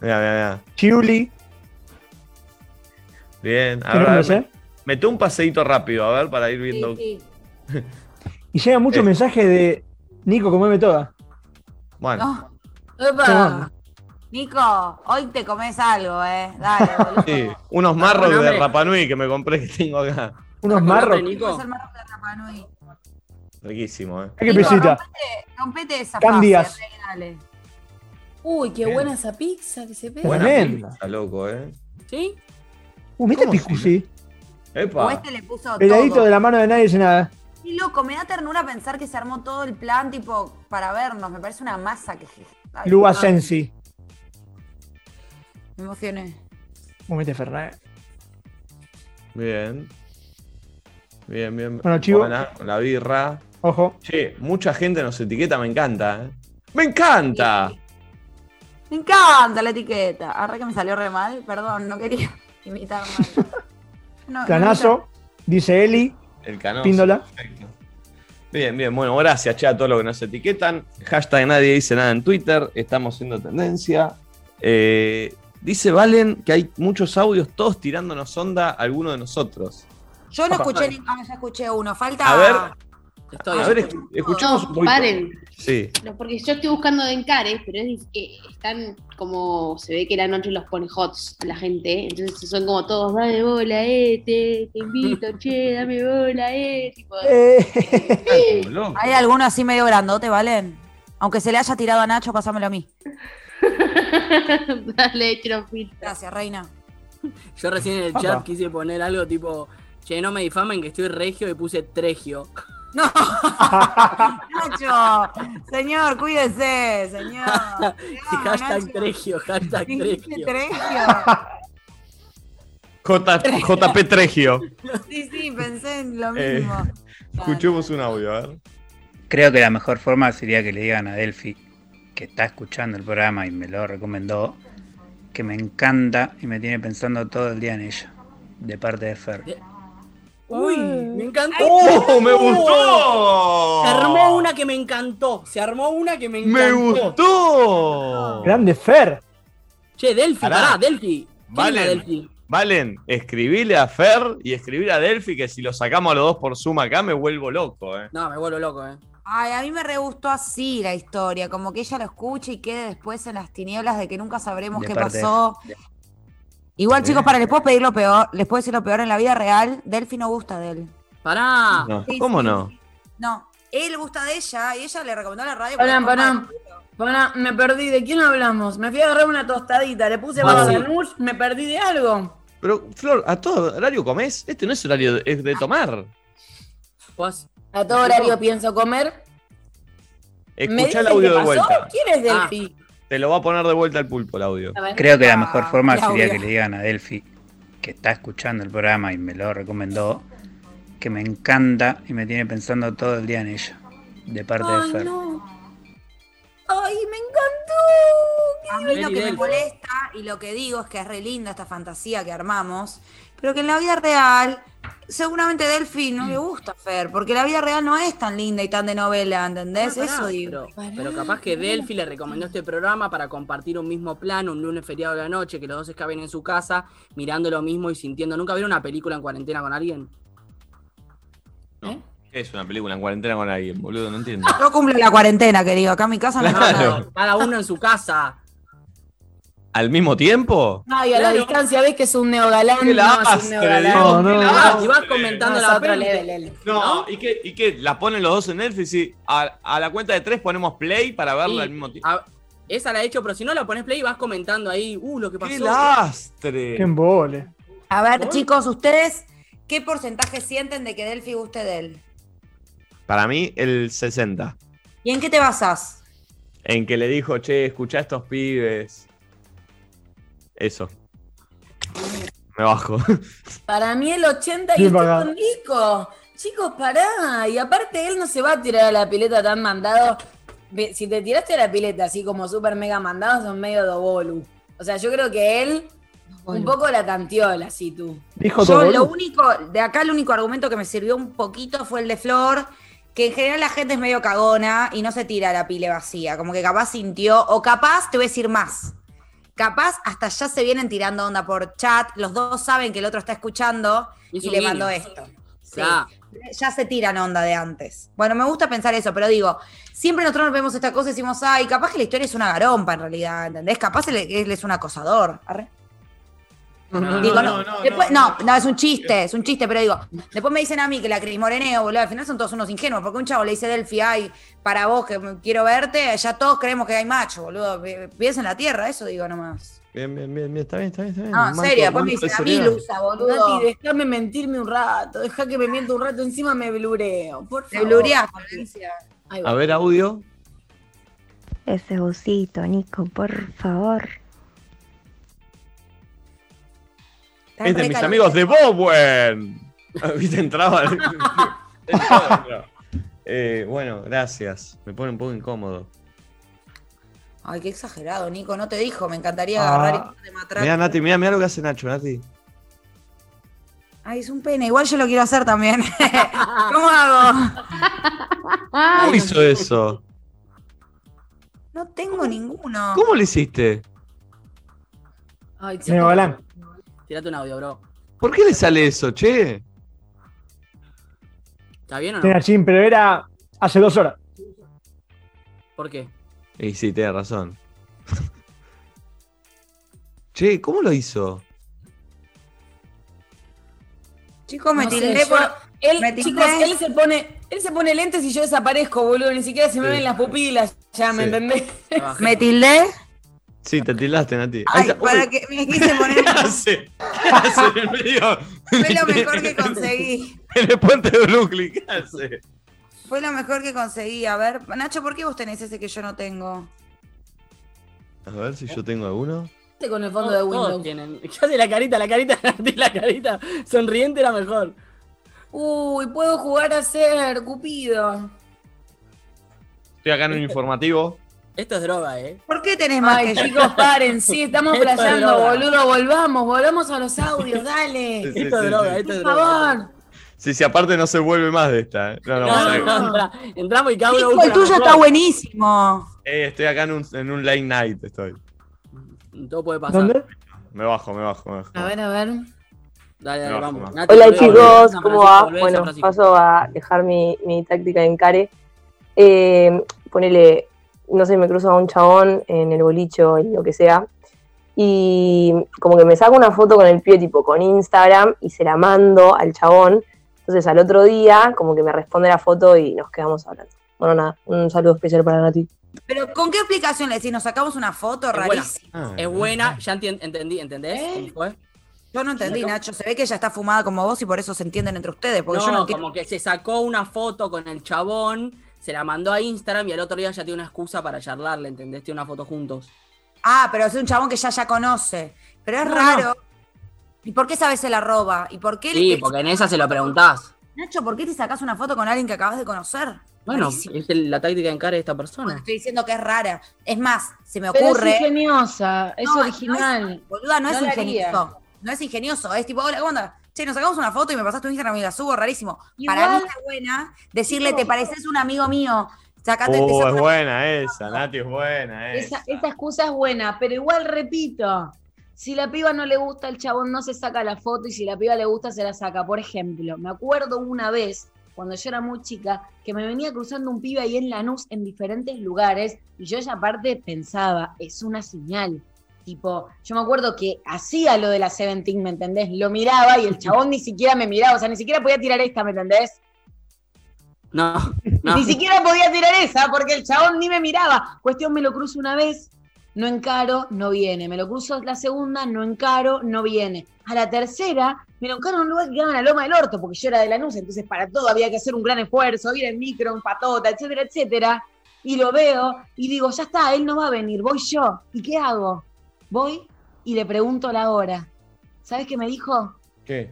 Speaker 1: Mira, mira, mira.
Speaker 7: Chiuli.
Speaker 1: Bien. A
Speaker 7: ¿Qué
Speaker 1: ver, me-
Speaker 7: eh?
Speaker 1: mete un paseíto rápido, a ver, para ir
Speaker 4: Sí,
Speaker 1: viendo.
Speaker 4: sí.
Speaker 7: Y llega mucho
Speaker 1: Eh.
Speaker 7: mensaje de Nico, comeme toda.
Speaker 1: Bueno,
Speaker 2: No. Nico, hoy te comes algo, ¿eh? Dale, boludo.
Speaker 1: sí, unos marros de. Rapanui que me compré que tengo acá.
Speaker 7: Unos
Speaker 3: ¿Con
Speaker 7: marros.
Speaker 3: Nico?
Speaker 2: Es el marrón de Rapa Nui.
Speaker 1: Riquísimo, eh.
Speaker 7: ¿Qué
Speaker 2: Nico,
Speaker 7: pesita?
Speaker 2: rompete, rompete esa fase, dale.
Speaker 4: Uy, qué
Speaker 1: Bien.
Speaker 4: buena esa pizza que se pega.
Speaker 1: Buena pizza, loco, eh.
Speaker 3: ¿Sí?
Speaker 7: Uh, ¿viste
Speaker 1: ¿Cómo
Speaker 7: Piscusi?
Speaker 2: O
Speaker 1: Epa.
Speaker 2: este le puso
Speaker 7: Peladito
Speaker 2: todo.
Speaker 7: de la mano de nadie dice nada.
Speaker 2: Y loco, me da ternura pensar que se armó todo el plan, tipo, para vernos. Me parece una masa que. Ay,
Speaker 7: Luba
Speaker 2: ah,
Speaker 7: Sensi.
Speaker 2: Me emocioné.
Speaker 7: Comete Fernet.
Speaker 1: Bien. Bien, bien.
Speaker 7: Bueno, chivo.
Speaker 1: Buena, con la birra.
Speaker 7: Ojo.
Speaker 1: Che, mucha gente nos etiqueta, me encanta, eh. ¡Me encanta!
Speaker 2: Me encanta la etiqueta. Arre que me salió re mal. Perdón, no quería imitar mal. No, no
Speaker 7: Canazo. Dice Eli.
Speaker 1: El canoso.
Speaker 7: Píndola.
Speaker 1: Perfecto. Bien, bien, bueno, gracias, che, a todos los que nos etiquetan. Hashtag nadie dice nada en Twitter, estamos siendo tendencia. Eh, dice Valen que hay muchos audios todos tirándonos onda a alguno de nosotros.
Speaker 2: Yo no escuché ni- ah, ya escuché uno. Falta.
Speaker 1: A ver,
Speaker 3: Estoy-
Speaker 1: a ver, escu- escuchemos un
Speaker 5: No,
Speaker 1: poquito.
Speaker 5: paren.
Speaker 1: Sí.
Speaker 5: No, porque yo estoy buscando de encares, pero es, eh, están como. Se ve que la noche los pone hots la gente. Entonces son como todos, dame bola, eh, te, te invito, che, dame bola, eh. Tipo,
Speaker 2: Hay alguno así medio grandote, ¿valen? Aunque se le haya tirado a Nacho, pásamelo a mí.
Speaker 5: Dale, Chirofil.
Speaker 2: Gracias, reina.
Speaker 3: Yo recién en el chat quise poner algo tipo, che, no me difamen que estoy regio y puse tregio.
Speaker 2: Nacho, señor, cuídese, señor.
Speaker 3: hashtag tregio, hashtag tregio.
Speaker 2: Tregio.
Speaker 1: J, JP Tregio.
Speaker 2: Sí, sí, pensé en lo
Speaker 1: Eh,
Speaker 2: mismo.
Speaker 1: escuchemos un audio, a ver.
Speaker 16: Creo que la mejor forma sería que le digan a Delphi, que está escuchando el programa y me lo recomendó, que me encanta y me tiene pensando todo el día en ella, de parte de Fer.
Speaker 3: Uy, me encantó.
Speaker 1: ¡Oh, me gustó!
Speaker 3: Se armó una que me encantó. Se armó una que me encantó.
Speaker 1: ¡Me gustó!
Speaker 7: Grande Fer.
Speaker 3: Che, Delphi,
Speaker 1: Pará.
Speaker 3: pará, Delphi. ¿Quién
Speaker 1: Valen.
Speaker 3: era Delphi?
Speaker 1: Valen, escribile a Fer y escribile a Delphi que si lo sacamos a los dos por Zoom acá me vuelvo loco, eh.
Speaker 3: No, me vuelvo loco, eh.
Speaker 2: Ay, a mí me re gustó así la historia, como que ella lo escuche y quede después en las tinieblas de que nunca sabremos
Speaker 16: De
Speaker 2: qué
Speaker 16: parte
Speaker 2: pasó. Igual, chicos, para, les puedo pedir lo peor, les puedo decir lo peor en la vida real, Delphi no gusta de él.
Speaker 3: Pará.
Speaker 1: No,
Speaker 2: Sí,
Speaker 1: ¿Cómo
Speaker 2: sí,
Speaker 1: no?
Speaker 2: No, él gusta de ella y ella le recomendó a la radio.
Speaker 4: Pará, pará. Pará, me perdí. ¿De quién hablamos? Me fui a agarrar una tostadita, le puse
Speaker 1: Bueno,
Speaker 4: baba
Speaker 1: sí.
Speaker 4: ganoush, me perdí de algo.
Speaker 1: Pero, Flor, ¿a todo horario comés? Este no es horario de, es de tomar.
Speaker 3: Pues,
Speaker 4: A todo horario pienso comer. ¿Me
Speaker 1: Escucha el audio de vuelta.
Speaker 4: ¿Quién es
Speaker 3: Ah.
Speaker 1: Te lo va a poner de vuelta el pulpo el audio.
Speaker 16: Creo que la mejor forma
Speaker 2: Ah,
Speaker 16: sería que le digan a Delphi, que está escuchando el programa y me lo recomendó, que me encanta y me tiene pensando todo el día en ella, de parte de
Speaker 2: Ay,
Speaker 16: Fer.
Speaker 2: no. Ay, me encantó. A mí lo que me molesta y lo que digo es que es re linda esta fantasía que armamos, pero que en la vida real, seguramente Delphi no le gusta Fer, porque la vida real no es tan linda y tan de novela, ¿entendés?
Speaker 3: Pará,
Speaker 2: Eso digo.
Speaker 3: Pero, pero capaz que Delphi le recomendó este programa para compartir un mismo plan, un lunes feriado de la noche, que los dos escaben en su casa, mirando lo mismo y sintiendo. ¿Nunca vieron una película en cuarentena con alguien?
Speaker 1: ¿Qué es una película en cuarentena con alguien, boludo? No entiendo.
Speaker 2: Yo cumplo la cuarentena, querido. Acá en mi casa no
Speaker 1: Claro.
Speaker 3: No, cada uno en su casa.
Speaker 1: ¿Al mismo tiempo?
Speaker 4: Ay, a la distancia ves que es un neogalán.
Speaker 1: Qué
Speaker 4: no, es un
Speaker 1: lastre,
Speaker 4: neogalán.
Speaker 7: No,
Speaker 1: qué
Speaker 7: no.
Speaker 1: lastre.
Speaker 3: Y vas comentando
Speaker 4: No,
Speaker 3: la otra
Speaker 4: level, él.
Speaker 1: No, ¿y qué, ¿y qué? ¿La ponen los dos en Netflix y a, a la cuenta de tres ponemos play para verla
Speaker 3: Sí.
Speaker 1: al mismo tiempo?
Speaker 3: A- esa la he hecho, pero si no la pones play vas comentando ahí, uh, lo que pasó.
Speaker 1: ¡Qué lastre!
Speaker 7: Qué embole.
Speaker 2: A ver, chicos, ustedes, ¿qué porcentaje sienten de que Delphi guste de él?
Speaker 1: Para mí, el 60.
Speaker 2: ¿Y en qué te basás?
Speaker 1: En que le dijo, che, escuchá a estos pibes. Eso. Me bajo.
Speaker 4: Para mí el 80 y
Speaker 7: Bien
Speaker 4: estoy con Nico. Chicos, pará. Y aparte él no se va a tirar a la pileta tan mandado. Si te tiraste a la pileta así como súper mega mandado, son medio dobolu. O sea, yo creo que él un poco la tantiola, así tú.
Speaker 7: Dijo
Speaker 2: Yo
Speaker 7: todo.
Speaker 2: lo único, de acá el único argumento que me sirvió un poquito fue el de Flor, que en general la gente es medio cagona y no se tira a la pile vacía, como que capaz sintió, o capaz, te voy a decir más, capaz hasta ya se vienen tirando onda por chat, los dos saben que el otro está escuchando y, le mandó esto. Sí.
Speaker 3: Ya.
Speaker 2: Ya se tiran onda de antes. Bueno, me gusta pensar eso, pero digo, siempre nosotros nos vemos esta cosa y decimos, ay, capaz que la historia es una garompa en realidad, ¿entendés? Capaz él, él es un acosador. Arre.
Speaker 1: No,
Speaker 2: Digo,
Speaker 1: no,
Speaker 2: no,
Speaker 1: no,
Speaker 2: después-
Speaker 1: no,
Speaker 2: no, no, es un chiste, es un chiste, pero digo, después me dicen a mí que la Cris Moreneo, boludo, al final son todos unos ingenuos, porque un chavo le dice Delphi, ay, para vos que quiero verte, ya todos creemos que hay macho, boludo, pies en la tierra, eso digo nomás.
Speaker 1: Bien, bien, bien, bien, está bien, está bien, está bien.
Speaker 2: No, en serio, después me dicen a mí. Lusa, boludo.
Speaker 4: Nati, déjame mentirme un rato, deja que me mienta un rato, encima me blureo. Por
Speaker 2: Te
Speaker 4: favor.
Speaker 2: blureás, Florencia.
Speaker 1: A ver, audio.
Speaker 17: Ese busito, Nico, por favor.
Speaker 1: Es de mis amigos de Bowen. Viste, entraba. Eh, bueno, gracias. Me pone un poco incómodo.
Speaker 2: Ay, qué exagerado, Nico, no te dijo, me encantaría
Speaker 1: Ah.
Speaker 2: agarrar y de matraca.
Speaker 1: Mira, Nati, mira, mira lo que hace Nacho, Nati.
Speaker 2: Ay, es un pene, igual yo lo quiero hacer también. ¿Cómo hago?
Speaker 1: ¿Cómo hizo eso?
Speaker 2: No tengo ninguno.
Speaker 1: ¿Cómo lo hiciste?
Speaker 3: Ay,
Speaker 7: Me.
Speaker 3: Tirate un audio, bro.
Speaker 1: ¿Por qué le sale eso, che?
Speaker 3: ¿Está bien o no?
Speaker 7: Tenía chin, pero era hace dos horas.
Speaker 3: ¿Por qué?
Speaker 1: Y sí, tiene razón. che, ¿cómo lo hizo?
Speaker 2: Chicos, me
Speaker 18: No sé,
Speaker 2: tildé
Speaker 18: yo-
Speaker 2: por.
Speaker 18: Él,
Speaker 2: me tildé-
Speaker 18: chicos, él se pone, él se pone lentes y yo desaparezco, boludo. Ni siquiera se me
Speaker 1: Sí.
Speaker 18: ven las pupilas. Ya, ¿me
Speaker 1: Sí.
Speaker 18: entendés?
Speaker 2: ¿Me tildé?
Speaker 1: Sí, te tildaste, Nati.
Speaker 2: Ay, para
Speaker 1: Uy,
Speaker 2: que me quise poner.
Speaker 1: ¿Qué hace? ¿Qué hace en el medio?
Speaker 2: Fue lo mejor que conseguí.
Speaker 1: En el puente de Brooklyn, ¿qué hace?
Speaker 2: Fue lo mejor que conseguí. A ver, Nacho, ¿por qué vos tenés ese que yo no tengo?
Speaker 1: A ver si yo tengo alguno.
Speaker 18: Este con el fondo de
Speaker 3: Todos- todos
Speaker 18: Windows.
Speaker 3: tienen. ¿Qué hace la carita? La carita, la carita sonriente era mejor.
Speaker 18: Uy, puedo jugar a ser Cupido.
Speaker 1: Estoy acá en un informativo.
Speaker 3: Esto es droga, ¿eh?
Speaker 2: ¿Por qué tenés más
Speaker 18: Ay,
Speaker 2: que yo?
Speaker 18: chicos, paren, sí, estamos
Speaker 3: es
Speaker 18: playando, boludo. Volvamos, volvamos a los audios, dale.
Speaker 1: Sí, sí,
Speaker 3: Esto es
Speaker 1: sí,
Speaker 3: droga,
Speaker 1: sí.
Speaker 3: esto es
Speaker 18: Por
Speaker 3: droga.
Speaker 18: favor.
Speaker 1: Sí, sí, aparte no se vuelve más de esta. ¿eh? No, no,
Speaker 3: No,
Speaker 1: vamos a
Speaker 3: no, entra- entramos y cada uno
Speaker 2: el tuyo está buenísimo.
Speaker 1: Eh, estoy acá en un, en un late night. Estoy.
Speaker 3: Todo puede pasar.
Speaker 7: ¿Dónde?
Speaker 1: Me bajo, me bajo, me bajo.
Speaker 18: A ver, a ver.
Speaker 3: Dale, dale, vamos.
Speaker 19: Hola chicos, ¿cómo va? Bueno, paso a dejar mi, mi táctica de encare. Eh, ponele, no sé, me cruzo a un chabón en el bolicho, en lo que sea, y como que me saco una foto con el pie tipo con Instagram y se la mando al chabón. Entonces al otro día como que me responde la foto y nos quedamos hablando. Bueno, nada, un saludo especial para Nati.
Speaker 2: Pero ¿con qué explicación le decís? ¿Nos sacamos una foto
Speaker 3: Es buena.
Speaker 2: rarísima?
Speaker 3: Es buena, ya entendí, ¿entendés?
Speaker 2: ¿Eh?
Speaker 3: ¿Cómo fue?
Speaker 2: Yo no entendí, Nacho. Se ve que ella está fumada como vos y por eso se entienden entre ustedes. Porque
Speaker 3: No,
Speaker 2: yo no entiendo.
Speaker 3: como que se sacó una foto con el chabón, se la mandó a Instagram y al otro día ya tiene una excusa para charlarle, ¿entendés? Tiene una foto juntos.
Speaker 2: Ah, pero es un chabón que ya ya conoce. Pero es
Speaker 3: No,
Speaker 2: raro. ¿Y por qué sabes se la roba? ¿Y por qué
Speaker 3: Sí,
Speaker 2: le-
Speaker 3: porque en esa se lo preguntás.
Speaker 2: Nacho, ¿por qué te sacas una foto con alguien que acabas de conocer?
Speaker 3: Bueno, es el- la táctica de encare de esta persona.
Speaker 2: Estoy diciendo que es rara. Es más, se me
Speaker 18: Pero
Speaker 2: ocurre.
Speaker 18: es ingeniosa, es
Speaker 2: No,
Speaker 18: original.
Speaker 2: no es- boluda, no, es
Speaker 18: haría.
Speaker 2: ingenioso. No es ingenioso. Es tipo, hola, ¿cómo andas? Che, nos sacamos una foto y me pasas tu Instagram y la subo, rarísimo. Para mí está buena decirle, te pareces un amigo mío. Sacate, te saco
Speaker 1: es buena esa, Nati es buena
Speaker 4: Esa,
Speaker 1: esa.
Speaker 4: esa excusa es buena, pero igual repito, si la piba no le gusta, el chabón no se saca la foto y si la piba le gusta, se la saca. Por ejemplo, me acuerdo una vez, cuando yo era muy chica, que me venía cruzando un pibe ahí en Lanús en diferentes lugares y yo ya aparte pensaba, es una señal. Tipo, yo me acuerdo que hacía lo de la Seventeen, ¿me entendés? Lo miraba y el chabón ni siquiera me miraba, o sea, ni siquiera podía tirar esta, ¿me entendés?
Speaker 3: No, no.
Speaker 4: Ni siquiera podía tirar esa porque el chabón ni me miraba. Cuestión, me lo cruzo una vez, no encaro, no viene. Me lo cruzo la segunda, no encaro, no viene. A la tercera, me lo encaro en un lugar que quedaba en la loma del orto, porque yo era de Lanús, entonces para todo había que hacer un gran esfuerzo, ir en micro, en patota, etcétera, etcétera. Y lo veo y digo, ya está, él no va a venir, voy yo. ¿Y qué hago? Voy y le pregunto la hora. ¿Sabes qué me dijo?
Speaker 1: ¿Qué?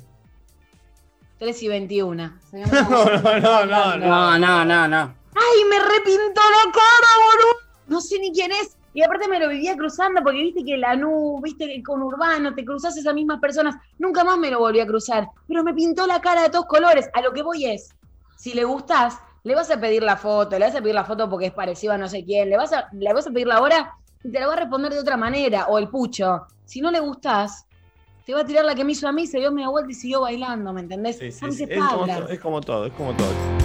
Speaker 4: 3 y 21.
Speaker 1: No, no, no, no,
Speaker 3: No, no, no, no.
Speaker 4: ¡Ay, me repintó la cara, boludo! No sé ni quién es. Y aparte me lo vivía cruzando porque viste que la NU, viste que con Urbano te cruzas esas mismas personas. Nunca más me lo volví a cruzar. Pero me pintó la cara de todos colores. A lo que voy es, si le gustás, le vas a pedir la foto, le vas a pedir la foto porque es parecido a no sé quién, le vas a, le vas a pedir la hora te la va a responder de otra manera. O el pucho. Si no le gustás, te va a tirar la que me hizo a mí, se dio media vuelta y siguió bailando, ¿me entendés?
Speaker 1: Sí, sí, Es, como es como todo, es como todo.